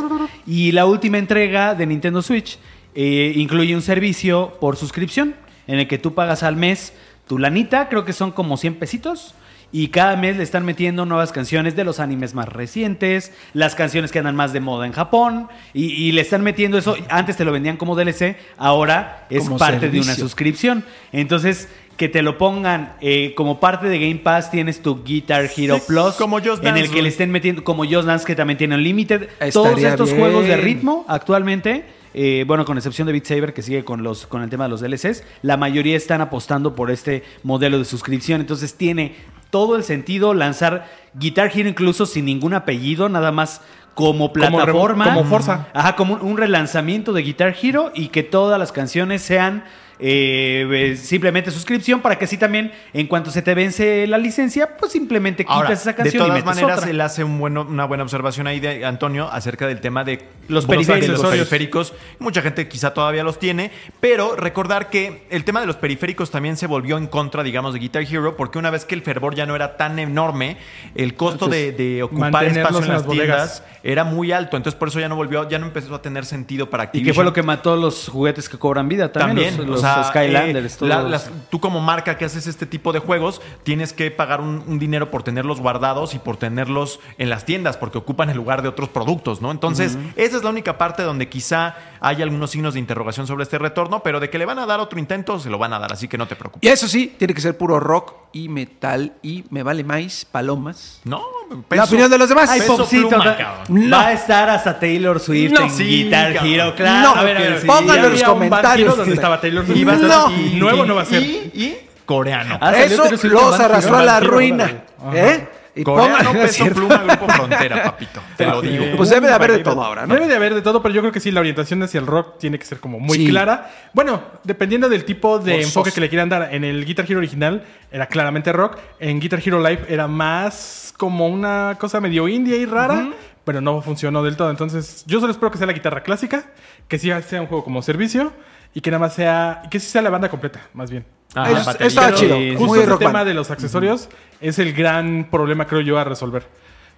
Y la última entrega de Nintendo Switch eh, incluye un servicio por suscripción en el que tú pagas al mes tu lanita, creo que son como 100 pesitos. Y cada mes le están metiendo nuevas canciones de los animes más recientes, las canciones que andan más de moda en Japón, y, y le están metiendo eso. Antes te lo vendían como DLC, ahora es Como parte de una suscripción. Entonces, que te lo pongan eh, como parte de Game Pass, tienes tu Guitar Hero Sí, Plus, como Just en el Dance, que le estén metiendo, como Just Dance, que también tiene Unlimited. Estaría Todos estos bien. juegos de ritmo actualmente, eh, bueno, con excepción de Beat Saber, que sigue con, los, con el tema de los DLCs, la mayoría están apostando por este modelo de suscripción. Entonces tiene todo el sentido lanzar Guitar Hero incluso sin ningún apellido, nada más como Como plataforma. remo- como Forza. Ajá, como un relanzamiento de Guitar Hero y que todas las canciones sean eh, eh, simplemente suscripción para que así también, en cuanto se te vence la licencia, pues simplemente quitas Ahora, esa de canción y todas metes maneras, otra. él hace un bueno- una buena observación ahí de Antonio acerca del tema de Los de periféricos. los periféricos. Mucha gente quizá todavía los tiene, pero recordar que el tema de los periféricos también se volvió en contra, digamos, de Guitar Hero, porque una vez que el fervor ya no era tan enorme, el costo de, de ocupar espacio en en las bodegas. era muy alto. Entonces, por eso ya no volvió, ya no empezó a tener sentido para Y Activision. que fue lo que mató los juguetes que cobran vida también, También, los, o los sea, Skylanders. eh, todos la- los- las- tú como marca que haces este tipo de juegos, tienes que pagar un, un dinero por tenerlos guardados y por tenerlos en las tiendas, porque ocupan el lugar de otros productos, ¿no? Entonces, esa es la única parte donde quizá hay algunos signos de interrogación sobre este retorno, pero de que le van a dar otro intento, se lo van a dar, así que no te Y preocupes. eso sí, tiene que ser puro rock y metal y me vale más, palomas. No, la opinión de los demás. Ay, peso Popcito, pluma, va- cabrón. va a estar hasta Taylor Swift No, en sí, Guitar cabrón. Hero, claro. No, a ver, a ver, sí. pónganlo en los comentarios. donde estaba Taylor Swift. Y Entonces, no. y nuevo no va a ser. Y, y coreano. Ah, Eso los arrastró a la ruina. ¿Eh? Y coreano, pónganlo, peso ¿cierto? pluma, grupo frontera, papito. Te lo digo. Pues debe de haber de todo ahora, ¿no? Debe de haber de todo, pero yo creo que sí, la orientación hacia el rock tiene que ser como muy Sí. clara. Bueno, dependiendo del tipo de enfoque que le quieran dar. En el Guitar Hero original era claramente rock. En Guitar Hero Live era más como una cosa medio indie y rara. Pero no funcionó del todo. Entonces, yo solo espero que sea la guitarra clásica, que sí sea un juego como servicio y que nada más sea. que sí sea la banda completa, más bien. Ah, estaba Pero chido. sí, Justo Muy rock tema band. de los accesorios es el gran problema, creo yo, a resolver.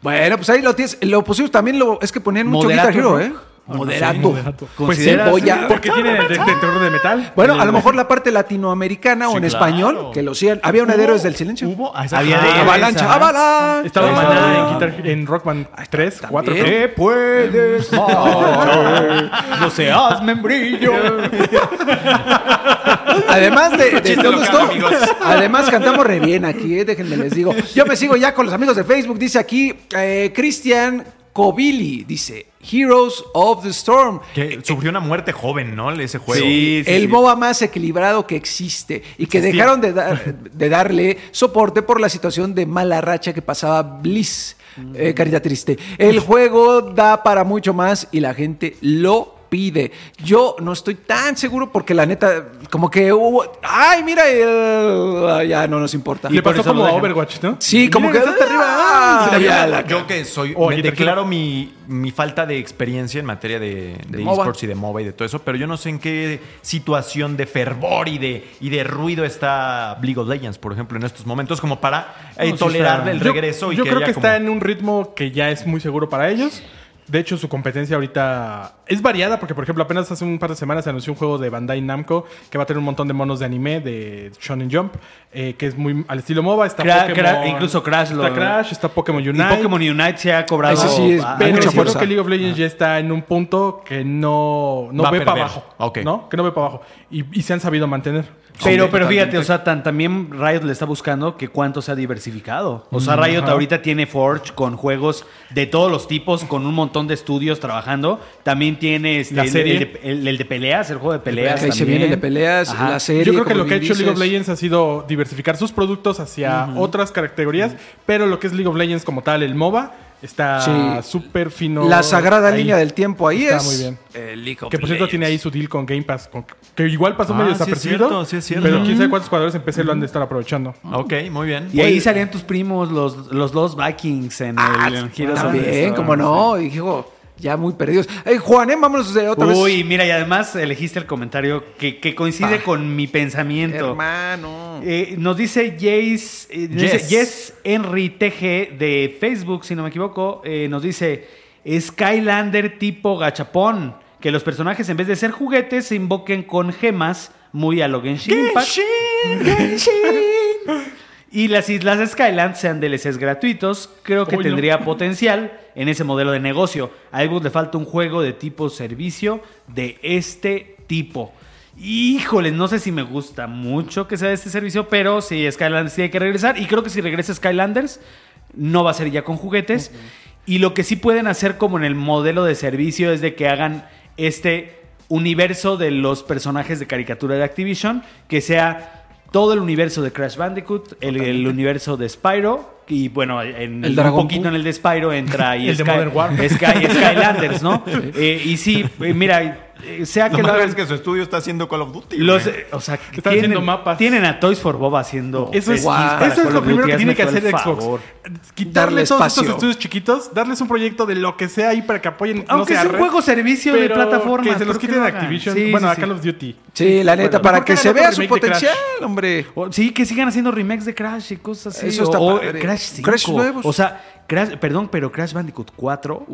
Bueno, pues ahí lo tienes. Lo pusimos también, lo, es que ponían mucho Moderato, Guitar Hero, ¿no? ¿eh? Moderato. Pues sí, ¿Consideras- voy a- porque tiene detector de metal. Bueno, a lo mejor la parte latinoamericana o en claro. español, que lo hacían. Había una de Héroes del Silencio. Hubo, ah, Había de- Avalancha, esa. avalancha. Estaba Maná en, Guitar- en Rock Band 3, 4, también. creo. ¿Qué puedes matar? No seas membrillo. Además de, de Chiste todo local, esto, amigos. además cantamos re bien aquí, eh, déjenme les digo. Yo me sigo ya con los amigos de Facebook, dice aquí eh, Cristian Cobili, dice Heroes of the Storm. Que sufrió una muerte joven, ¿no? Ese juego. Sí, sí, el sí. MOBA más equilibrado que existe y que dejaron de, dar- de darle soporte por la situación de mala racha que pasaba Bliss. Eh, carita triste. El juego da para mucho más y la gente lo pide. Yo no estoy tan seguro porque la neta, como que hubo. ¡Ay, mira! el- ya no nos importa. Le por pasó como a. Overwatch, ¿no? Sí, como que está hasta arriba. Ah, Ah, ya yo, la yo que soy, Oye, me declaro mi, mi falta de experiencia en materia de, De de MOBA. esports y de MOBA y de todo eso, pero yo no sé en qué situación de fervor y de, y de ruido está League of Legends, por ejemplo, en estos momentos, como para eh, No, tolerar el Yo- regreso. y Yo, que creo que como- está en un ritmo que ya es muy seguro para ellos. De hecho, su competencia ahorita es variada porque, por ejemplo, apenas hace un par de semanas se anunció un juego de Bandai Namco que va a tener un montón de monos de anime de Shonen Jump, eh, que es muy al estilo MOBA. Está Cra- Pokémon, Cra- incluso Crash lo- Está Crash, está Pokémon Y Unite. Pokémon Unite se ha cobrado. Ese sí es ah, Pero mucha yo creo que League of Legends ya está en un punto que no, no Va ve para abajo. ¿no? Que no ve para abajo. Y, y se han sabido mantener. Pero, pero fíjate, o sea, tan- también Riot le está buscando que cuánto se ha diversificado. O sea, Riot Ajá. ahorita tiene Forge con juegos de todos los tipos, con un montón de estudios trabajando. También tiene este, La el- serie. El, de, el- el de peleas, el juego de peleas. Ahí se viene el de peleas, Ajá. la serie. Yo creo que lo que ha hecho League of. Legends ha sido diversificar sus productos hacia otras categorías, pero lo que es League of Legends como tal, el MOBA, está Sí. súper fino. La sagrada ahí. línea del tiempo ahí Está es. muy bien. eh, League of Que por cierto Legends. tiene ahí su deal con Game Pass, con- que igual pasó Ah, medio sí es desapercibido. cierto, sí es cierto. Pero quién sabe cuántos jugadores en PC lo han de estar aprovechando. Ok, muy bien. Y ahí salían tus primos, los, los dos Vikings en Ah, el Heroes the como no. Y dijo, ya muy perdidos. Ey, Juan, ¿eh? vámonos de otra Uy, vez. mira, y además elegiste el comentario que, que coincide Ah. con mi pensamiento. Hermano. Eh, nos dice Jace, eh, dice Yes. Henry TG de Facebook, si no me equivoco, eh, nos dice Skylander tipo gachapón, que los personajes en vez de ser juguetes se invoquen con gemas muy a lo Genshin Impact. [LAUGHS] Y las islas Skyland sean DLCs gratuitos, creo que Uy, no. tendría potencial en ese modelo de negocio. A Xbox le falta un juego de tipo servicio de este tipo. Híjole, no sé si me gusta mucho que sea de este servicio, pero si Skylanders tiene que regresar. Y creo que si regresa Skylanders, no va a ser ya con juguetes. Y lo que sí pueden hacer como en el modelo de servicio es de que hagan este universo de los personajes de caricatura de Activision, que sea todo el universo de Crash Bandicoot, el, el universo de Spyro, y bueno, en El un poquito en el de Spyro entra [LAUGHS] y El de Sky- Modern Warfare. Sky- Skylanders, ¿no? [LAUGHS] Eh, y sí, eh, mira, eh, sea Lo que lo hagan- es que su estudio está haciendo Call of Duty. los, eh, o sea, están tienen, haciendo mapas. tienen a Toys for Bob haciendo Eso es, eso es lo primero que tiene que hacer Xbox. favor. Darle Quitarle todos estos estudios chiquitos, darles un proyecto de lo que sea ahí para que apoyen. no Aunque sé, sea a un Red, juego servicio de plataforma. Que se los quiten de Activision. bueno, a Call of Duty. Sí, la neta, Bueno, para que se vea su de potencial, hombre. Sí, que sigan haciendo remakes de Crash y cosas así. Eso está o, padre. Crash 5. Crash nuevos. O sea, Crash, perdón, pero Crash Bandicoot 4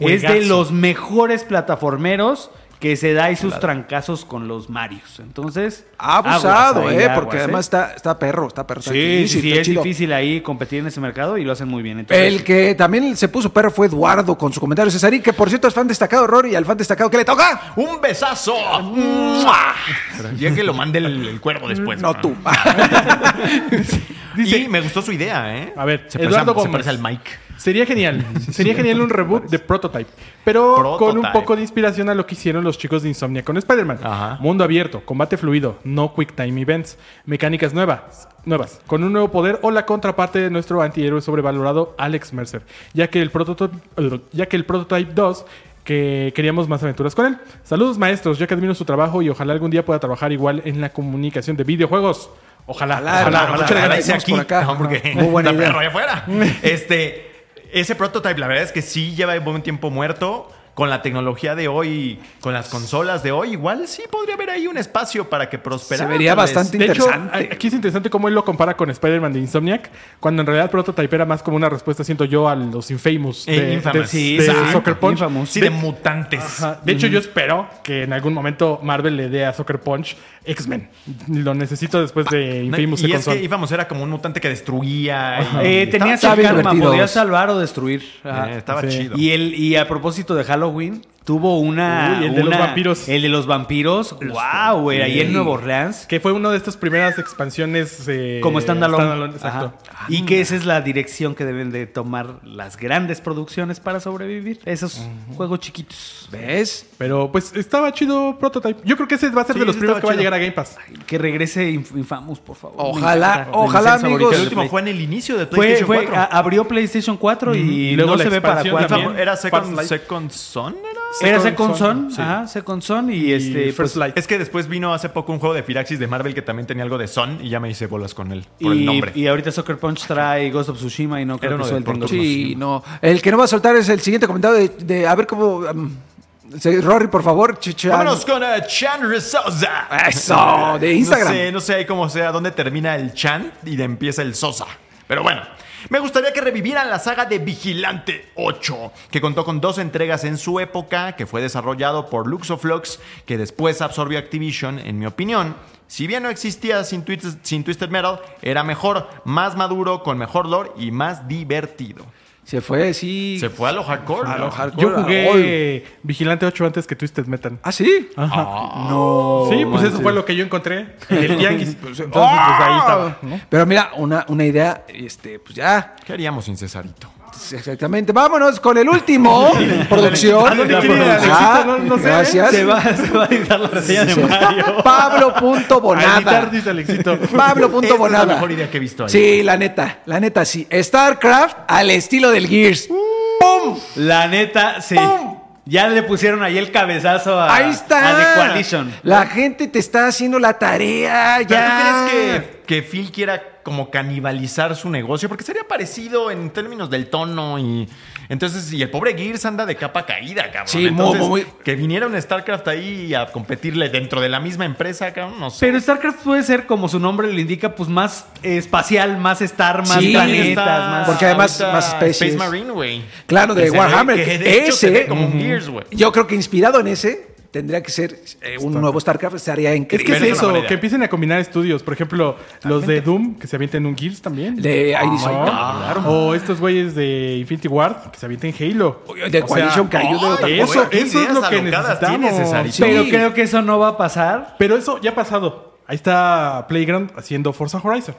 es de los mejores plataformeros que se da y sus trancazos con los Marios. Entonces, Ha abusado, aguas ahí, ¿eh? aguas, Porque además está, está perro, está perro. está Sí, sí, difícil, sí, está es chido. difícil ahí competir en ese mercado y lo hacen muy bien. Entonces, El que también se puso perro fue Eduardo con su comentario Cesarín, que por cierto es fan destacado, Rory, y al fan destacado, ¿qué le toca? ¡Un besazo! ¡Mua! Ya que lo mande el, el cuervo después. No tú. [LAUGHS] [LAUGHS] Dice, me gustó su idea, ¿eh? A ver, se Eduardo parece, se parece al Mike. Sería genial. [LAUGHS] Sería genial un reboot de Prototype. Pero con un Prototype. poco de inspiración a lo que hicieron los chicos de Insomnia con Spider-Man. Ajá. Mundo abierto, combate fluido, no quick time events, mecánicas nuevas, nuevas, con un nuevo poder o la contraparte de nuestro antihéroe sobrevalorado Alex Mercer, ya que el Prototype, ya que el Prototype 2 que queríamos más aventuras con él. Saludos maestros, ya que admiro su trabajo y ojalá algún día pueda trabajar igual en la comunicación de videojuegos. Ojalá, Ojalá, ojalá, ojalá. ojalá. Ojalá aquí, por acá. no, porque Muy buena está idea. perro allá afuera. [LAUGHS] Este, ese prototype, la verdad es que sí lleva buen tiempo muerto. Con la tecnología de hoy, con las consolas de hoy, igual sí podría haber ahí un espacio para que prosperara. Se vería bastante De hecho, interesante. aquí es interesante cómo él lo compara con Spider-Man de Insomniac, cuando en realidad Prototype era más como una respuesta, siento yo, a los Infamous Eh, de, Infamous. de- Sí, de. Soccer Punch. Infamous. Sí, de mutantes. Ajá. De hecho, yo espero que en algún momento Marvel le dé a Soccer Punch X-Men. Lo necesito después de No, Infamous y de es que íbamos, era como un mutante que destruía. y- eh, divertido. podías salvar o destruir. Eh, estaba Sí. chido. Y, el, y a propósito de Halloween, Halloween tuvo una. Uy, el de los vampiros. El de los vampiros. ¡Wow! güey! Ahí en Nueva Orleans. Que fue una de estas primeras expansiones eh, Como standalone. exacto. Ajá. Y que esa es la dirección que deben de tomar las grandes producciones para sobrevivir. Esos juegos chiquitos. ¿Ves? Pero pues estaba chido Prototype. Yo creo que ese va a ser Sí, de los primeros que va a llegar a Game Pass. Que regrese Inf- Infamous, por favor. Ojalá, ojalá, amigos. el último fue en el inicio de PlayStation fue, 4. a- abrió PlayStation 4 y Luego no se ve para cuándo. ¿Era Second. Second Son? ¿Era? Second Son, sí. ajá, Second Son y, Y este First pues, Light. Es que después vino hace poco un juego de Firaxis de Marvel que también tenía algo de Son y ya me hice bolas con él por el nombre. y ahorita Soccer Punch trae Ghost of Tsushima y no creo Era que suelten Sí, no. El que no va a soltar es el siguiente comentario de, de- a ver cómo. um, Rory, por favor. Chichan. Vámonos con eh, Chan Resosa. Eso, de [LAUGHS] Instagram. No sé, no sé ahí cómo sea, dónde termina el Chan y de empieza el Sosa. Pero bueno, me gustaría que revivieran la saga de Vigilante 8, que contó con dos entregas en su época, que fue desarrollado por Luxoflux, que después absorbió Activision, en mi opinión. Si bien no existía sin, Twisted- Metal, era mejor, más maduro, con mejor lore y más divertido. Se fue, sí. Se fue a lo hardcore. A ¿no? lo hardcore. Yo jugué Vigilante 8 antes que Twisted Metal. ¿Ah, sí? No. Sí, pues eso fue lo que yo encontré en el [LAUGHS] Tianguis. Entonces, pues ahí estaba. ¿no? Pero mira, una, una idea, este, pues ya. ¿Qué haríamos sin Cesarito? Exactamente. Vámonos con el último. [LAUGHS] producción. ¿A dónde La quiere ir, producción. Alexito? No- no sé. Gracias. Se va, se va a editar la reseña de Sí. Mario. A Pablo.bonada. editar, dice Alexito. Esta es Pablo.bonada. la mejor idea que he visto ahí. Sí, la neta, la neta sí. StarCraft al estilo del Gears. ¡Pum! La neta, sí. Ya le pusieron ahí el cabezazo a, Ahí está. a The Coalition. La gente te está haciendo la tarea ¿Pero ya. tú crees que, que Phil quiera como canibalizar su negocio? Porque sería parecido en términos del tono y... Entonces, y el pobre Gears anda de capa caída, cabrón. Sí, muy, Entonces, muy- Que viniera un StarCraft ahí a competirle dentro de la misma empresa, cabrón, no sé. Pero StarCraft puede ser, como su nombre lo indica, pues más eh, espacial, más star, más Sí, planetas, Está más... Porque además más especies. Space Marine, güey. Claro, de Que ve- Warhammer. que de hecho se ese, ve como un Gears, güey. yo creo que inspirado en ese, tendría que ser eh, un nuevo StarCraft. Estaría Es increíble. que es Pero es eso, que empiecen a combinar estudios. Por ejemplo, los de Doom, que se avienten un Gears también. De ahí dice, ¿No? O estos güeyes de Infinity Ward, que se avienten Halo. de Coalition que ayude a otra ay, eso, eso es lo que necesitamos. Pero creo que eso no va a pasar. Pero eso ya ha pasado. Ahí está Playground haciendo Forza Horizon.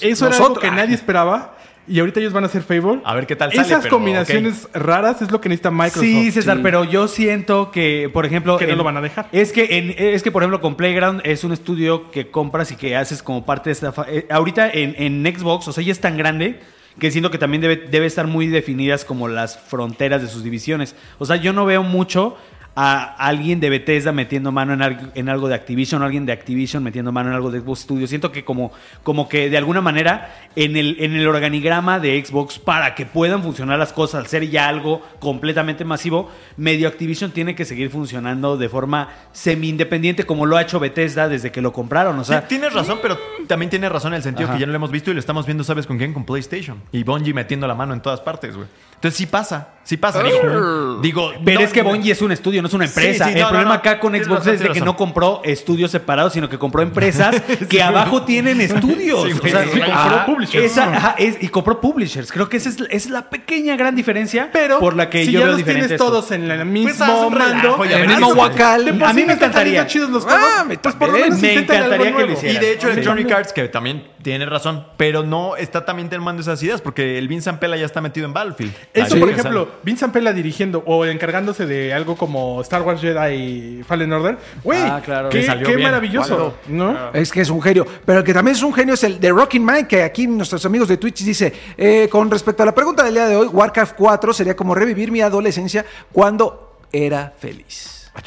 Eso era algo Nosotros- que nadie esperaba. Y ahorita ellos van a hacer Fable. A ver qué tal sale, Esas pero, combinaciones raras es lo que necesita Microsoft. Sí, César, pero yo siento que, por ejemplo... Que no en- lo van a dejar. Es que, en- es que, por ejemplo, con Playground es un estudio que compras y que haces como parte de esta... fa- eh, ahorita en, en Xbox, o sea, ya es tan grande que siento que también debe, debe estar muy definidas como las fronteras de sus divisiones. O sea, yo no veo mucho a alguien de Bethesda metiendo mano en, algo- en algo de Activision o alguien de Activision metiendo mano en algo de Xbox Studios. Siento que como, como que de alguna manera en el, en el organigrama de Xbox para que puedan funcionar las cosas, al ser ya algo completamente masivo, medio Activision tiene que seguir funcionando de forma semi-independiente como lo ha hecho Bethesda desde que lo compraron. O sea, Sí, tienes razón, pero también tienes razón en el sentido Ajá. que ya no lo hemos visto y lo estamos viendo, ¿sabes con quién? Con PlayStation. Y Bungie metiendo la mano en todas partes, güey. Entonces sí pasa, sí pasa. Digo, digo Pero no- es que Bungie es un estudio, no es una empresa. Sí, sí, el no, problema no, acá con Xbox razón, es de que no compró estudios separados, sino que compró empresas [LAUGHS] que abajo tienen estudios. Sí, O sea, sí, compró ajá, publishers. esa- ajá, es- y compró publishers. Creo que esa es, la pequeña gran diferencia Pero por la que si yo ya veo los diferente tienes esto. todos en el mismo Pues un relajo mando, y a el mismo guacal. A mí me encantaría. chidos los juegos. Ah, me- pues por lo también. menos Me intenten algo encantaría que lo hicieran. Y de hecho. Electronic Arts, que también tiene razón, pero no está también tomando esas ideas, porque el Vince Zampella ya está metido en Battlefield. Eso, por ejemplo, Vince Zampella dirigiendo o encargándose de algo como Star Wars Jedi Fallen Order. Güey, Ah, claro. qué, maravilloso. ¿no? Es que es un genio. Pero el que también es un genio es el de Rocking Mike, que aquí nuestros amigos de Twitch dice, eh, con respecto a la pregunta del día de hoy, Warcraft 4 sería como revivir mi adolescencia cuando era feliz. Ah.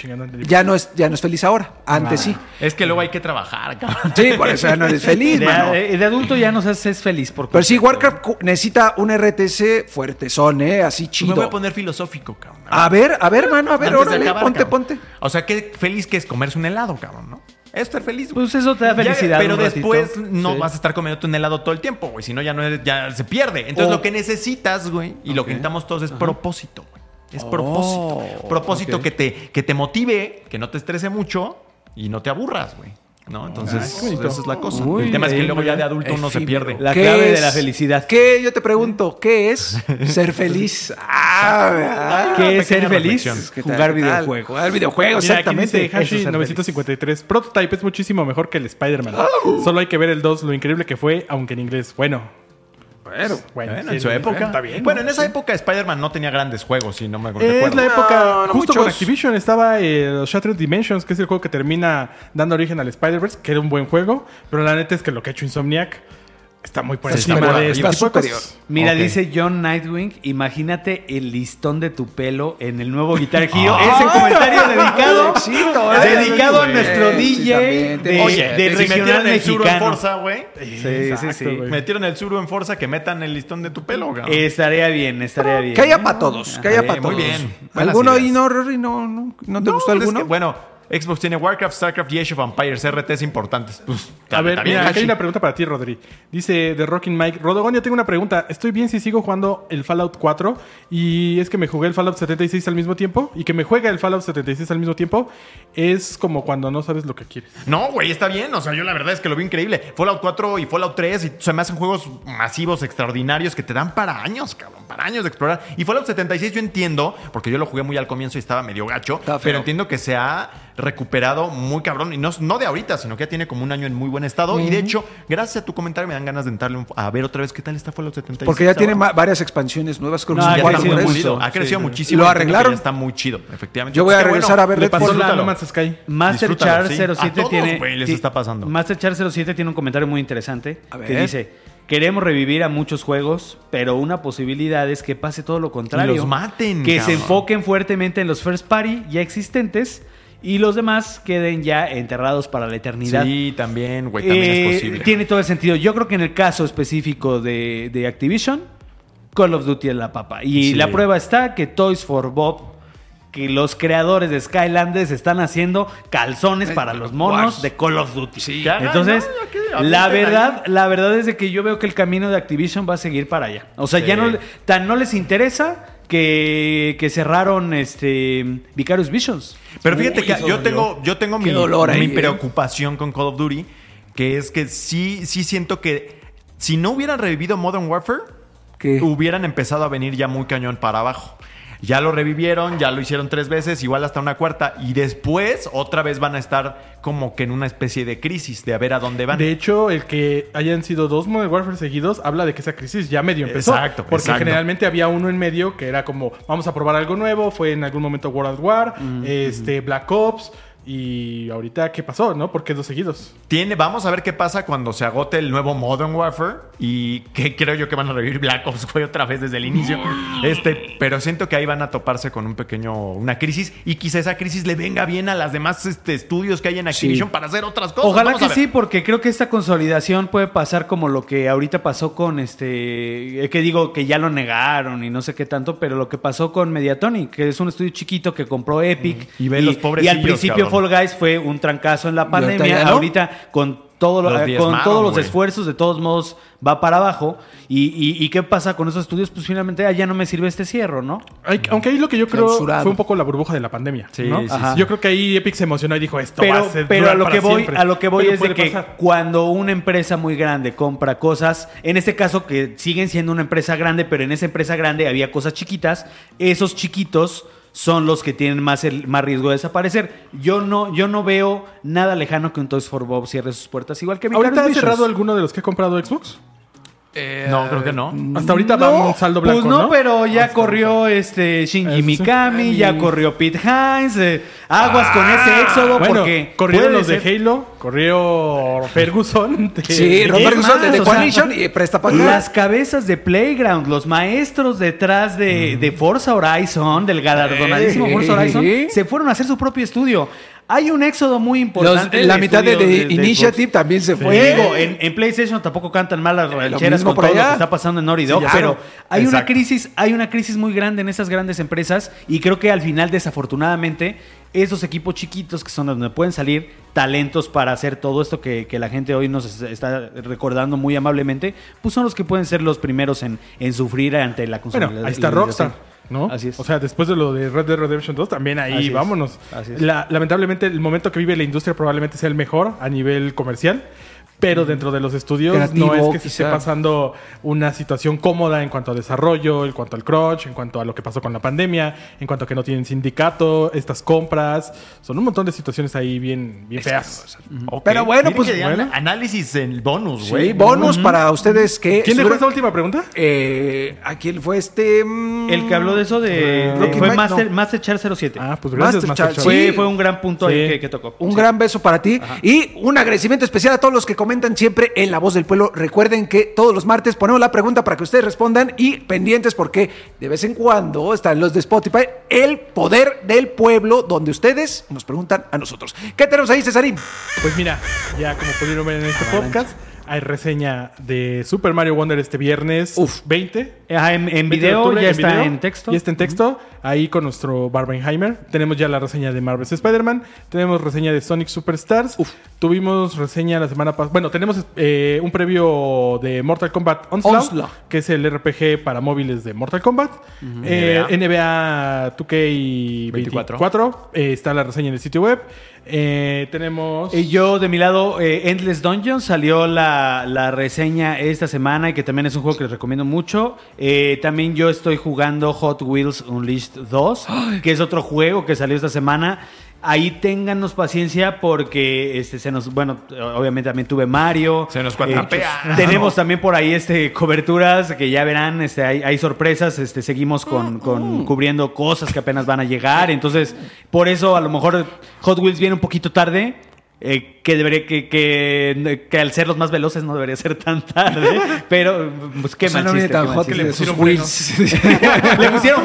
Ya no es, ya no es feliz ahora. Antes sí. Es que luego hay que trabajar, cabrón. Sí, por eso ya no eres feliz, De, mano. de- de adulto ya no seas es feliz. Por Pero sí. Warcraft necesita un RTS fuertezón, ¿eh? Así Me chido. voy a poner filosófico, cabrón. A ver, a ver, mano, a ver, órale, acabar, ponte, cabrón. ponte. O sea, qué feliz que es comerse un helado, cabrón, ¿no? Es estar feliz, güey. Pues eso te da Ya, felicidad. pero un ratito. después no Sí. vas a estar comiendo un helado todo el tiempo, güey. Si no, ya, no eres- ya se pierde. Entonces, lo que necesitas, güey, y lo que necesitamos todos es propósito, güey. Es propósito. Propósito que, te, que te motive, que no te estrese mucho y no te aburras, güey. ¿No? Entonces, qué bonito. esa es la cosa. El tema es que luego ya de adulto uno se pierde. La ¿Qué clave de la felicidad. ¿Qué? Yo te pregunto, ¿qué es ser feliz? [LAUGHS] Ah, ¿Qué es ser feliz? reflexión. ¿qué tal, Jugar videojuegos. Jugar videojuegos, exactamente. dice Hashi Eso es ser 953. Prototype es muchísimo mejor que el Spider-Man. Solo hay que ver el 2, lo increíble que fue, aunque en inglés. Bueno. Bueno, Bueno, Bueno, sí, en su época. Está bien. bueno, ¿no? en esa época Spider-Man no tenía grandes juegos, si no me Es recuerdo. la época, No, no justo con. Activision estaba el Shattered Dimensions, que es el juego que termina dando origen al Spider-Verse, que era un buen juego, pero la neta es que lo que ha hecho Insomniac está muy por encima de superior. cosas. Mira, dice John Nightwing, imagínate el listón de tu pelo en el nuevo Guitar Hero. Ah. Ese comentario dedicado, [LAUGHS] ¿eh? dedicado a nuestro sí, DJ de, Oye, de si regional metieron el suru en. Forza, güey. Sí, sí, Exacto, sí. Metieron el suru en Forza que metan el listón de tu pelo, güey. Estaría bien, estaría bien. Que haya para todos, que haya Ajá, para muy todos. bien. Buenas ¿Alguno ahí no, Rory? ¿No, no, ¿no te No, gustó es alguno? que, bueno, Xbox tiene Warcraft, Starcraft y Age of Empires, RTs importantes. Pues, A ver, mira, aquí hay una pregunta para ti, Rodri. Dice The Rocking Mike. Rodogón, yo tengo una pregunta. Estoy bien si sigo jugando el Fallout 4 y es que me jugué el Fallout 76 al mismo tiempo y que me juega el Fallout 76 al mismo tiempo es como cuando no sabes lo que quieres. No, güey, está bien. O sea, yo la verdad es que lo vi increíble. Fallout 4 y Fallout 3 y se me hacen juegos masivos, extraordinarios que te dan para años, cabrón, para años de explorar. Y Fallout 76 yo entiendo, porque yo lo jugué muy al comienzo y estaba medio gacho, Está feo. pero entiendo que se ha recuperado muy cabrón. Y no, no de ahorita, sino que ya tiene como un año en muy buen estado. Y de hecho, gracias a tu comentario me dan ganas de entrarle un- a ver otra vez qué tal está Fallout 76. Porque ya tiene varias expansiones nuevas. Creo que No, son ya está crecido muy pulido, ha crecido Sí, muchísimo. ¿Lo Entiendo que arreglaron? ya Está muy chido, efectivamente. Yo voy a regresar a ver Le pasó la. No Man's Sky. Masterchar Disfrútalo, sí. 07 A todos, tiene. les ti- está pasando. Masterchar 07 tiene un comentario muy interesante A que dice: Queremos revivir a muchos juegos, pero una posibilidad es que pase todo lo contrario. Y los maten, Que se enfoquen fuertemente en los first party ya existentes y los demás queden ya enterrados para la eternidad. Sí, también, güey, también Eh, es posible. Tiene todo el sentido. Yo creo que en el caso específico de, de Activision, Call of Duty es la papa. Y Sí. la prueba está que Toys for Bob, que los creadores de Skylanders están haciendo calzones para los monos de Call of Duty. Hagan, Entonces, la verdad, la verdad es de que yo veo que el camino de Activision va a seguir para allá. O sea, Sí. ya no tan no les interesa que, que cerraron este Vicarious Visions. Pero fíjate Uy, que yo tengo, yo tengo mi, dolor ahí, mi ¿eh? preocupación con Call of Duty, que es que sí, sí siento que si no hubieran revivido Modern Warfare, ¿Qué? hubieran empezado a venir ya muy cañón para abajo. Ya lo revivieron, ya lo hicieron tres veces, igual hasta una cuarta, y después otra vez van a estar como que en una especie de crisis de a ver a dónde van. De hecho, el que hayan sido dos Modern Warfare seguidos habla de que esa crisis ya medio empezó. Exacto, Porque exacto. generalmente había uno en medio que era como, vamos a probar algo nuevo. Fue en algún momento World War, este, Black Ops. Y ahorita, ¿qué pasó? ¿No? ¿Por qué dos seguidos? Tiene, vamos a ver qué pasa cuando se agote el nuevo Modern Warfare y que creo yo que van a revivir Black Ops [LAUGHS] güey, otra vez desde el inicio. Este, pero siento que ahí van a toparse con un pequeño una crisis y quizá esa crisis le venga bien a las demás este, estudios que hay en Activision para hacer otras cosas. Ojalá Vamos que sí, porque creo que esta consolidación puede pasar como lo que ahorita pasó con este, eh, que digo que ya lo negaron y no sé qué tanto, pero lo que pasó con Mediatonic, que es un estudio chiquito que compró Epic Y ve los y al pobrecillos, principio cabrón. Fall Guys fue un trancazo en la pandemia, no. ahorita con todo lo- Los eh, con todos los esfuerzos, de todos modos va para abajo. Y, y- y qué pasa con esos estudios? Pues finalmente ya no me sirve este cierro, ¿no? Hay- aunque ahí lo que yo creo fue un poco la burbuja de la pandemia. Sí, ¿no? sí, sí. Yo creo que ahí Epic se emocionó y dijo esto va pero, a ser pero a lo para que voy siempre". a lo que voy Pero es de que pasar. cuando una empresa muy grande compra cosas en este caso que siguen siendo una empresa grande pero en esa empresa grande había cosas chiquitas esos chiquitos son los que tienen más el más riesgo de desaparecer yo no yo no veo nada lejano que un Toys for Bob cierre sus puertas igual que ¿Ahorita Vicarious ha cerrado alguno de los que ha comprado Xbox? No, creo que no. Hasta ahorita va un saldo blanco, pues no, ¿no? pero ya Hasta corrió este Shinji. Mikami, ya corrió Pete Hines, eh, aguas con ese éxodo Bueno, porque corrieron los de Halo, corrió Ferguson. [LAUGHS] de- Sí, Ferguson de The o sea, Coalition y presta para. Las cabezas de Playground, los maestros detrás de, de Forza Horizon, del galardonadísimo Eh, Forza Horizon, eh. se fueron a hacer su propio estudio. Hay un éxodo muy Los- importante. la mitad de, The Initiative Xbox. también se fue. Digo, en, en PlayStation tampoco cantan mal las rancheras con por todo lo allá. que está pasando en Naughty Dog, Sí, pero hay una crisis, hay una crisis muy grande en esas grandes empresas y creo que al final, desafortunadamente, esos equipos chiquitos que son donde pueden salir talentos para hacer todo esto que, que la gente hoy nos está recordando muy amablemente, pues son los que pueden ser los primeros en, en sufrir ante la Bueno, consolidación. ahí está Rockstar. ¿No? Así es. O sea, después de lo de Red Dead Redemption 2, también ahí Así es. vámonos. Así es. La- lamentablemente, el momento que vive la industria probablemente sea el mejor a nivel comercial. Pero dentro de los estudios Creativo, no es que se esté pasando una situación cómoda en cuanto a desarrollo, en cuanto al crunch, en cuanto a lo que pasó con la pandemia, en cuanto a que no tienen sindicato, estas compras. Son un montón de situaciones ahí bien, bien feas. Pero bueno, Miren pues, que dan bueno. Análisis en bonus, güey. Sí, bonus para ustedes que... ¿Quién dejó estuvieron- esa última pregunta? Eh, ¿A quién fue este? mm, El que habló de eso de, de- Rocky fue Master, no. Masterchar 07. Ah, pues gracias, Master Master Char- Char. fue, sí. fue un gran punto ahí que, que tocó. Un Sí. gran beso para ti y un agradecimiento especial a todos los que comentaron comentan siempre en La Voz del Pueblo. Recuerden que todos los martes ponemos la pregunta para que ustedes respondan y pendientes porque de vez en cuando están los de Spotify, el poder del pueblo, donde ustedes nos preguntan a nosotros. ¿Qué tenemos ahí, Cesarín? Pues mira, ya como pudieron ver en este podcast, hay reseña de Super Mario Wonder este viernes Uf. 20. Ah, en, en 20 de video octubre, ya en está video. en texto. Ya está en texto. Ahí con nuestro Barbenheimer. Tenemos ya la reseña de Marvel's Spider-Man. Tenemos reseña de Sonic Superstars. Tuvimos reseña la semana pasada. Bueno, tenemos eh, un previo de Mortal Kombat Onslaught, Onslaught. que es el RPG para móviles de Mortal Kombat. Eh, NBA 2K24. eh, está la reseña en el sitio web. Eh, tenemos. Y yo, de mi lado, eh, Endless Dungeon salió la, la reseña esta semana y que también es un juego que les recomiendo mucho. Eh, también yo estoy jugando Hot Wheels Unleashed 2, que es otro juego que salió esta semana. Ahí ténganos paciencia porque este se nos, bueno, obviamente también tuve Mario. Se nos cuatrapea. tenemos también por ahí este coberturas que ya verán, este hay, hay sorpresas, este seguimos con, con cubriendo cosas que apenas van a llegar, entonces por eso a lo mejor Hot Wheels viene un poquito tarde. Eh, que debería que, que, que al ser los más veloces no debería ser tan tarde, [LAUGHS] pero pues qué O sea, mal no viene chiste, tan qué mal hot chiste. que le pusieron wheels. [LAUGHS] Le pusieron.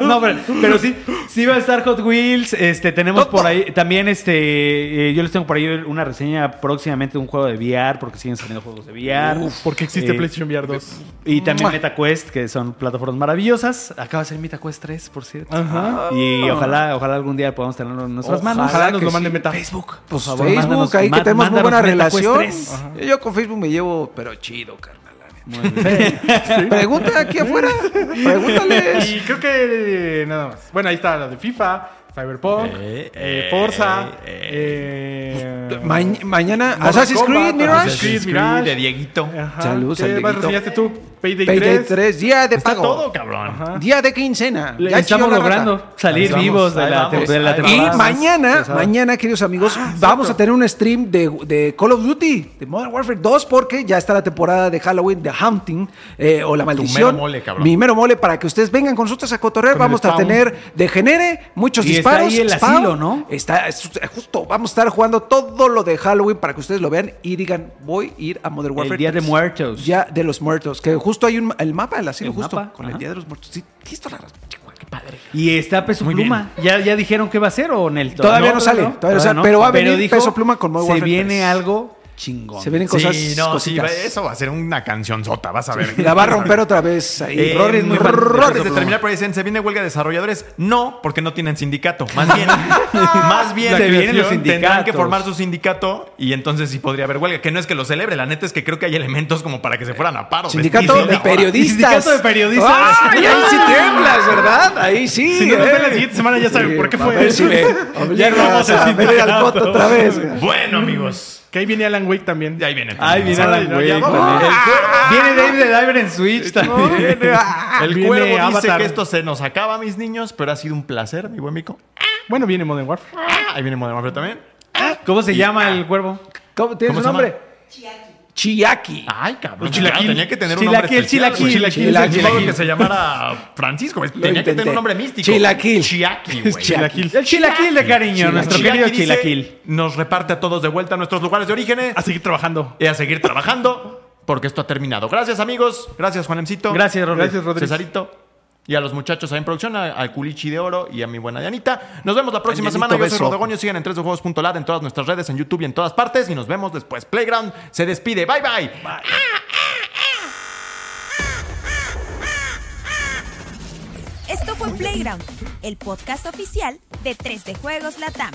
[LAUGHS] No, pero, pero sí, sí va a estar Hot Wheels. Este, tenemos por ahí también, este, eh, yo les tengo por ahí una reseña próximamente de un juego de VR, porque siguen saliendo juegos de VR. Uf, porque existe Eh, PlayStation VR 2. Y también MetaQuest, que son plataformas maravillosas. Acaba de salir MetaQuest 3, por cierto. Ajá. Y ojalá, ojalá algún día podamos tenerlo en nuestras Ojalá manos. Ojalá nos lo mande sí. Meta. Facebook, Pues por favor, Facebook, mándanos- ahí que tenemos muy buena relación. 3. Yo con Facebook me llevo, pero chido, carnal. [LAUGHS] Pregunta aquí afuera. Pregúntales. Y creo que nada más. Bueno, ahí está la de FIFA, Cyberpunk, Eh, eh, Forza, eh, eh, Ma- mañana, Assassin's Creed, Mirage. Assassin's Creed, Mirage. de Dieguito. Ajá. Saludos al ¿Qué más Dieguito. reseñaste tú? Payday, Payday 3. 3, día de Está pago. todo, cabrón. Ajá. Día de quincena. Le- Ya Estamos rata. logrando salir vamos, vivos de la, vamos, de la ahí Y temporada. más mañana, mañana, queridos amigos, vamos a tener un stream de, de Call of Duty, de Modern Warfare 2, porque ya está la temporada de Halloween, de Hunting, eh, o la maldición. mero mole, cabrón. Mi mero mole, para que ustedes vengan con nosotros a cotorrear. Con vamos a tener de genere, muchos Está ahí el asilo, ¿no? Está, es- justo, vamos a estar jugando todo lo de Halloween para que ustedes lo vean y digan, voy a ir a Modern Warfare El Día de 3. Muertos. Ya de los muertos, que justo hay un, el mapa del asilo, El justo, mapa, con el. Día de los Muertos. Sí, toda la razón, qué padre. Y está Peso Muy Pluma. ¿Ya, ¿Ya dijeron qué va a ser o Nel? Todavía no sale, todavía no sale, pero va a venir Peso Pluma con Modern Se Warfare viene 3. algo chingón. Se vienen cosas, sí, no, sí, eso va a ser una canción sota, vas a ver. La va a romper otra vez ahí. Eh, Rory es muy fan. De terminar, por ahí dicen, ¿se viene huelga de desarrolladores? No, porque no tienen sindicato. Más bien, [LAUGHS] más bien Se vienen los tendrán que formar su sindicato y entonces sí podría haber huelga. Que no es que lo celebre, la neta es que creo que hay elementos como para que se fueran a paro. Sindicato de periodistas. Sindicato de periodistas. ¡Ay, ahí sí tiemblas, ¿verdad? Ahí sí. Si no eh. la siguiente semana ya saben por qué fue. ver si [LAUGHS] Ya robamos el a venir al sindicato. voto otra vez. Bueno, amigos. Que ahí viene Alan Wake también. Y ahí viene. Ay, viene Alan Wake, vale. Viene David the Diver en Switch también. [LAUGHS] El Viene cuervo dice que esto se nos acaba, mis niños, pero ha sido un placer, mi buen mico. Bueno, viene Modern Warfare. Ah, Ahí viene Modern Warfare también. ¿Cómo se llama el cuervo? ¿Cómo tiene ¿Cómo su se nombre? Chiaki. Ay, cabrón. Chilaquil. Tenía que tener un Chilaquil, nombre especial. chilaquil, chilaquil, chilaquil. que se llamara Francisco. Tenía que tener un nombre místico. Chilaquil. Chiaki, güey. Chilaquil. El chilaquil de cariño, nuestro Chiaki querido dice, chilaquil. Nos reparte a todos de vuelta a nuestros lugares de origen A seguir trabajando. y a seguir trabajando porque esto ha terminado. Gracias, amigos. Gracias, Juanemcito. Gracias, Rodri. Gracias, Rodri. Cesarito. Y a los muchachos ahí en producción, al Culichi de Oro y a mi buena Dianita. Nos vemos la próxima semana. Yo soy. Rodogonio. Sigan en 3dejuegos.lat en todas nuestras redes, en YouTube y en todas partes. Y nos vemos después. Playground se despide. Bye, bye. Esto fue Playground, el podcast oficial de 3D Juegos Latam.